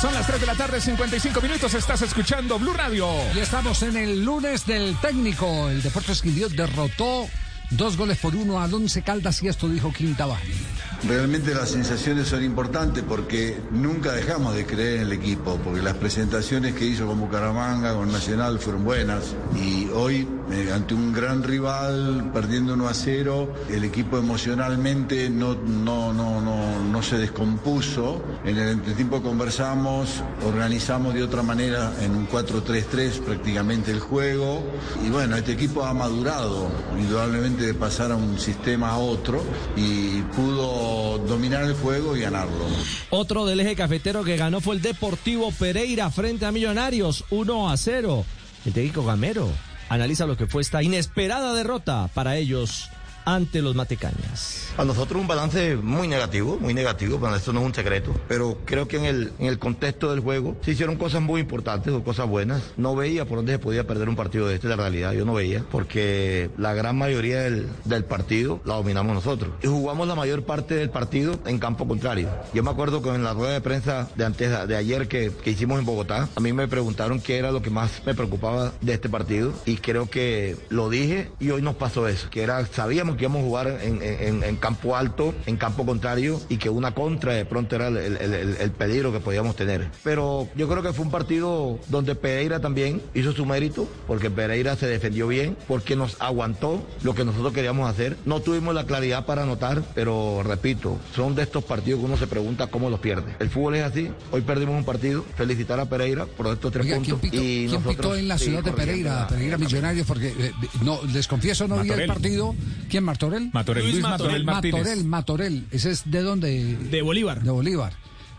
Son las 3 de la tarde, 55 minutos. Estás escuchando Blue Radio. Y estamos en el lunes del técnico. El Deportes Quindío derrotó dos goles por uno al Once Caldas y esto dijo Quintabani. Realmente las sensaciones son importantes porque nunca dejamos de creer en el equipo, porque las presentaciones que hizo con Bucaramanga, con Nacional fueron buenas y hoy eh, ante un gran rival, perdiendo 1 a 0, el equipo emocionalmente no, no, no, no, no se descompuso. En el entretiempo conversamos, organizamos de otra manera en un 4-3-3 prácticamente el juego y bueno, este equipo ha madurado indudablemente de pasar a un sistema a otro y pudo dominar el juego y ganarlo. Otro del eje cafetero que ganó fue el Deportivo Pereira frente a Millonarios 1 a 0. El técnico Gamero analiza lo que fue esta inesperada derrota para ellos ante los Matecañas. A nosotros un balance muy negativo, muy negativo, bueno, esto no es un secreto, pero creo que en el, en el contexto del juego se hicieron cosas muy importantes o cosas buenas. No veía por dónde se podía perder un partido de este, la realidad, yo no veía, porque la gran mayoría del, del partido la dominamos nosotros. Y jugamos la mayor parte del partido en campo contrario. Yo me acuerdo que en la rueda de prensa de antes de ayer que, que hicimos en Bogotá, a mí me preguntaron qué era lo que más me preocupaba de este partido y creo que lo dije y hoy nos pasó eso, que era, sabíamos que íbamos a jugar en, en- en campo alto, en campo contrario y que una contra de pronto era el, el- el- el peligro que podíamos tener. Pero yo creo que fue un partido donde Pereira también hizo su mérito, porque Pereira se defendió bien, porque nos aguantó lo que nosotros queríamos hacer. No tuvimos la claridad para anotar, pero repito, son de estos partidos que uno se pregunta cómo los pierde. El fútbol es así, hoy perdimos un partido, felicitar a Pereira por estos tres Oiga, ¿quién puntos. y quién nosotros pitó en la ciudad de Pereira? la- Pereira Millonarios, porque eh, no, les confieso, no vi el partido. ¿Quién, Martorell? Matorell, Luis Luis Matorell Martínez. Matorell, Matorell. ¿Ese es de dónde? De Bolívar. De Bolívar.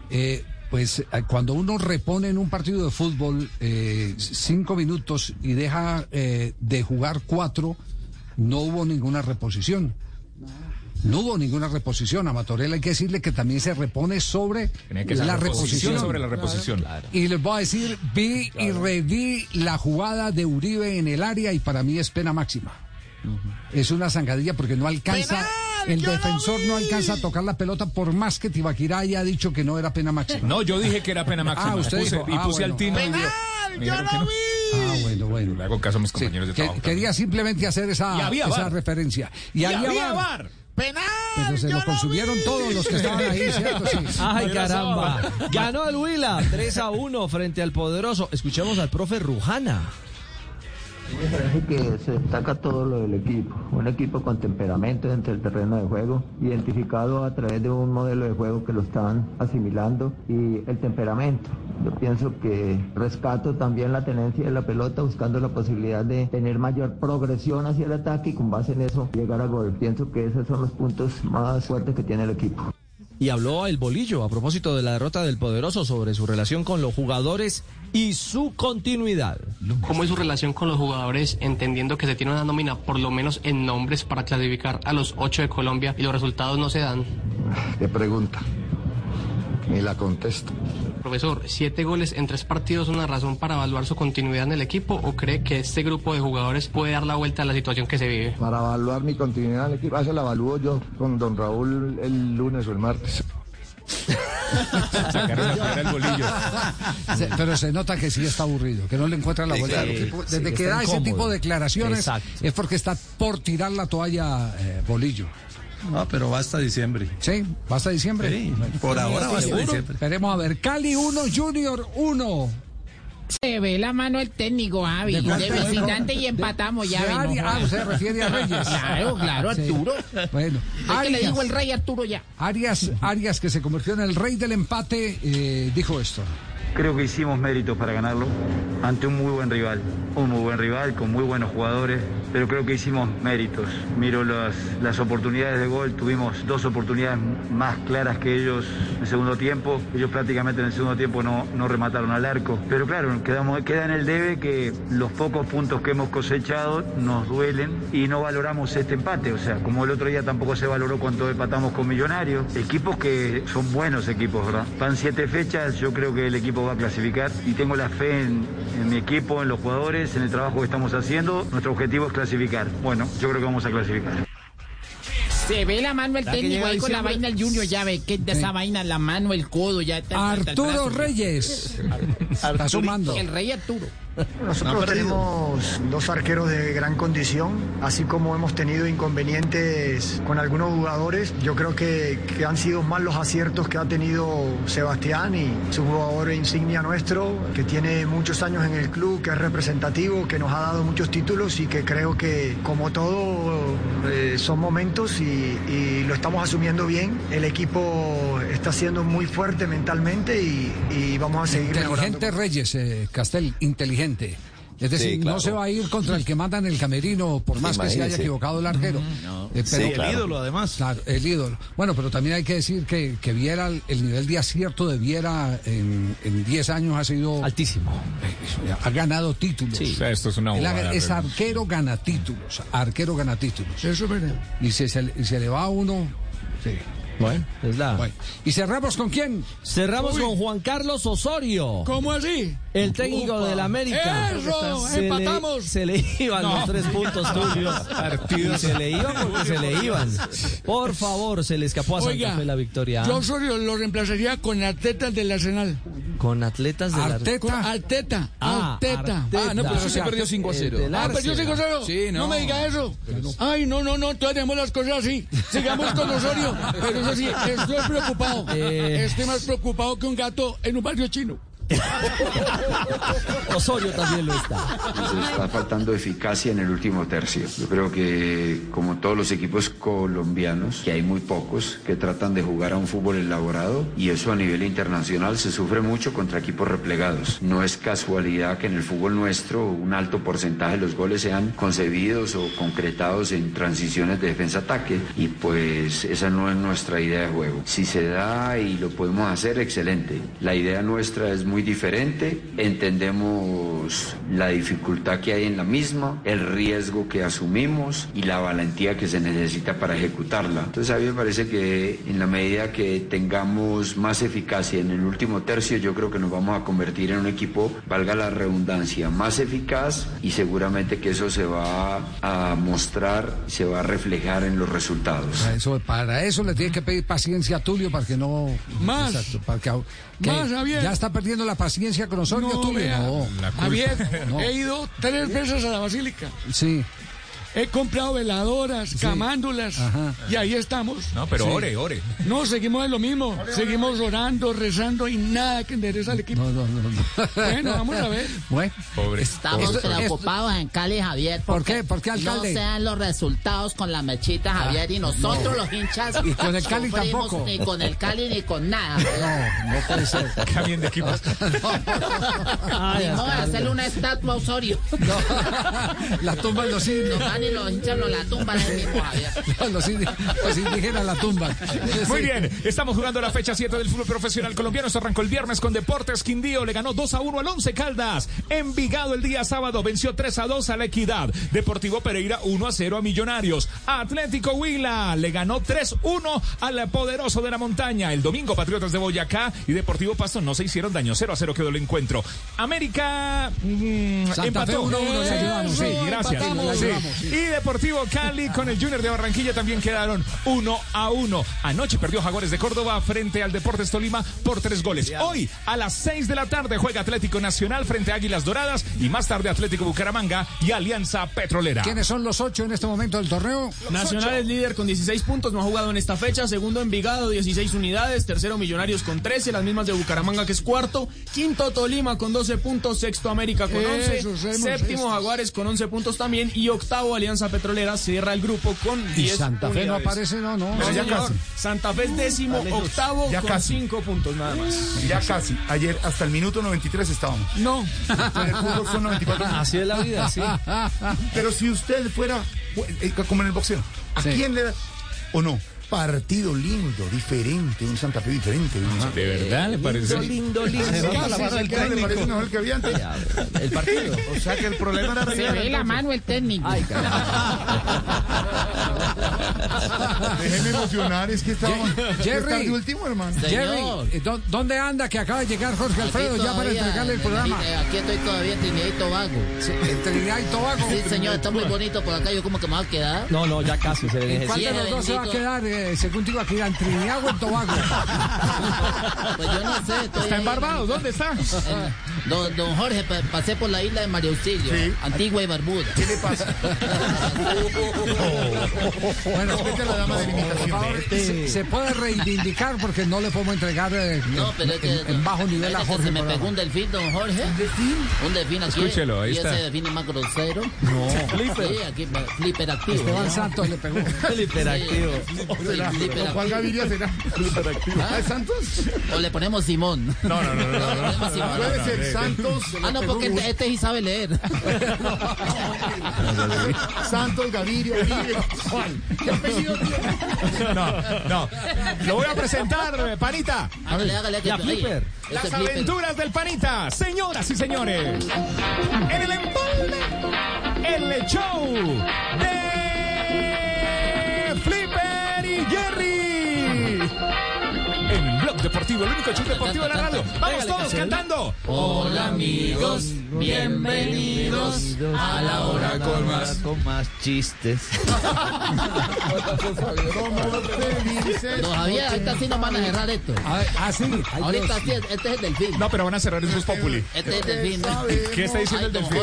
Eh, pues eh, cuando uno repone en un partido de fútbol eh, cinco minutos y deja eh, de jugar cuatro, no hubo ninguna reposición. No hubo ninguna reposición. A Matorell hay que decirle que también se repone sobre que la reposición reposición. sobre la reposición. Y les voy a decir, vi y reví la jugada de Uribe en el área y para mí es pena máxima. Es una zancadilla porque no alcanza, el defensor no alcanza a tocar la pelota por más que Tibaquirá haya dicho que no era pena máxima. No, yo dije que era pena máxima. Ah, usted Puse- dijo, y ah, puse bueno. al Tino. y dio- me dijeron que no. Ah, bueno, bueno. Le hago caso a mis compañeros de Que- trabajo. quería simplemente hacer esa, Y había esa VAR. referencia. Y había había VAR. VAR. Pero se lo consumieron todos los que estaban ahí, ¿cierto? Sí. Ay, caramba. Ganó el Huila 3 a 1 frente al poderoso. Escuchemos al profe Rujana. Me parece que se destaca todo lo del equipo, un equipo con temperamento dentro del terreno de juego, identificado a través de un modelo de juego que lo están asimilando y el temperamento. Yo pienso que rescato también la tenencia de la pelota buscando la posibilidad de tener mayor progresión hacia el ataque y con base en eso llegar a gol. Pienso que esos son los puntos más fuertes que tiene el equipo. Y habló el bolillo a propósito de la derrota del poderoso sobre su relación con los jugadores y su continuidad. ¿Cómo es su relación con los jugadores, entendiendo que se tiene una nómina por lo menos en nombres para clasificar a los ocho de Colombia y los resultados no se dan? ¿Qué pregunta? Ni la contesto. Profesor, ¿siete goles en tres partidos es una razón para evaluar su continuidad en el equipo o cree que este grupo de jugadores puede dar la vuelta a la situación que se vive? Para evaluar mi continuidad en el equipo, eso la evalúo yo con don Raúl el lunes o el martes. Sacaron afuera el bolillo. Se- pero se nota que sí está aburrido, que no le encuentra la Sí, vuelta. claro. Desde Sí, que da ese tipo de declaraciones Exacto. es porque está por tirar la toalla eh, Bolillo. No, pero va hasta diciembre. Sí, va hasta diciembre. Sí, por ahora va hasta diciembre. Esperemos a ver. Cali 1, Junior 1. Se ve la mano el técnico, Avi. ¿De visitante y empatamos ya. No Arias. Ah, usted refiere a Reyes. Claro, claro, Sí. Arturo. Bueno, que le Arias. digo el rey Arturo ya. Arias, Arias, que se convirtió en el rey del empate, eh, dijo esto. Creo que hicimos méritos para ganarlo ante un muy buen rival, un muy buen rival con muy buenos jugadores, pero creo que hicimos méritos. Miro las, las oportunidades de gol, tuvimos dos oportunidades más claras que ellos en el segundo tiempo, ellos prácticamente en el segundo tiempo no, no remataron al arco, pero claro, quedamos, queda en el debe que los pocos puntos que hemos cosechado nos duelen y no valoramos este empate, o sea, como el otro día tampoco se valoró cuando empatamos con Millonarios, equipos que son buenos equipos, ¿verdad? Van siete fechas, yo creo que el equipo va a clasificar y tengo la fe en, en mi equipo, en los jugadores, en el trabajo que estamos haciendo. Nuestro objetivo es clasificar. Bueno, yo creo que vamos a clasificar. Se ve la mano el técnico ahí con la vaina el Junior, ya ve que de esa vaina, la mano, el codo, ya está. Arturo brazo. Reyes. Está sumando. El rey Arturo. Nosotros tenemos dos arqueros de gran condición, así como hemos tenido inconvenientes con algunos jugadores. Yo creo que, que han sido más los aciertos que ha tenido Sebastián y su jugador insignia nuestro, que tiene muchos años en el club, que es representativo, que nos ha dado muchos títulos y que creo que como todo eh, son momentos y, y lo estamos asumiendo bien. El equipo está siendo muy fuerte mentalmente y, y vamos a seguir mejorando. Inteligente Reyes, eh, Castel, inteligente. Es decir, Sí, claro. no se va a ir contra el que manda en el camerino, por más que se haya equivocado el arquero. Eh, Sí, el ídolo, además. Claro, el ídolo. Bueno, pero también hay que decir que, que Viera, el nivel de acierto de Viera en, en 10 años ha sido... Altísimo. ha ganado títulos. O sea, esto es una es arquero gana títulos, arquero gana títulos. Eso es verdad. Y si se, se le va a uno... Sí. Bueno, es la. Bueno, ¿Y cerramos con quién? Cerramos Uy. con Juan Carlos Osorio. ¿Cómo así? El técnico del América. ¡Eso! Se le- ¡Empatamos! Se le, iban No. los tres puntos tuyos. Partidos. Se le iban porque se le iban. Por favor, se le escapó a Santa Fe la victoria. Yo Osorio lo reemplazaría con Arteta del Arsenal. Con atletas de la Con Arteta. Ah, Arteta. Arteta. Ah, no, pero sí se perdió 5 a 0. Ah, del perdió 5 a 0. Arsenal. Sí, no. no. me diga eso. Ay, no, no, no, todavía tenemos las cosas así. Sigamos con Osorio. Pero eso sí, estoy preocupado. Eh. Estoy más preocupado que un gato en un barrio chino. Osorio también lo está. Nos está faltando eficacia en el último tercio. Yo creo que como todos los equipos colombianos, que hay muy pocos, que tratan de jugar a un fútbol elaborado y eso a nivel internacional se sufre mucho contra equipos replegados. No es casualidad que en el fútbol nuestro un alto porcentaje de los goles sean concebidos o concretados en transiciones de defensa-ataque y pues esa no es nuestra idea de juego. Si se da y lo podemos hacer, excelente. La idea nuestra es muy diferente, entendemos la dificultad que hay en la misma, el riesgo que asumimos y la valentía que se necesita para ejecutarla. Entonces a mí me parece que en la medida que tengamos más eficacia en el último tercio, yo creo que nos vamos a convertir en un equipo, valga la redundancia, más eficaz y seguramente que eso se va a mostrar, se va a reflejar en los resultados. Para eso, para eso le tiene que pedir paciencia a Tulio para que no. Más. Exacto, para que Más, Javier. Ya está perdiendo la paciencia con Osorio, No, Tulio. vea. No. Javier, No. he ido tres veces a la basílica. Sí. He comprado veladoras, camándulas y ahí estamos. No, pero ore, ore. No, seguimos en lo mismo. Seguimos orando, rezando y nada que endereza al equipo. No, no, no. Bueno, vamos a ver. Bueno. Pobre. Estamos preocupados en Cali, Javier. ¿Por qué? ¿Por qué, alcalde? No sean los resultados con la mechita, Javier. y nosotros, no. los hinchas. Y con el Cali tampoco. Ni con el Cali ni con nada. No, no puede ser. Cambien de equipo. Modo de hacerle una estatua a Osorio. La tumba los Nos indios. Van y los hinchas nos la tumban. Los, indígenas la tumban. Muy bien, estamos jugando la fecha 7 del fútbol profesional colombiano. Se arrancó el viernes con Deportes Quindío. Le ganó 2 a 1 al 11 Caldas. Envigado el día sábado venció 3 a 2 a la Equidad. Deportivo Pereira 1 a 0 a Millonarios. Atlético Huila le ganó 3 1 al poderoso de la montaña. El domingo Patriotas de Boyacá y Deportivo Pasto no se hicieron daño. 0 a 0 quedó el encuentro. América mm, Santa empató. Fe 1 a 1 le ayudamos, Sí, sí. gracias. Empatamos. Sí. Y Deportivo Cali con el Junior de Barranquilla también quedaron uno a uno. Anoche perdió Jaguares de Córdoba frente al Deportes Tolima por tres goles. Hoy a las seis de la tarde juega Atlético Nacional frente a Águilas Doradas y más tarde Atlético Bucaramanga y Alianza Petrolera. ¿Quiénes son los ocho en este momento del torneo? Nacional es líder con 16 puntos, no ha jugado en esta fecha. Segundo Envigado, 16 unidades. Tercero Millonarios con 13, las mismas de Bucaramanga que es cuarto. Quinto Tolima con 12 puntos. Sexto América con 11. Esos, hemos- Séptimo. Jaguares con 11 puntos también. Y octavo Alianza Petrolera cierra el grupo con 10 Y Santa Fe no aparece, no, no. Ya casi. Santa Fe es décimo, octavo Ya con casi. 5 puntos nada más. Ya casi. Ayer hasta el minuto 93 estábamos. No. En el fútbol son 94 Así es la vida, sí. Pero si usted fuera eh, como en el boxeo, ¿a quién le da o no? Partido lindo, diferente, un Santa Fe diferente. un- ¿De verdad le parece? Lindo, lindo, lindo. sí, La mano sí, del ¿qué le parece mejor que había antes? El partido. O sea que el problema era Se ve la mano el técnico. Déjeme emocionar, es que estaba. Jerry. último, hermano. Jerry, eh, ¿dó- ¿dónde anda que acaba de llegar Jorge Alfredo ya para entregarle el programa? Aquí estoy todavía en Trinidad y Tobago. En Trinidad y Tobago. Sí, señor, está muy bonito por acá. Yo como que me voy a quedar. No, no, ya casi se ¿En le cuál de los dos se va a quedar, eh, según digo, aquí en Trinidad o en Tobago? Pues yo no sé. estoy Está en. Barbados, ¿dónde está? En- Don, don Jorge, pa- pasé por la isla de María Auxilio, Sí. Antigua y Barbuda. ¿Qué le pasa? bueno, respete a la dama de la Por favor, imitación. se, se puede reivindicar porque no le podemos entregar eh, No, pero es que, en, en bajo nivel a Jorge. se me pegó un delfín, don Jorge. ¿Un delfín? Un delfín aquí. Escúchelo, ahí y está. ese delfín es más grosero. No. Flipper. Sí, aquí, flipper activo. Esteban ¿no? Santos le pegó. El hiperactivo. Sí, flipper ¿Con cuál activo. Gaviria será? ¿Ah, es Santos? O le ponemos Simón. No, no, no, no. Puede ser Santos. Ah, no, porque este, este sí sabe leer. Santos, Gaviria, Gaviria. ¿Cuál? ¿Qué apellido tiene? No, no. Lo voy a presentar, Panita. Hágale, hágale. Que Ya, ahí, Flipper. este Las flipper. aventuras del Panita, señoras y señores. En el empalme, el show de En Blog Deportivo, el único show deportivo de la radio. Vamos todos cantando. Hola amigos, bienvenidos a la hora con más. Con más chistes. Javier, ahorita sí nos van a cerrar esto. Ah, ah, sí. Ahorita sí, este es el delfín. No, pero van a cerrar el Voz Populi. Este es el delfín. ¿Qué está diciendo el delfín?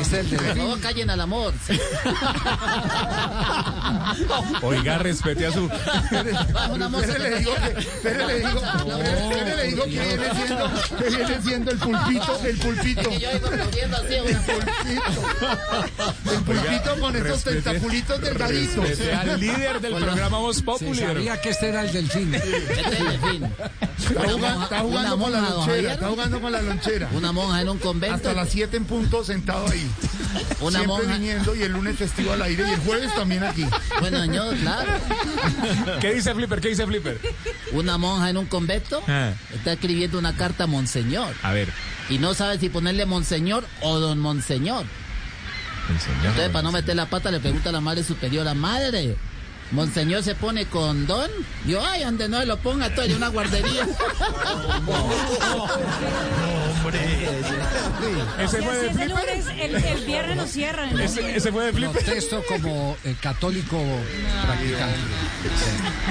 Este es el favor, callen al amor. Oiga, respete a su. Es Espere, le digo, espere, le digo, que viene siendo, que viene siendo el pulpito, el pulpito. que yo iba así una El pulpito con estos respete- tentaculitos delgaditos. Respete al líder del programa Voz Se Populi. sabía que este era el delfín. Este es el delfín. Está jugando, está jugando con la lonchera, Javier. está jugando con la lonchera. Una monja en un convento. Hasta las 7 en punto sentado ahí. Una Siempre monja. viniendo y el lunes festivo al aire y el jueves también aquí. Bueno, señor, claro. ¿Qué dice Flipper? ¿Qué dice Flipper? Una monja en un convento Ah. está escribiendo una carta a Monseñor. A ver. Y no sabe si ponerle Monseñor o Don Monseñor. Entonces, para no meter la pata, le pregunta a la madre superiora, madre, Monseñor se pone con Don. Yo, ay, donde no lo ponga, estoy en una guardería. Ese Si fue así de Flipper. el, el viernes nos cierran. Ese, ese fue de Flipper. Protesto como eh, católico practicante.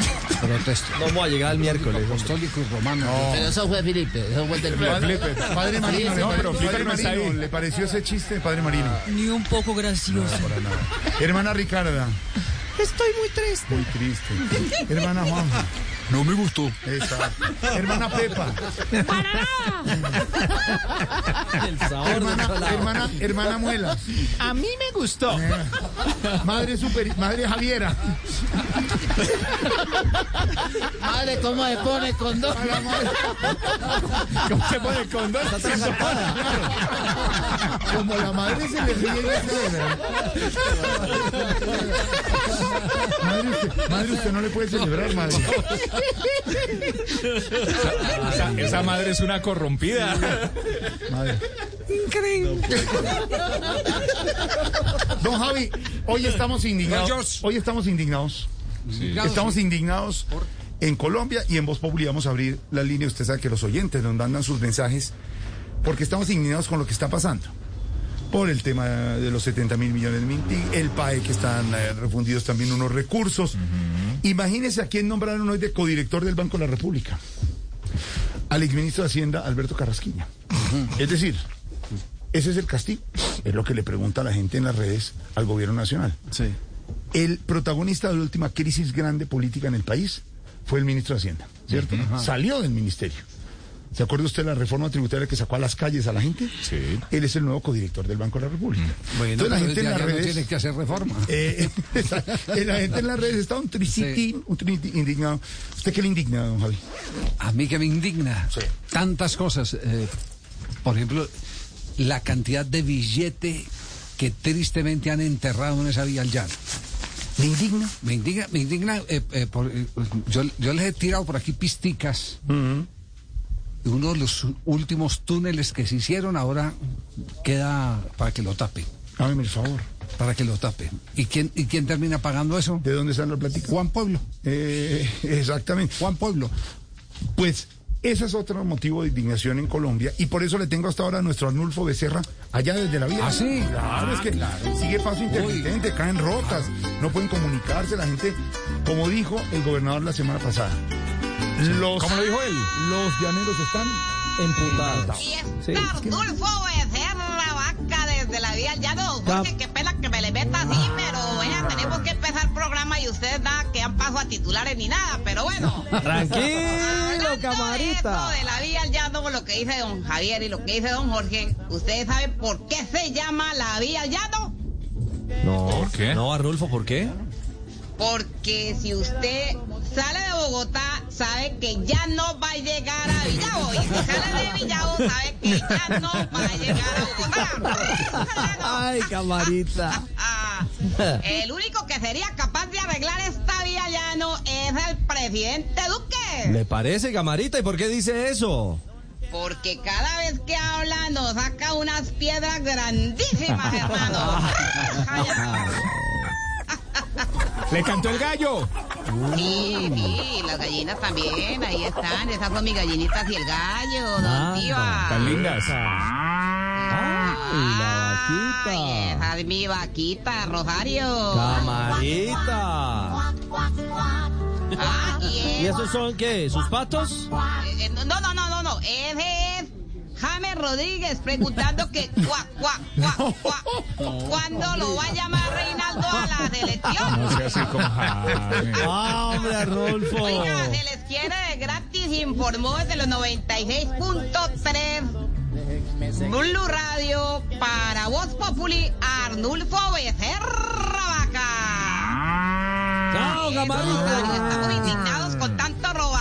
Sí. Protesto. No vamos a llegar el miércoles. Apostólico y romano. Pero eso fue Felipe, eso fue del Flipper. Padre Marino, No, le, pero Padre no está Marino, ahí. ¿le pareció ese chiste, Padre Marino? Ni un poco gracioso. Hermana Ricarda, Estoy muy triste. muy triste. Hermana Juanja. No me gustó. Exacto. Hermana Pepa. El sabor Hermana, hermana, hermana Muela. A mí me gustó. Madre super, madre Javiera. Madre, ¿cómo se pone con Don? ¿Cómo se pone el condón? Como la madre se le ríe. Madre usted, madre, usted no le puede celebrar, madre. Esa, esa madre es una corrompida. Madre. Don Javi, hoy estamos indignados. Hoy estamos indignados. Estamos indignados en Colombia y en Voz Populi vamos a abrir la línea. Usted sabe que los oyentes nos mandan sus mensajes porque estamos indignados con lo que está pasando. Por el tema de los 70 mil millones de Mintic, el PAE que están eh, refundidos también unos recursos. Imagínense a quién nombraron hoy de codirector del Banco de la República. Al exministro de Hacienda, Alberto Carrasquilla. Es decir, ese es el castigo. Es lo que le pregunta la gente en las redes al gobierno nacional. Sí. El protagonista de la última crisis grande política en el país fue el ministro de Hacienda, ¿cierto? Salió del ministerio. ¿Se acuerda usted de la reforma tributaria que sacó a las calles a la gente? Sí. Él es el nuevo codirector del Banco de la República. Bueno, Entonces la gente en las ya no redes... tiene que hacer reforma. Eh, la gente en las redes está un tricitín, un indignado. ¿Usted qué le indigna, don Javi? A mí que me indigna. Tantas cosas. eh, por ejemplo, la cantidad de billete que tristemente han enterrado en esa vía al llano. ¿Me indigna? Me indigna, me indigna. eh, eh, por- yo, yo les he tirado por aquí pisticas. de Uno de los últimos túneles que se hicieron ahora queda para que lo tapen. Hágame el favor. Para que lo tapen. ¿Y quién, ¿Y quién termina pagando eso? ¿De dónde están la plática? Juan Pueblo. Eh, exactamente. Juan Pueblo. Pues ese es otro motivo de indignación en Colombia y por eso le tengo hasta ahora a nuestro Arnulfo Becerra allá desde la vida. ¿Ah, sí? Claro, es que Ah, claro. sigue paso intermitente, caen rotas, no pueden comunicarse la gente, como dijo el gobernador la semana pasada. Los, ¿Cómo lo dijo él? Los llaneros están Emputados. Y es Becerra Vaca desde la vía ya no. Jorge, qué pena que me le meta así, pero tenemos que empezar el programa y ustedes nada que han paso a titulares ni nada, pero bueno. Tranquilo, De, camarita. eso, de la vía al llano, lo que dice don Javier y lo que dice don Jorge, ¿ustedes saben por qué se llama la vía al llano? No, ¿Por qué? No, Arnulfo, ¿por qué? Porque si usted sale de Bogotá, sabe que ya no va a llegar a Villavo. Y si sale de Villavo, sabe que ya no va a llegar a Bogotá. Ay, camarita. El único que sería capaz de arreglar esta vía llano es el presidente Duque. ¿Le parece, camarita? ¿Y por qué dice eso? Porque cada vez que habla nos saca unas piedras grandísimas, hermano. Le cantó el gallo. Sí, sí, las gallinas también, ahí están. Esas son mis gallinitas y el gallo, don. Tan lindas. Ay, la vaquita. Esa es mi vaquita, Rosario. Camarita. Ah, y, ¿Y esos son qué? ¿Sus patos? Eh, No, no, no, no, no. Ese es James Rodríguez preguntando que cuá, cuá, cuá, cuá, ¿cuándo lo va a llamar Reinaldo a la selección? No sea así con Jaime. Ah, hombre, Arnulfo. Oiga, se les quiere de gratis, informó desde los 96.3 Blue Radio para Voz Populi Arnulfo Becerra Vaca. Chao, camarita. Estamos indignados con tanto robadero.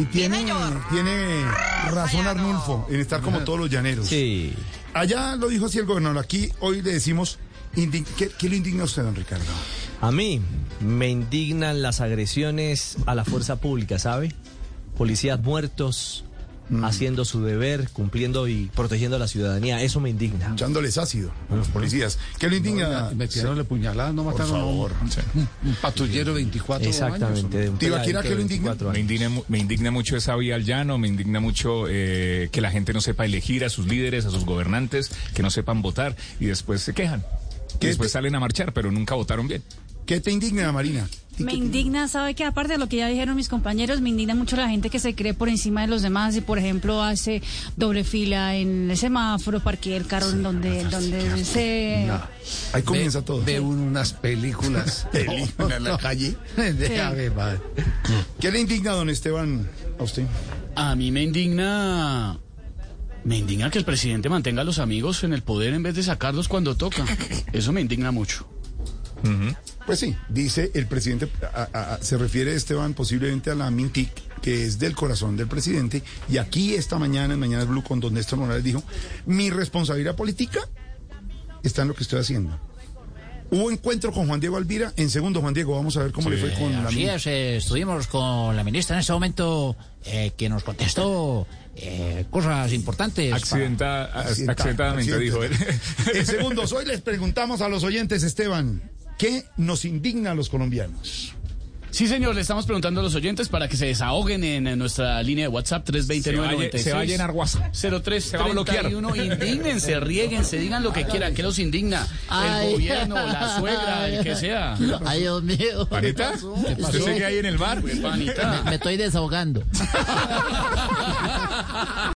Y tiene, tiene razón todos en estar como todos los llaneros. Sí. Allá lo dijo así el gobernador. Aquí hoy le decimos, ¿qué, qué le indigna a usted, don Ricardo? A mí me indignan las agresiones a la fuerza pública, ¿sabe? Policías muertos, haciendo su deber, cumpliendo y protegiendo a la ciudadanía. Eso me indigna. Echándoles ácido a los policías. ¿Qué le indigna? Metieronle puñaladas, no Por mataron a un- favor. un, un patrullero de 24 Exactamente. de un Tibaquira, peladito ¿qué de lo indigna? 24 Me años. indigna, me indigna mucho esa vía al llano, me indigna mucho eh, que la gente no sepa elegir a sus líderes, a sus gobernantes, que no sepan votar y después se quejan. ¿Qué Y después te- salen a marchar, pero nunca votaron bien. ¿Qué te indigna, Marina? Me indigna, ¿sabe que Aparte de lo que ya dijeron mis compañeros, me indigna mucho la gente que se cree por encima de los demás y, por ejemplo, hace doble fila en el semáforo, parquea el carro en donde, donde se... No. Ahí comienza ve, todo. Ve uno unas películas. Película en la calle. Déjame, madre. ¿Qué le indigna, don Esteban, a usted? A mí me indigna. Me indigna que el presidente mantenga a los amigos en el poder en vez de sacarlos cuando toca. Eso me indigna mucho. Pues sí, dice el presidente, a- a- a- se refiere Esteban posiblemente a la Mintic, que es del corazón del presidente, y aquí esta mañana, en Mañana Blue, con don Néstor Morales dijo, mi responsabilidad política está en lo que estoy haciendo. Hubo encuentro con Juan Diego Alvira, en segundo Juan Diego, vamos a ver cómo le fue con la es, eh, estuvimos con la ministra en ese momento eh, que nos contestó eh, cosas importantes. Accidenta- Accidenta- accidentadamente, dijo él. En segundos, hoy les preguntamos a los oyentes, Esteban, ¿qué nos indigna a los colombianos? Sí, señor, le estamos preguntando a los oyentes para que se desahoguen en, en nuestra línea de WhatsApp 329 Se va a llenar WhatsApp. 03 Se va a bloquear. Indígnense, rieguense, digan lo que quieran. ¿Qué los indigna? Ay. El gobierno, la suegra, el que sea. Ay, Dios mío. ¿Panita? ¿Qué ¿Usted pasó? sigue ahí en el bar? Panita. Me, me estoy desahogando.